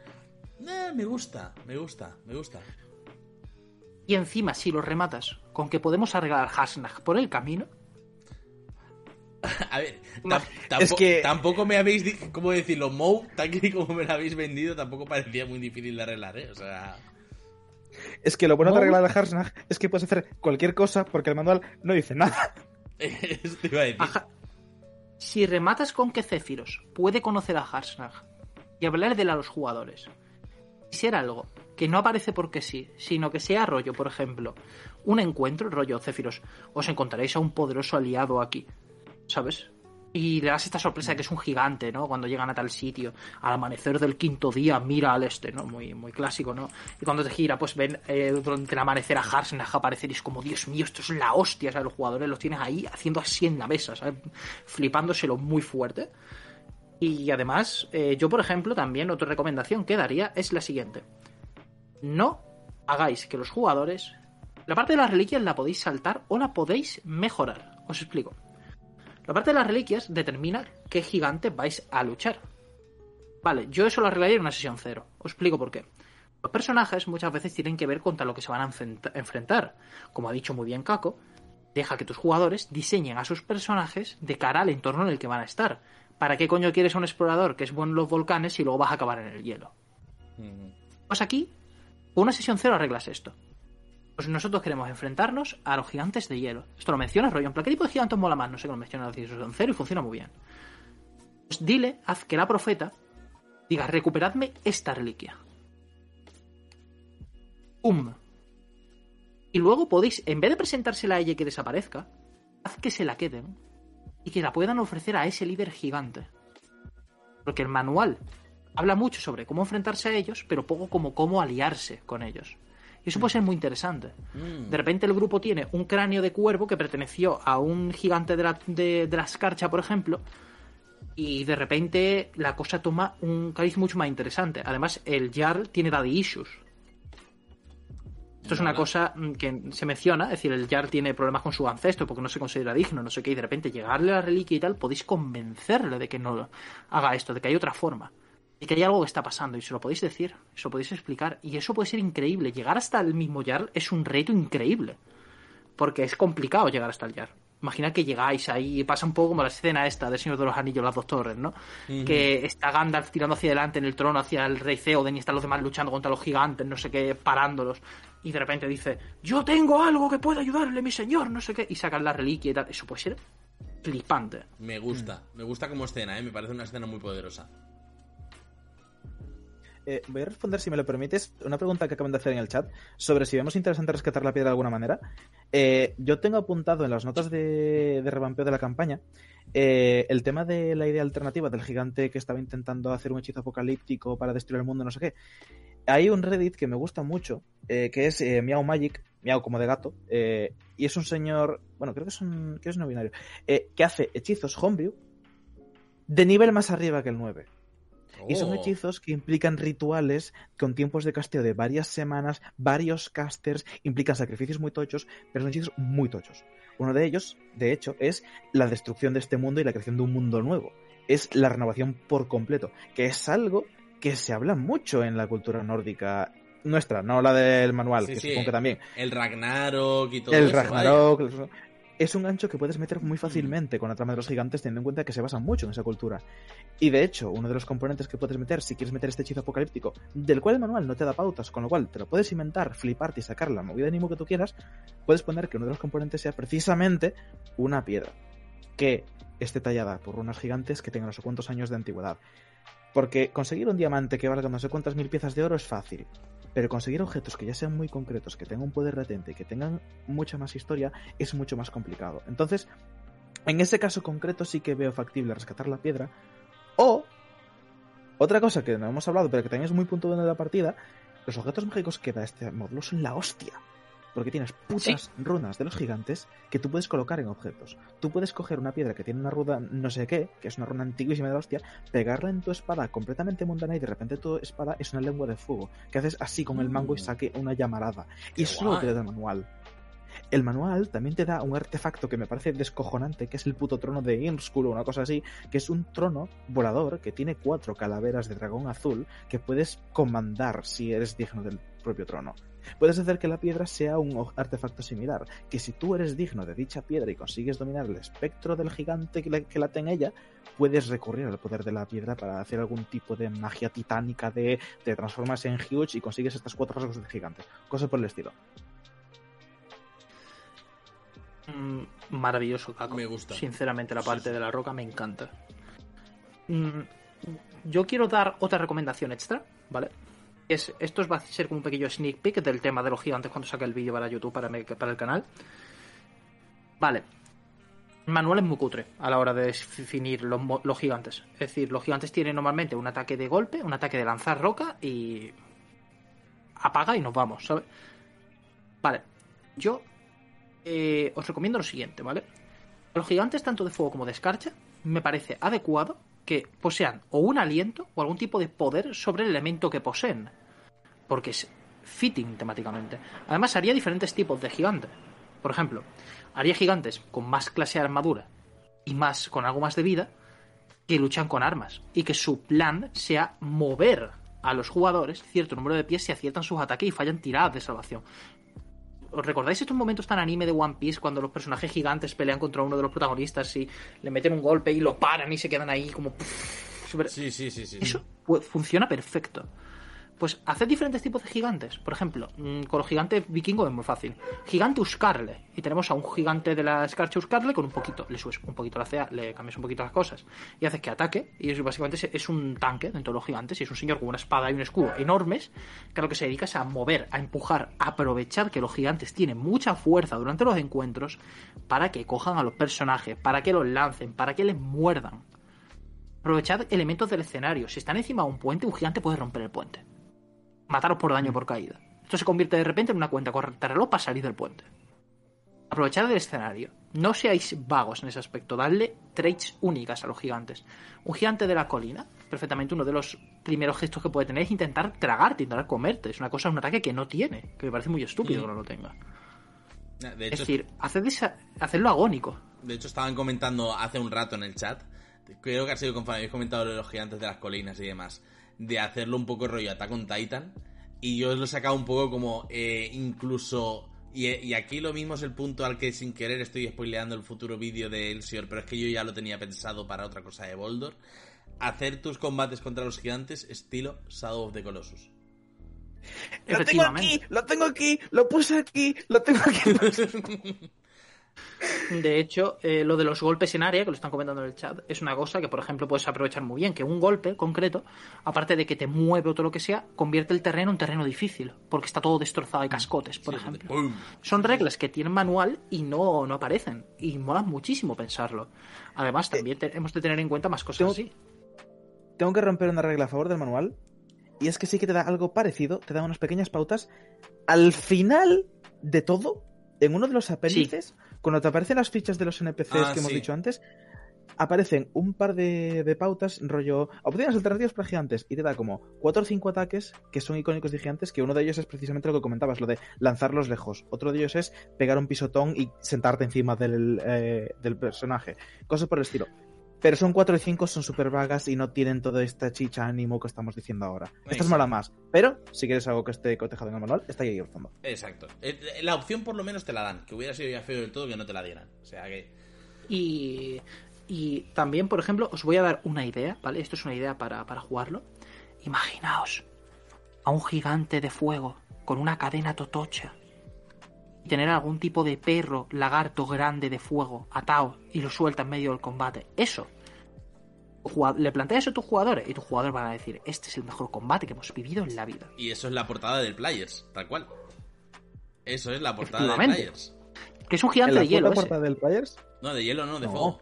Eh, me gusta, me gusta, me gusta. Y encima, si lo rematas con que podemos arreglar Hasnag por el camino, A ver, No, tam- tampo- es que- tampoco me habéis, ¿cómo decirlo? Mou, que como me lo habéis vendido, tampoco parecía muy difícil de arreglar, ¿eh? O sea... Es que lo bueno de arreglar a Harsnag es que puedes hacer cualquier cosa porque el manual no dice nada. Eso te iba a decir. Ajá. Si rematas con que Zephyros puede conocer a Harsnag y hablar de él a los jugadores, y ser algo que no aparece porque sí, sino que sea rollo, por ejemplo, un encuentro, rollo Zephyros, os encontraréis a un poderoso aliado aquí, ¿sabes? Y le das esta sorpresa de que es un gigante, ¿no? Cuando llegan a tal sitio, al amanecer del quinto día, mira al este, ¿no? Muy, muy clásico, ¿no? Y cuando te gira, pues ven eh, durante el amanecer a Harsnag aparecer y es como, Dios mío, esto es la hostia, ¿sabes? Los jugadores los tienes ahí haciendo así en la mesa, ¿sabes? Flipándoselo muy fuerte. Y además, eh, yo, por ejemplo, también otra recomendación que daría es la siguiente. No hagáis que los jugadores... La parte de las reliquias la podéis saltar o la podéis mejorar. Os explico. La parte de las reliquias determina qué gigante vais a luchar. Vale, yo eso lo arreglaría en una sesión cero. Os explico por qué. Los personajes muchas veces tienen que ver contra lo que se van a enfrenta- enfrentar. Como ha dicho muy bien Kako, deja que tus jugadores diseñen a sus personajes de cara al entorno en el que van a estar. ¿Para qué coño quieres a un explorador que es bueno en los volcanes si luego vas a acabar en el hielo? Mm. Pues aquí, con una sesión cero arreglas esto. Pues nosotros queremos enfrentarnos a los gigantes de hielo. Esto lo menciona rollo. ¿qué tipo de gigantes mola más? No sé qué lo menciona sesión cero y funciona muy bien. Pues dile, haz que la profeta diga, recuperadme esta reliquia. ¡Pum! Y luego podéis, en vez de presentársela a ella y que desaparezca, haz que se la queden y que la puedan ofrecer a ese líder gigante. Porque el manual habla mucho sobre cómo enfrentarse a ellos, pero poco como cómo aliarse con ellos. Y eso puede ser muy interesante. Mm. De repente el grupo tiene un cráneo de cuervo que perteneció a un gigante de la, de, de la escarcha, por ejemplo, y de repente la cosa toma un cariz mucho más interesante. Además, el Jarl tiene daddy issues. Esto es una cosa mm, que se menciona, es decir, el Jarl tiene problemas con su ancestro porque no se considera digno, no sé qué, y de repente llegarle a la reliquia y tal, podéis convencerle de que no haga esto, de que hay otra forma, que hay algo que está pasando, y se lo podéis decir, se lo podéis explicar, y eso puede ser increíble. Llegar hasta el mismo Jarl es un reto increíble, porque es complicado llegar hasta el Jarl. Imagina que llegáis ahí y pasa un poco como la escena esta del Señor de los Anillos, las dos torres, ¿no? Que está Gandalf tirando hacia adelante en el trono hacia el rey Theoden y están los demás luchando contra los gigantes, no sé qué, parándolos. Y de repente dice, yo tengo algo que puede ayudarle, mi señor, no sé qué. Y sacan la reliquia y tal. Eso puede ser flipante. Me gusta, me gusta como escena, ¿eh? Me parece una escena muy poderosa. Eh, voy a responder, si me lo permites, una pregunta que acaban de hacer en el chat sobre si vemos interesante rescatar la piedra de alguna manera. Eh, yo tengo apuntado en las notas de, de revampeo de la campaña eh, el tema de la idea alternativa del gigante que estaba intentando hacer un hechizo apocalíptico para destruir el mundo, no sé qué. Hay un Reddit que me gusta mucho, que es Meow Magic, Meow como de gato, y es un señor, bueno, creo que es un, que es no binario, que hace hechizos homebrew de nivel más arriba que el 9. Y son Oh. hechizos que implican rituales con tiempos de casteo de varias semanas, varios casters, implican sacrificios muy tochos, pero son hechizos muy tochos. Uno de ellos, de hecho, es la destrucción de este mundo y la creación de un mundo nuevo. Es la renovación por completo, que es algo que se habla mucho en la cultura nórdica nuestra, no la del manual, Sí, que sí, supongo que también. El Ragnarok y todo El eso, vaya. Es un gancho que puedes meter muy fácilmente con la trama de los gigantes, teniendo en cuenta que se basan mucho en esa cultura. Y de hecho, uno de los componentes que puedes meter si quieres meter este hechizo apocalíptico, del cual el manual no te da pautas, con lo cual te lo puedes inventar, fliparte y sacar la movida de ánimo que tú quieras, puedes poner que uno de los componentes sea precisamente una piedra que esté tallada por runas gigantes que tengan no sé cuántos años de antigüedad. Porque conseguir un diamante que valga no sé cuántas mil piezas de oro es fácil. Pero conseguir objetos que ya sean muy concretos, que tengan un poder latente, que tengan mucha más historia, es mucho más complicado. Entonces, en ese caso concreto sí que veo factible rescatar la piedra. O, otra cosa que no hemos hablado, pero que también es muy puntual de la partida, los objetos mágicos que da este módulo son la hostia. Porque tienes putas runas de los gigantes que tú puedes colocar en objetos. Tú puedes coger una piedra que tiene una runa no sé qué, que es una runa antiguísima de la hostia, pegarla en tu espada completamente mundana y de repente tu espada es una lengua de fuego. Que haces así con el mango y saque una llamarada. Qué Y eso lo te da el manual. El manual también te da un artefacto que me parece descojonante, que es el puto trono de Irmskull o una cosa así, que es un trono volador que tiene cuatro calaveras de dragón azul que puedes comandar si eres digno del propio trono. Puedes hacer que la piedra sea un artefacto similar, que si tú eres digno de dicha piedra y consigues dominar el espectro del gigante que, la- que late en ella, puedes recurrir al poder de la piedra para hacer algún tipo de magia titánica de te transformas en huge y consigues estas cuatro rasgos de gigantes, cosas por el estilo. Mm, maravilloso, Caco. Me gusta. Sinceramente, la parte sí. de la roca me encanta. Mm, yo quiero dar otra recomendación extra, ¿vale? Es, esto va a ser como un pequeño sneak peek del tema de los gigantes cuando saque el vídeo para YouTube, para, el canal. Vale. El manual es muy cutre a la hora de definir los, los gigantes. Es decir, los gigantes tienen normalmente un ataque de golpe, un ataque de lanzar roca y. apaga y nos vamos, ¿sabes? Vale. Yo eh, os recomiendo lo siguiente, ¿vale? Los gigantes, tanto de fuego como de escarcha, me parece adecuado que posean o un aliento o algún tipo de poder sobre el elemento que poseen. Porque es fitting temáticamente. Además, haría diferentes tipos de gigantes. Por ejemplo, haría gigantes con más clase de armadura y más con algo más de vida que luchan con armas. Y que su plan sea mover a los jugadores cierto número de pies si aciertan sus ataques y fallan tiradas de salvación. ¿Os recordáis estos momentos tan anime de One Piece cuando los personajes gigantes pelean contra uno de los protagonistas y le meten un golpe y lo paran y se quedan ahí como... pff, súper- Sí, sí, sí, sí. Eso funciona perfecto. Pues hacer diferentes tipos de gigantes. Por ejemplo, mm, con los gigantes vikingos es muy fácil. Gigante Uscarle. Y tenemos a un gigante de la escarcha Uscarle con un poquito. Le subes un poquito la CA, le cambias un poquito las cosas. Y haces que ataque. Y básicamente es, un tanque dentro de los gigantes. Y es un señor con una espada y un escudo enormes. Que lo que se dedica es a mover, a empujar, a aprovechar que los gigantes tienen mucha fuerza durante los encuentros. Para que cojan a los personajes, para que los lancen, para que les muerdan. Aprovechad elementos del escenario. Si están encima de un puente, un gigante puede romper el puente. Mataros por daño por caída. Esto se convierte de repente en una cuenta correcta reloj para salir del puente. Aprovechad el escenario. No seáis vagos en ese aspecto. Dadle traits únicas a los gigantes. Un gigante de la colina, perfectamente uno de los primeros gestos que puede tener es intentar tragarte, intentar comerte. Es una cosa, un ataque que no tiene. Que me parece muy estúpido que no lo tenga. De Es decir, haced esa- hacedlo agónico. de hecho, estaban comentando hace un rato en el chat. Creo que ha sido conforme habéis comentado lo de los gigantes de las colinas y demás. De hacerlo un poco rollo Attack on Titan. Y yo lo he sacado un poco como eh, incluso. Y, y aquí lo mismo es el punto al que sin querer estoy spoileando el futuro vídeo de Elsior, pero es que yo ya lo tenía pensado para otra cosa de Boldor. Hacer tus combates contra los gigantes estilo Shadow of the Colossus. Lo tengo aquí, lo tengo aquí, lo puse aquí, lo tengo aquí. De hecho, eh, lo de los golpes en área, que lo están comentando en el chat, es una cosa que, por ejemplo, puedes aprovechar muy bien. Que un golpe concreto, aparte de que te mueve o todo lo que sea, convierte el terreno en terreno difícil. Porque está todo destrozado de cascotes, por Sí, ejemplo. Son reglas que tienen manual y no, no aparecen. Y mola muchísimo pensarlo. Además, también te- hemos de tener en cuenta más cosas tengo- así. Tengo que romper una regla a favor del manual. Y es que sí que te da algo parecido, te da unas pequeñas pautas. Al final de todo, en uno de los apéndices, cuando te aparecen las fichas de los NPCs Ah, que hemos sí. dicho antes, aparecen un par de, de pautas, rollo opciones alternativas para gigantes, y te da como cuatro o cinco ataques que son icónicos de gigantes, que uno de ellos es precisamente lo que comentabas, lo de lanzarlos lejos. Otro de ellos es pegar un pisotón y sentarte encima del, eh, del personaje. Cosas por el estilo. Pero son 4 y 5, son súper vagas y no tienen toda esta chicha ánimo que estamos diciendo ahora. Exacto. mola más. Pero, si quieres algo que esté cotejado en el manual, está ahí al fondo. Exacto. Eh, La opción por lo menos te la dan. Que hubiera sido ya feo del todo que no te la dieran. O sea que. Y, y también, por ejemplo, os voy a dar una idea, ¿vale? Esto es una idea para, para jugarlo. Imaginaos a un gigante de fuego con una cadena totocha tener algún tipo de perro, lagarto grande de fuego atado y lo suelta en medio del combate. Eso. Le planteas eso a tus jugadores y tus jugadores van a decir, este es el mejor combate que hemos vivido en la vida. Y eso es la portada del Players, tal cual. Eso es la portada del. Players. Que es un ¿En gigante la de hielo puta ese. portada del Players? No, de hielo no, de No. fuego.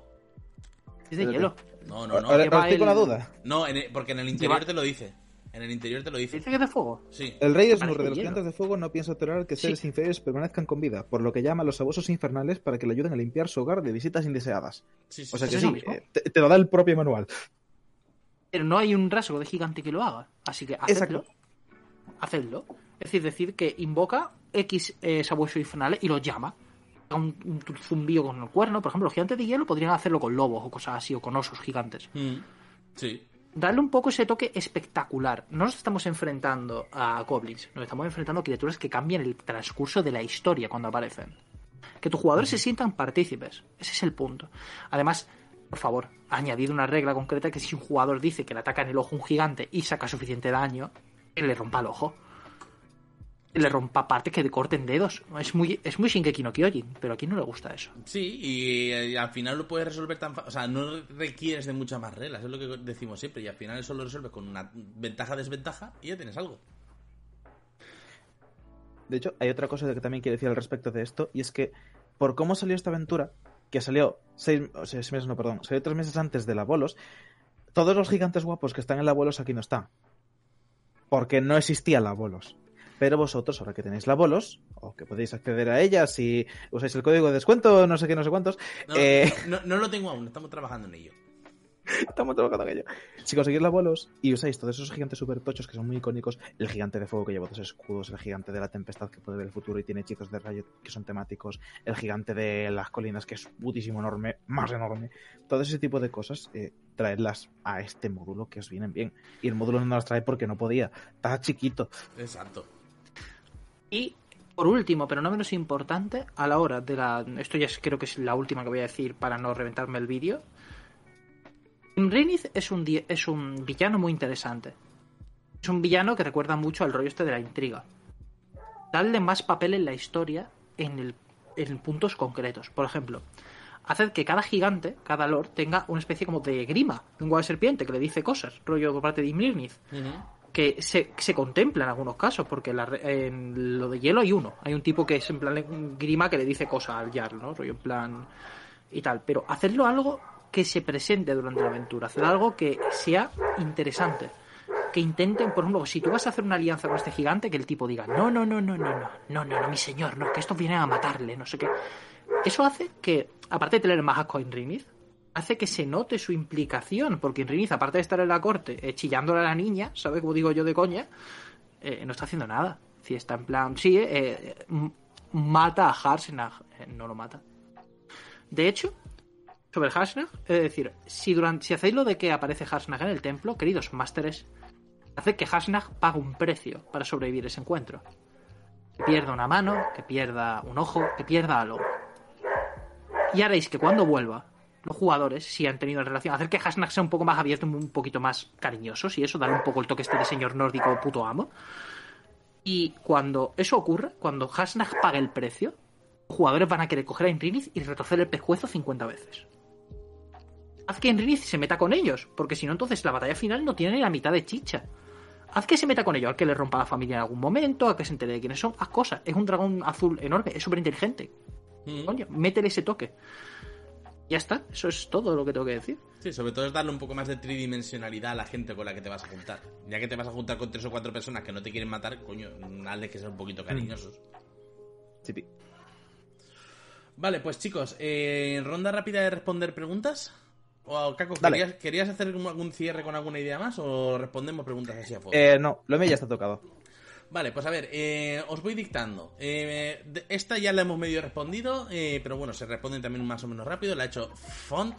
Es de hielo. No, no, no. Ahora, la duda. No, en el- porque en el interior Lleva- te lo dice. En el interior te lo dice. ¿Dice que es de fuego? Sí. El rey Snurre de los gigantes de fuego no piensa tolerar que Sí. seres inferiores permanezcan con vida, por lo que llama a los abusos infernales para que le ayuden a limpiar su hogar de visitas indeseadas. Sí, sí, O sea que ¿Es sí, lo mismo? eh, te, te lo da el propio manual. Pero no hay un rasgo de gigante que lo haga. Así que hacedlo. Exacto. Hacedlo. Es decir, decir que invoca X eh, sabuesos infernales y los llama. A Un, un zumbío con el cuerno. Por ejemplo, los gigantes de hielo podrían hacerlo con lobos o cosas así, o con osos gigantes. Mm, Sí. Darle un poco ese toque espectacular. No nos estamos enfrentando a goblins, nos estamos enfrentando a criaturas que cambian el transcurso de la historia cuando aparecen. Que tus jugadores se sientan partícipes. Ese es el punto. Además, por favor, añadid una regla concreta que si un jugador dice que le ataca en el ojo un gigante y saca suficiente daño, que le rompa el ojo. Le rompa partes que le corten dedos. Es muy, es muy Shingeki no Kyojin, pero aquí no le gusta eso. Sí, y, eh, al final lo puedes resolver tan fácil. O sea, no requieres de muchas más reglas, es lo que decimos siempre. Y al final eso lo resuelves con una ventaja-desventaja y ya tienes algo. De hecho, hay otra cosa que también quiero decir al respecto de esto, y es que por cómo salió esta aventura, que salió seis, o seis meses, no, perdón, salió tres meses antes de la Bolos, todos los gigantes guapos que están en la Bolos aquí no están. Porque no existía la Bolos. Pero vosotros, ahora que tenéis la Bolos, o que podéis acceder a ella si usáis el código de descuento, no sé qué, no sé cuántos, No, eh, no, no lo tengo aún, estamos trabajando en ello. Estamos trabajando en ello. Si conseguís la bolos y usáis todos esos gigantes super tochos que son muy icónicos, el gigante de fuego que lleva dos escudos, el gigante de la tempestad que puede ver el futuro y tiene hechizos de rayo que son temáticos, el gigante de las colinas que es putísimo enorme, más enorme, todo ese tipo de cosas, eh, traedlas a este módulo que os vienen bien. Y el módulo no las trae porque no podía, está chiquito. Exacto. Y por último, pero no menos importante, a la hora de la. Esto ya es- creo que es la última que voy a decir para no reventarme el vídeo. Reniz es un, es un villano muy interesante. Es un villano que recuerda mucho al rollo este de la intriga. Darle más papel en la historia en, el, en puntos concretos. Por ejemplo, haced que cada gigante, cada lord, tenga una especie como de grima, lengua de serpiente, que le dice cosas, rollo por parte de Imrirnith que se, se contempla en algunos casos, porque en lo de hielo hay uno. Hay un tipo que es en plan grima que le dice cosas al Jarl, ¿no? Rollo en plan y tal. Pero hacerlo algo que se presente durante la aventura, hacer algo que sea interesante. Que intenten, por ejemplo, si tú vas a hacer una alianza con este gigante, que el tipo diga, no, no, no, no, no, no, no, no, no, mi señor, no, que estos vienen a matarle, no sé qué. Eso hace que, aparte de tener más asco a Inrinith, hace que se note su implicación, porque Inriniz, aparte de estar en la corte eh, chillándole a la niña, ¿sabes? Como digo yo de coña, eh, no está haciendo nada. Si está en plan, sí, eh, eh, mata a Harsnag, eh, no lo mata. De hecho, sobre Harsnag, es decir, si, durante, si hacéis lo de que aparece Harsnag en el templo, queridos másteres, haced que Harsnag pague un precio para sobrevivir ese encuentro. Que pierda una mano, que pierda un ojo, que pierda algo. Y haréis que cuando vuelva, los jugadores, si han tenido relación, hacer que Hasnag sea un poco más abierto, un poquito más cariñoso, y eso, darle un poco el toque este de señor nórdico puto amo. Y cuando eso ocurra, cuando Hasnag pague el precio, los jugadores van a querer coger a Inrinith y retorcer el pescuezo 50 veces. Haz que Inrinith se meta con ellos, porque si no, entonces la batalla final no tiene ni la mitad de chicha. Haz que se meta con ellos, haz que le rompa la familia en algún momento, haz que se entere de quiénes son, haz cosas. Es un dragón azul enorme, es súper inteligente. Mm. Coño, métele ese toque. Ya está, eso es todo lo que tengo que decir. Sí, sobre todo es darle un poco más de tridimensionalidad a la gente con la que te vas a juntar. Ya que te vas a juntar con tres o cuatro personas que no te quieren matar, coño, hazle que sean un poquito cariñosos. Chipi. Vale, pues chicos, eh, ronda rápida de responder preguntas. O Caco. ¿querías, ¿querías hacer algún cierre con alguna idea más o respondemos preguntas así a fuego? Eh, no, lo mío ya está tocado. Vale, pues a ver, eh, os voy dictando. Eh, esta ya la hemos medio respondido, eh, pero bueno, se responden también más o menos rápido. La ha hecho Font.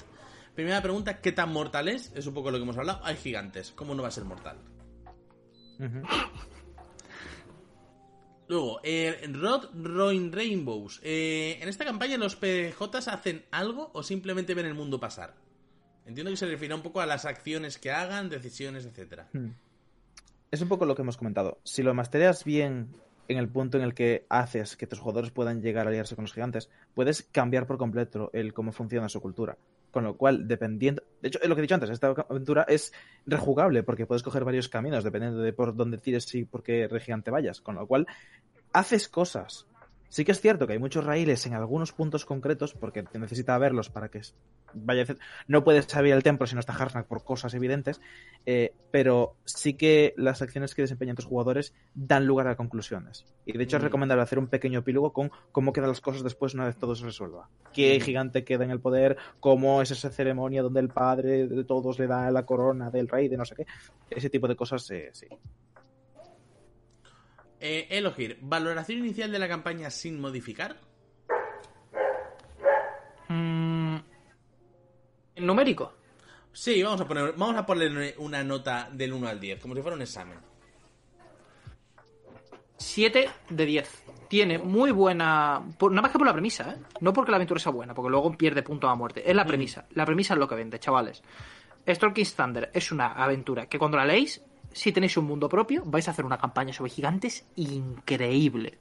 Primera pregunta, ¿qué tan mortal es? Es un poco lo que hemos hablado. Hay gigantes, ¿cómo no va a ser mortal? Luego, eh, Rod Roin Rainbows. Eh, en esta campaña los PJs hacen algo o simplemente ven el mundo pasar. Entiendo que se refiere un poco a las acciones que hagan, decisiones, etcétera. Hmm. Es un poco lo que hemos comentado. Si lo mastereas bien en el punto en el que haces que tus jugadores puedan llegar a aliarse con los gigantes, puedes cambiar por completo el cómo funciona su cultura. Con lo cual, dependiendo. De hecho, lo que he dicho antes, esta aventura es rejugable porque puedes coger varios caminos dependiendo de por dónde tires y por qué gigante vayas. Con lo cual, haces cosas Sí que es cierto que hay muchos raíles en algunos puntos concretos, porque te necesita verlos para que vaya a No puedes saber el templo si no está Harsnak por cosas evidentes, eh, pero sí que las acciones que desempeñan tus jugadores dan lugar a conclusiones. Y de hecho es Mm. recomendable hacer un pequeño epílogo con cómo quedan las cosas después una vez todo se resuelva. ¿Qué Mm. gigante queda en el poder? ¿Cómo es esa ceremonia donde el padre de todos le da la corona del rey, de no sé qué? Ese tipo de cosas, eh, sí. Eh, Elohir, ¿valoración inicial de la campaña sin modificar? Mm, ¿En numérico? Sí, vamos a poner, vamos a ponerle una nota del 1 al 10, como si fuera un examen. 7 de 10. Tiene muy buena. por- nada más que por la premisa, ¿eh? No porque la aventura sea buena, porque luego pierde punto a muerte. Es la premisa. La premisa es lo que vende, chavales. Storm Thunder es una aventura que cuando la leéis, si tenéis un mundo propio, vais a hacer una campaña sobre gigantes increíble.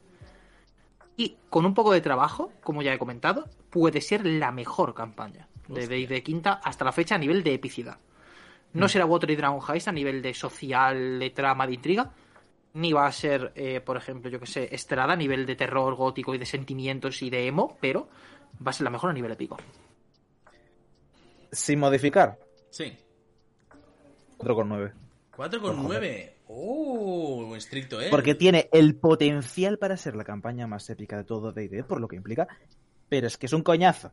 Y con un poco de trabajo, como ya he comentado, puede ser la mejor campaña de D&D quinta hasta la fecha a nivel de epicidad. No será Water y Dragon Heist a nivel de social, de trama, de intriga, ni va a ser, eh, por ejemplo, yo que sé, Estrada a nivel de terror gótico y de sentimientos y de emo, pero va a ser la mejor a nivel épico. Sin modificar, Sí. 4,9. 4,9. Oh, estricto, ¿eh? Porque tiene el potencial para ser la campaña más épica de todo D&D, por lo que implica, pero es que es un coñazo.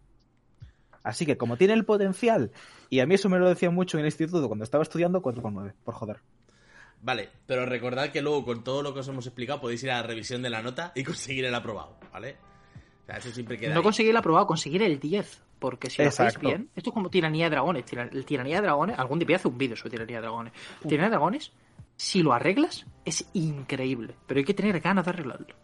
Así que como tiene el potencial, y a mí eso me lo decía mucho en el instituto cuando estaba estudiando, 4,9, por joder. Vale, pero recordad que luego con todo lo que os hemos explicado podéis ir a la revisión de la nota y conseguir el aprobado, ¿vale? O sea, eso siempre queda No ahí. conseguir el aprobado, conseguir el 10. Porque si lo hacéis bien, esto es como tiranía de dragones. Tira- el tiranía de dragones, algún día voy a hacer un vídeo sobre tiranía de dragones. Tiranía de dragones, si lo arreglas, es increíble. Pero hay que tener ganas de arreglarlo.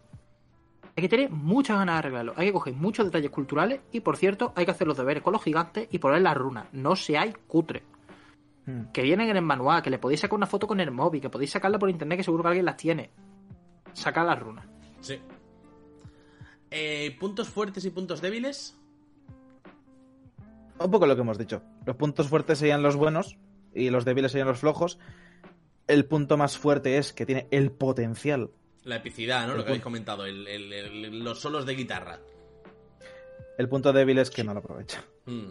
Hay que tener muchas ganas de arreglarlo. Hay que coger muchos detalles culturales y, por cierto, hay que hacer los deberes con los gigantes y poner las runas. No seáis cutre. Hmm. Que vienen en el manual, que le podéis sacar una foto con el móvil, que podéis sacarla por internet, que seguro que alguien las tiene. Sacad las runas. Sí. Eh, ¿Puntos fuertes y puntos débiles? Un poco lo que hemos dicho. Los puntos fuertes serían los buenos y los débiles serían los flojos. El punto más fuerte es que tiene el potencial. La epicidad, ¿no? El Lo que habéis comentado, el- el- el- los solos de guitarra. El punto débil es que no lo aprovecha. Mm.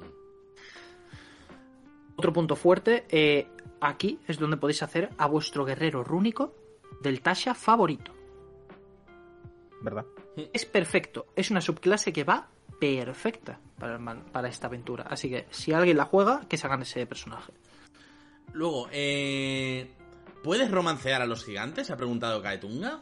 Otro punto fuerte, eh, aquí es donde podéis hacer a vuestro guerrero rúnico del Tasha favorito. ¿Verdad? Es perfecto, es una subclase que va perfecta para, el man- para esta aventura. Así que si alguien la juega, que se hagan ese personaje. Luego, eh, ¿puedes romancear a los gigantes? Ha preguntado Kaetunga.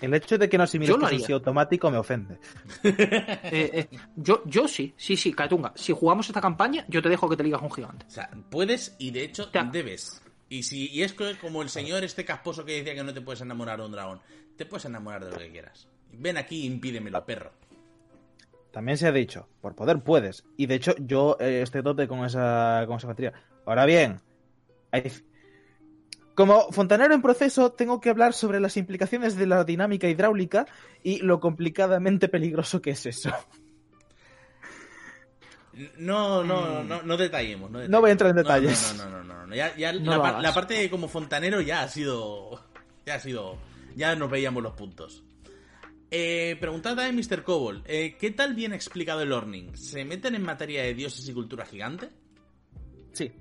El hecho de que no asimiles Yo lo que sea automático me ofende. Eh, eh, yo, yo sí, sí, sí, Katunga. Si jugamos esta campaña, yo te dejo que te ligas con un gigante. O sea, puedes y de hecho debes. Y si y es que como el señor este casposo que decía que no te puedes enamorar de un dragón, te puedes enamorar de lo que quieras. Ven aquí y impídemelo, perro. También se ha dicho, por poder puedes. Y de hecho, yo eh, estoy tope con esa, con esa batería. Ahora bien, hay- como fontanero en proceso, tengo que hablar sobre las implicaciones de la dinámica hidráulica y lo complicadamente peligroso que es eso. No, no, no, no detallemos. No, No voy a entrar en detalles. No, no, no, no, no, no. Ya, ya No la, la parte de como fontanero ya ha sido. Ya ha sido. Ya nos veíamos los puntos. Eh, preguntad a Mr. Cobol, eh, ¿qué tal bien explicado el Orning? ¿Se meten en materia de dioses y cultura gigante? Sí.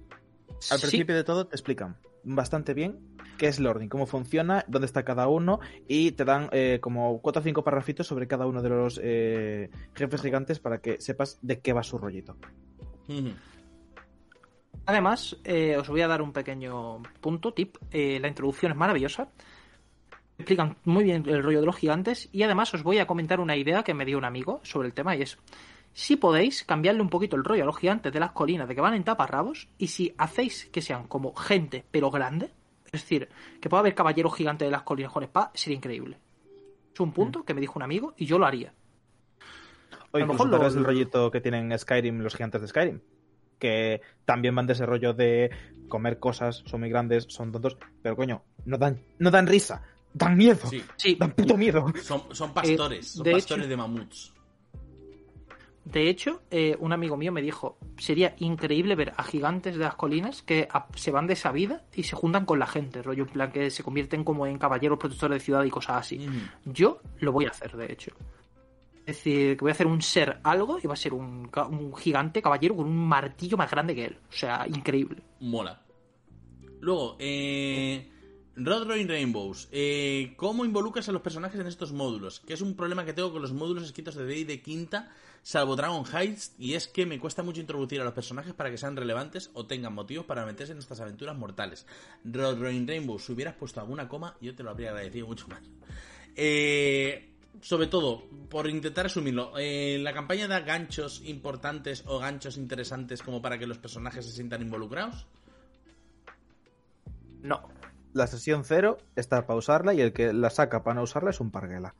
Al Sí. principio de todo te explican bastante bien qué es el cómo funciona, dónde está cada uno y te dan eh, como cuatro o cinco parrafitos sobre cada uno de los eh, jefes gigantes para que sepas de qué va su rollito. Además, eh, os voy a dar un pequeño punto, tip. Eh, la introducción es maravillosa. Explican muy bien el rollo de los gigantes. Y además os voy a comentar una idea que me dio un amigo sobre el tema. Y es, si podéis cambiarle un poquito el rollo a los gigantes de las colinas, de que van en taparrabos. Y si hacéis que sean como gente, pero grande. Es decir, que pueda haber caballeros gigantes de las colinas con espada, sería increíble. Es un punto que me dijo un amigo y yo lo haría. O A lo incluso mejor lo- vez el rollito que tienen en Skyrim los gigantes de Skyrim. Que también van de ese rollo de comer cosas, son muy grandes, son tontos, pero coño, no dan, no dan risa, dan miedo, Sí, Sí, dan puto miedo. son, son pastores, son de pastores hecho- de mamuts. De hecho, eh, un amigo mío me dijo, sería increíble ver a gigantes de las colinas que a- se van de esa vida y se juntan con la gente, rollo en plan que se convierten como en caballeros protectores de ciudad y cosas así. Ujú. Yo lo voy a hacer, de hecho. Es decir, que voy a hacer un ser algo y va a ser un, un gigante caballero con un martillo más grande que él. O sea, increíble. Mola. Luego, eh, Road Rolling Rainbows. Eh, ¿Cómo involucras a los personajes en estos módulos? Que es un problema que tengo con los módulos escritos de D&D quinta, salvo Dragon Heights, y es que me cuesta mucho introducir a los personajes para que sean relevantes o tengan motivos para meterse en estas aventuras mortales. Road Rolling Rainbows, si hubieras puesto alguna coma, yo te lo habría agradecido mucho más. Eh, sobre todo, por intentar asumirlo, eh, ¿la campaña da ganchos importantes o ganchos interesantes como para que los personajes se sientan involucrados? No. La sesión cero está para usarla y el que la saca para no usarla es un parguela.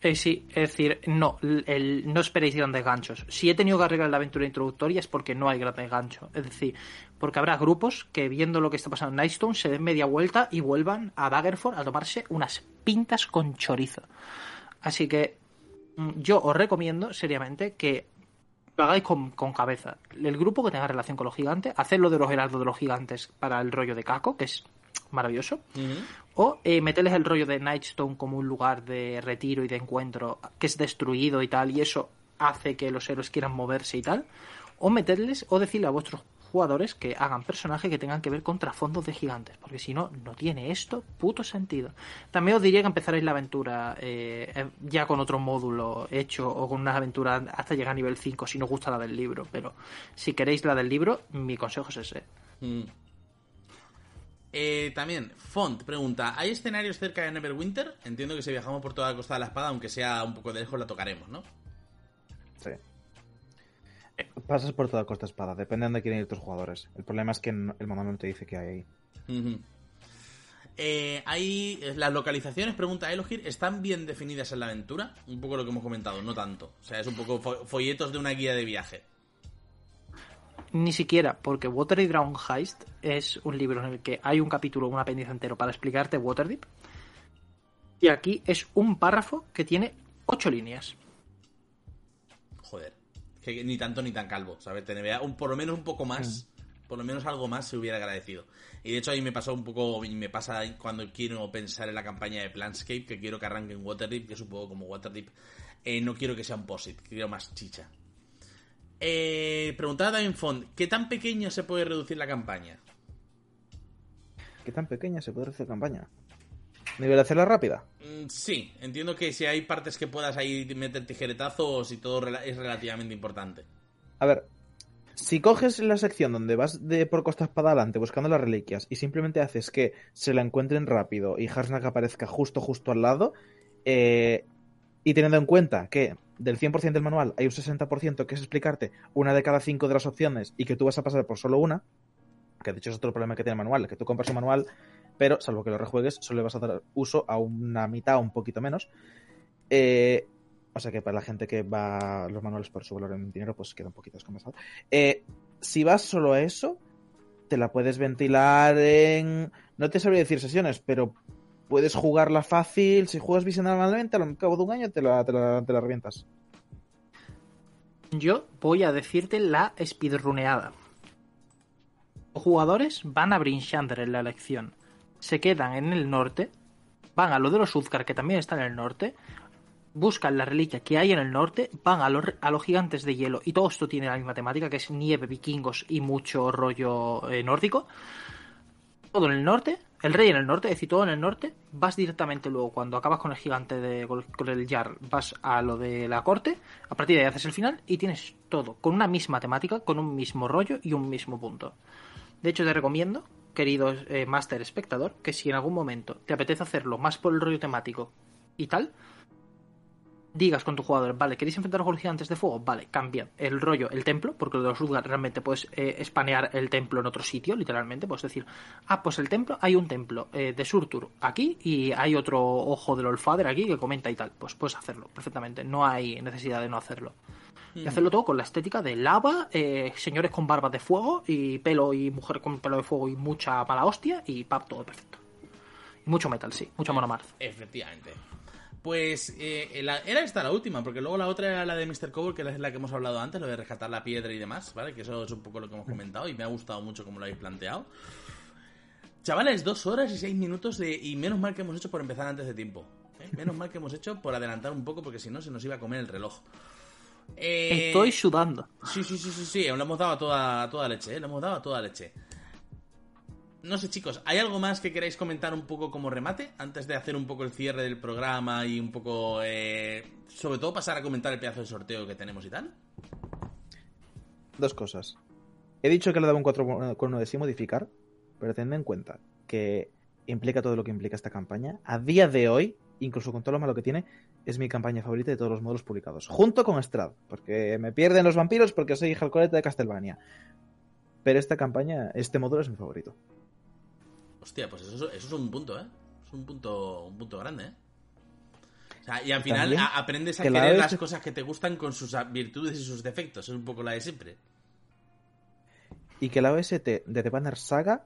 Eh, sí, es decir, no, el- no esperéis grandes ganchos. Si he tenido que arreglar la aventura introductoria es porque no hay grandes ganchos. Es decir, porque habrá grupos que viendo lo que está pasando en Nightstone se den media vuelta y vuelvan a Daggerford a tomarse unas pintas con chorizo. Así que mm, yo os recomiendo seriamente que lo hagáis con, cabeza. El grupo que tenga relación con los gigantes, hacedlo de los heraldos de los gigantes para el rollo de Caco, que es maravilloso. O eh, meterles el rollo de Nightstone como un lugar de retiro y de encuentro que es destruido y tal, y eso hace que los héroes quieran moverse y tal. O meterles, o decirle a vuestros jugadores que hagan personajes que tengan que ver con trasfondos de gigantes, porque si no, no tiene esto puto sentido. También os diría que empezaréis la aventura eh, eh, ya con otro módulo hecho o con unas aventuras hasta llegar a nivel 5 si no os gusta la del libro, pero si queréis la del libro, mi consejo es ese. Mm. Eh, también, Font pregunta: ¿Hay escenarios cerca de Neverwinter? Entiendo que si viajamos por toda la costa de la espada, aunque sea un poco de lejos, la tocaremos, ¿no? Sí. Pasas por toda costa espada, depende de dónde quieren ir tus jugadores. El problema es que el manual no te dice que hay ahí. Ujú. Eh, hay las localizaciones, pregunta Elohir, ¿están bien definidas en la aventura? Un poco lo que hemos comentado, no tanto. O sea, es un poco fo- folletos de una guía de viaje. Ni siquiera, porque Waterdeep Drown Heist es un libro en el que hay un capítulo, un apéndice entero para explicarte Waterdeep. Y aquí es un párrafo que tiene ocho líneas. Joder. Que ni tanto ni tan calvo, ¿sabes? TNBA, un, por lo menos un poco más. Por lo menos algo más se hubiera agradecido. Y de hecho ahí me pasó un poco, y me pasa cuando quiero pensar en la campaña de Planscape, que quiero que arranque en Waterdeep, que es un poco como Waterdeep. Eh, no quiero que sea un POSIT, quiero más chicha. Eh, preguntaba también Font, ¿qué tan pequeño se puede reducir la campaña? ¿Qué tan pequeña se puede hacer campaña? ¿Nivel de hacerla rápida? Mm, sí, entiendo que si hay partes que puedas ahí meter tijeretazos y todo es relativamente importante. A ver, si coges la sección donde vas de por costa espada adelante buscando las reliquias y simplemente haces que se la encuentren rápido y Harsnak aparezca justo justo al lado, eh, y teniendo en cuenta que del 100% del manual hay un 60% que es explicarte una de cada cinco de las opciones y que tú vas a pasar por solo una, que de hecho es otro problema que tiene el manual, que tú compras un manual, pero salvo que lo rejuegues, solo le vas a dar uso a una mitad o un poquito menos. Eh, o sea que para la gente que va los manuales por su valor en dinero, pues queda un poquito descompensado. Eh, si vas solo a eso, te la puedes ventilar en. No te sabría decir sesiones, pero puedes jugarla fácil. Si juegas visionalmente, al cabo de un año te la, te la, revientas. Yo voy a decirte la speedruneada. Los jugadores van a Brinchander en la elección. Se quedan en el norte, van a lo de los Uzcar, que también está en el norte, buscan la reliquia que hay en el norte, van a los, a los gigantes de hielo, y todo esto tiene la misma temática, que es nieve, vikingos y mucho rollo eh, nórdico. Todo en el norte, el rey en el norte, es decir, todo en el norte. Vas directamente luego, cuando acabas con el gigante de con, el Jar, vas a lo de la corte. A partir de ahí haces el final y tienes todo, con una misma temática, con un mismo rollo y un mismo punto. De hecho, te recomiendo, querido eh, Master Espectador, que si en algún momento te apetece hacerlo más por el rollo temático y tal, digas con tus jugadores, vale, ¿queréis enfrentaros con los gigantes de fuego? Vale, cambia el rollo, el templo, porque lo de los Udgar realmente puedes eh, espanear el templo en otro sitio, literalmente, puedes decir, ah, pues el templo, hay un templo eh, de Surtur aquí y hay otro ojo del Olfader aquí que comenta y tal, pues puedes hacerlo perfectamente, no hay necesidad de no hacerlo. Y hacerlo todo con la estética de lava, eh, señores con barbas de fuego y pelo y mujer con pelo de fuego y mucha mala hostia y pap, todo perfecto. Y mucho metal, sí, mucha monomarz. Efectivamente. Pues eh, la- era esta la última, porque luego la otra era la de Mr. Cobble, que es la que hemos hablado antes, lo de rescatar la piedra y demás, ¿vale? Que eso es un poco lo que hemos comentado y me ha gustado mucho como lo habéis planteado. Chavales, dos horas y seis minutos de... Y menos mal que hemos hecho por empezar antes de tiempo. ¿eh? Menos mal que hemos hecho por adelantar un poco, porque si no se nos iba a comer el reloj. Eh, Estoy sudando. Sí, sí, sí, sí, sí, le hemos dado a toda, a toda leche, ¿eh? le hemos dado a toda leche. No sé, chicos, ¿hay algo más que queráis comentar un poco como remate? Antes de hacer un poco el cierre del programa y un poco, eh, sobre todo pasar a comentar el pedazo de sorteo que tenemos y tal. Dos cosas. He dicho que le daba un 4 con 9 sin modificar, pero tened en cuenta que implica todo lo que implica esta campaña. A día de hoy, incluso con todo lo malo que tiene, es mi campaña favorita de todos los modelos publicados. Junto con Strad, porque me pierden los vampiros porque soy Halcoleta de Castlevania. Pero esta campaña, este módulo es mi favorito. Hostia, pues eso, eso es un punto, ¿eh? Es un punto, un punto grande, ¿eh? O sea, y al final a- aprendes a la querer las cosas que te gustan con sus virtudes y sus defectos. Es un poco la de siempre. Y que la OST de The Banner Saga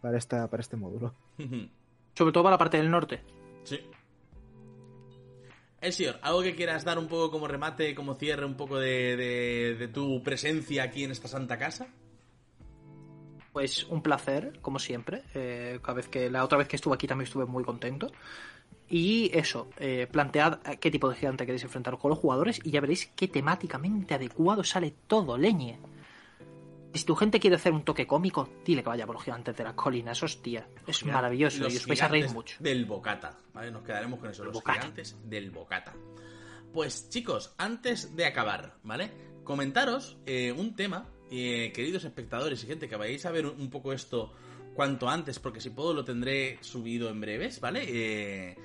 para, esta, para este módulo. Sobre todo para la parte del norte. Sí. Elsior, ¿algo que quieras dar un poco como remate, como cierre un poco de, de- de tu presencia aquí en esta santa casa? Pues un placer, como siempre. Eh, cada vez que la otra vez que estuve aquí también estuve muy contento. Y eso, eh, plantead a qué tipo de gigante queréis enfrentaros con los jugadores y ya veréis qué temáticamente adecuado sale todo, leñe. Si tu gente quiere hacer un toque cómico, dile que vaya por los gigantes de las colinas, hostia. Es Mira, maravilloso los y os vais a reír mucho. Del bocata, ¿vale? Nos quedaremos con eso, los bocata. gigantes del bocata. Pues chicos, antes de acabar, ¿vale? Comentaros eh, un tema, eh, queridos espectadores y gente que vayáis a ver un poco esto cuanto antes, porque si puedo lo tendré subido en breves, ¿vale? Eh,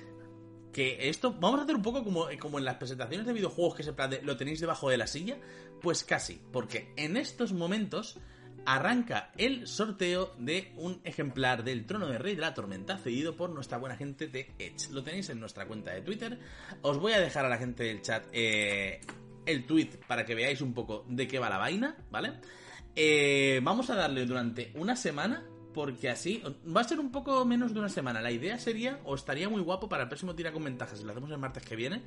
que esto, vamos a hacer un poco como, como en las presentaciones de videojuegos que se plan de, lo tenéis debajo de la silla, pues casi, porque en estos momentos arranca el sorteo de un ejemplar del Trono de Rey de la Tormenta cedido por nuestra buena gente de Edge. Lo tenéis en nuestra cuenta de Twitter. Os voy a dejar a la gente del chat eh, el tweet para que veáis un poco de qué va la vaina, ¿vale? Eh, vamos a darle durante una semana porque así va a ser un poco menos de una semana. La idea sería, o estaría muy guapo para el próximo tira con ventajas, si lo hacemos el martes que viene,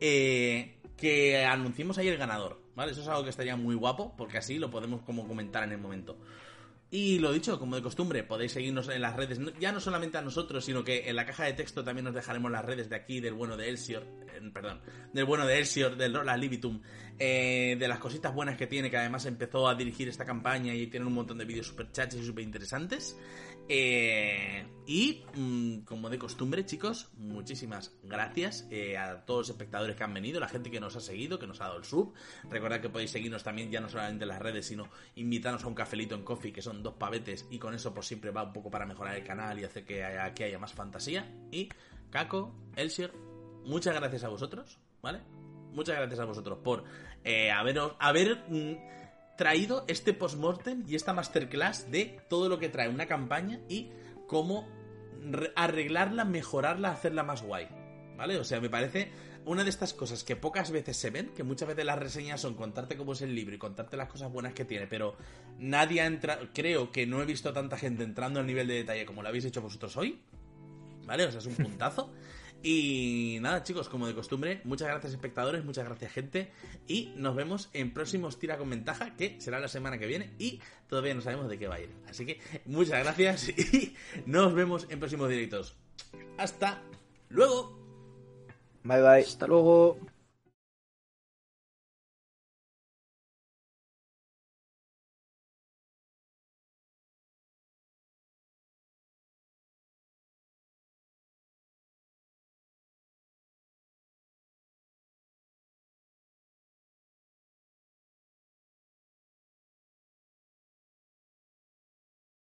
eh, que anunciemos ahí el ganador, ¿vale? Eso es algo que estaría muy guapo, porque así lo podemos como comentar en el momento. Y lo dicho, como de costumbre, podéis seguirnos en las redes, ya no solamente a nosotros, sino que en la caja de texto también nos dejaremos las redes de aquí, del bueno de Elsior, eh, perdón, del bueno de Elsior, del Rola Libitum, eh, de las cositas buenas que tiene, que además empezó a dirigir esta campaña y tiene un montón de vídeos super chachos y super interesantes. Eh, y, mm, como de costumbre, chicos, muchísimas gracias eh, a todos los espectadores que han venido, la gente que nos ha seguido, que nos ha dado el sub. Recordad que podéis seguirnos también, ya no solamente en las redes, sino invitarnos a un cafelito en coffee, que son dos pavetes, y con eso, pues siempre va un poco para mejorar el canal y hacer que haya, haya más fantasía. Y, Caco, Elsier, muchas gracias a vosotros, ¿vale? Muchas gracias a vosotros por eh, haberos, haber mm, traído este postmortem y esta masterclass de todo lo que trae una campaña y cómo re- arreglarla, mejorarla, hacerla más guay. ¿Vale? O sea, me parece una de estas cosas que pocas veces se ven, que muchas veces las reseñas son contarte cómo es el libro y contarte las cosas buenas que tiene, pero nadie ha entrado, creo que no he visto tanta gente entrando al nivel de detalle como lo habéis hecho vosotros hoy. ¿Vale? O sea, es un puntazo. Y nada, chicos, como de costumbre, muchas gracias espectadores, muchas gracias gente. Y nos vemos en próximos Tira con Ventaja, que será la semana que viene. Y todavía no sabemos de qué va a ir. Así que muchas gracias y nos vemos en próximos directos. Hasta luego. Bye bye. Hasta luego.